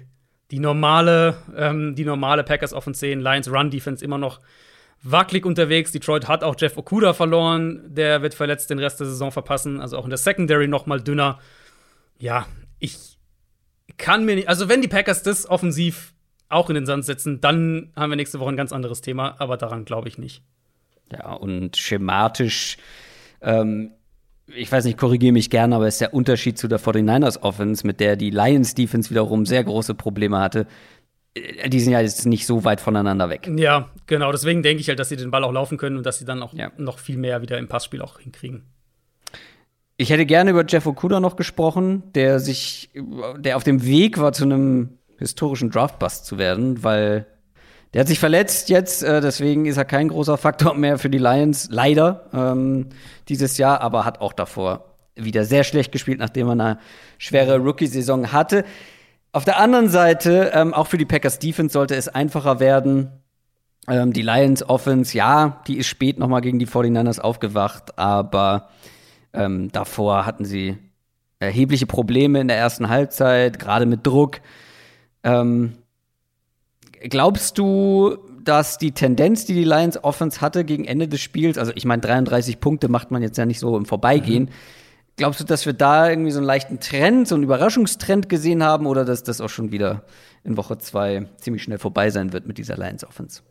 die normale, ähm, die normale Packers Offense sehen. Lions Run Defense immer noch wackelig unterwegs. Detroit hat auch Jeff Okuda verloren. Der wird verletzt den Rest der Saison verpassen. Also auch in der Secondary noch mal dünner. Ja, ich kann mir nicht. Also, wenn die Packers das offensiv auch in den Sand setzen, dann haben wir nächste Woche ein ganz anderes Thema. Aber daran glaube ich nicht. Ja, und schematisch, ähm, ich weiß nicht, korrigiere mich gerne, aber ist der Unterschied zu der 49ers Offense, mit der die Lions Defense wiederum sehr große Probleme hatte. Äh, die sind ja jetzt nicht so weit voneinander weg. Ja, genau. Deswegen denke ich halt, dass sie den Ball auch laufen können und dass sie dann auch Ja. noch viel mehr wieder im Passspiel auch hinkriegen. Ich hätte gerne über Jeff Okuda noch gesprochen, der sich, der auf dem Weg war, zu einem historischen Draftbust zu werden, weil der hat sich verletzt jetzt, äh, deswegen ist er kein großer Faktor mehr für die Lions, leider ähm, dieses Jahr, aber hat auch davor wieder sehr schlecht gespielt, nachdem er eine schwere Rookie-Saison hatte. Auf der anderen Seite, ähm, auch für die Packers Defense sollte es einfacher werden. Ähm, die Lions Offense, ja, die ist spät noch mal gegen die 49ers aufgewacht, aber ähm, davor hatten sie erhebliche Probleme in der ersten Halbzeit, gerade mit Druck. Ähm, glaubst du, dass die Tendenz, die die Lions Offense hatte gegen Ende des Spiels, also ich meine 33 Punkte macht man jetzt ja nicht so im Vorbeigehen, glaubst du, dass wir da irgendwie so einen leichten Trend, so einen Überraschungstrend gesehen haben oder dass das auch schon wieder in Woche zwei ziemlich schnell vorbei sein wird mit dieser Lions Offense?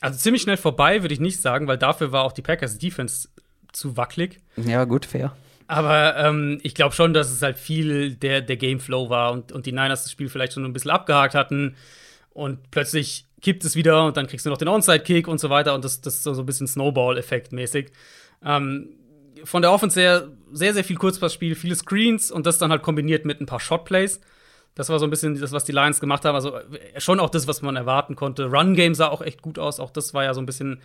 Also ziemlich schnell vorbei, würde ich nicht sagen, weil dafür war auch die Packers Defense zu wackelig. Ja, gut, fair. Aber ähm, ich glaube schon, dass es halt viel der, der Gameflow war und, und die Niners das Spiel vielleicht schon ein bisschen abgehakt hatten. Und plötzlich kippt es wieder und dann kriegst du noch den Onside-Kick und so weiter. Und das, das ist so ein bisschen Snowball-Effekt mäßig. Ähm, von der Offense her sehr, sehr viel Kurzpassspiel, viele Screens und das dann halt kombiniert mit ein paar Shotplays. Das war so ein bisschen das, was die Lions gemacht haben. Also äh, schon auch das, was man erwarten konnte. Run-Game sah auch echt gut aus. Auch das war ja so ein bisschen,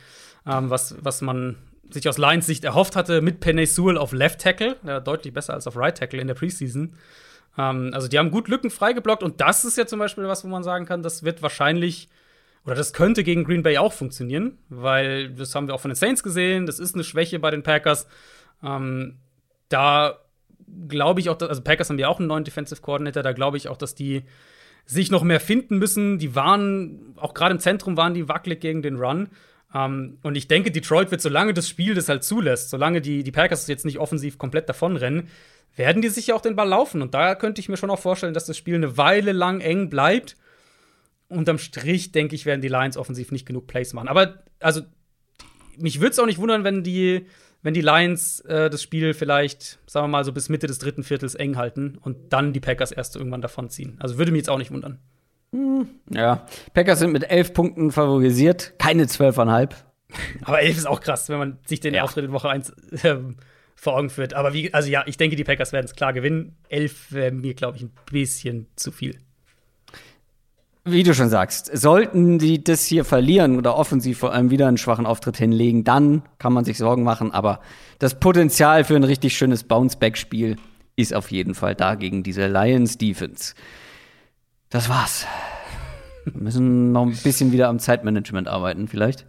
ähm, was, was man sich aus Lions Sicht erhofft hatte mit Penny Sewell auf Left Tackle. Ja, deutlich besser als auf Right Tackle in der Preseason. Ähm, also die haben gut Lücken freigeblockt und das ist ja zum Beispiel was, wo man sagen kann, das wird wahrscheinlich oder das könnte gegen Green Bay auch funktionieren, weil das haben wir auch von den Saints gesehen. Das ist eine Schwäche bei den Packers. Ähm, da glaube ich auch, dass, also Packers haben ja auch einen neuen Defensive Coordinator, da glaube ich auch, dass die sich noch mehr finden müssen. Die waren, auch gerade im Zentrum waren die wackelig gegen den Run. Ähm, und ich denke, Detroit wird, solange das Spiel das halt zulässt, solange die, die Packers jetzt nicht offensiv komplett davonrennen, werden die sicher auch den Ball laufen. Und da könnte ich mir schon auch vorstellen, dass das Spiel eine Weile lang eng bleibt. Unterm Strich, denke ich, werden die Lions offensiv nicht genug Plays machen. Aber, also, mich würde es auch nicht wundern, wenn die, wenn die Lions äh, das Spiel vielleicht, sagen wir mal, so bis Mitte des dritten Viertels eng halten und dann die Packers erst irgendwann davonziehen. Also würde mich jetzt auch nicht wundern. Ja, Packers sind mit elf Punkten favorisiert, keine zwölfeinhalb. Aber elf ist auch krass, wenn man sich den Ja. Auftritt in Woche 1 ähm, vor Augen führt. Aber wie, also ja, ich denke, die Packers werden es klar gewinnen. Elf wäre mir, glaube ich, ein bisschen zu viel. Wie du schon sagst, sollten die das hier verlieren oder offensiv vor allem wieder einen schwachen Auftritt hinlegen, dann kann man sich Sorgen machen. Aber das Potenzial für ein richtig schönes Bounce-Back-Spiel ist auf jeden Fall da gegen diese Lions Defense. Das war's. Wir müssen noch ein bisschen wieder am Zeitmanagement arbeiten, vielleicht.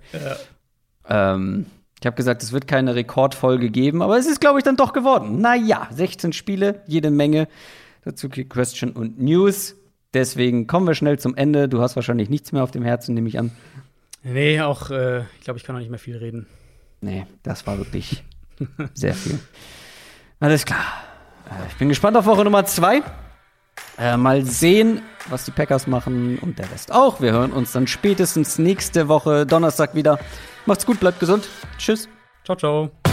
Ähm, ich habe gesagt, es wird keine Rekordfolge geben, aber es ist, glaube ich, dann doch geworden. Naja, 16 Spiele, jede Menge. Dazu Question und News. Deswegen kommen wir schnell zum Ende. Du hast wahrscheinlich nichts mehr auf dem Herzen, nehme ich an. Nee, auch, äh, ich glaube, ich kann auch nicht mehr viel reden. Nee, das war wirklich sehr viel. Alles klar. Äh, Ich bin gespannt auf Woche Nummer zwei. Äh, mal sehen, was die Packers machen und der Rest auch. Wir hören uns dann spätestens nächste Woche Donnerstag wieder. Macht's gut, bleibt gesund. Tschüss. Ciao, ciao.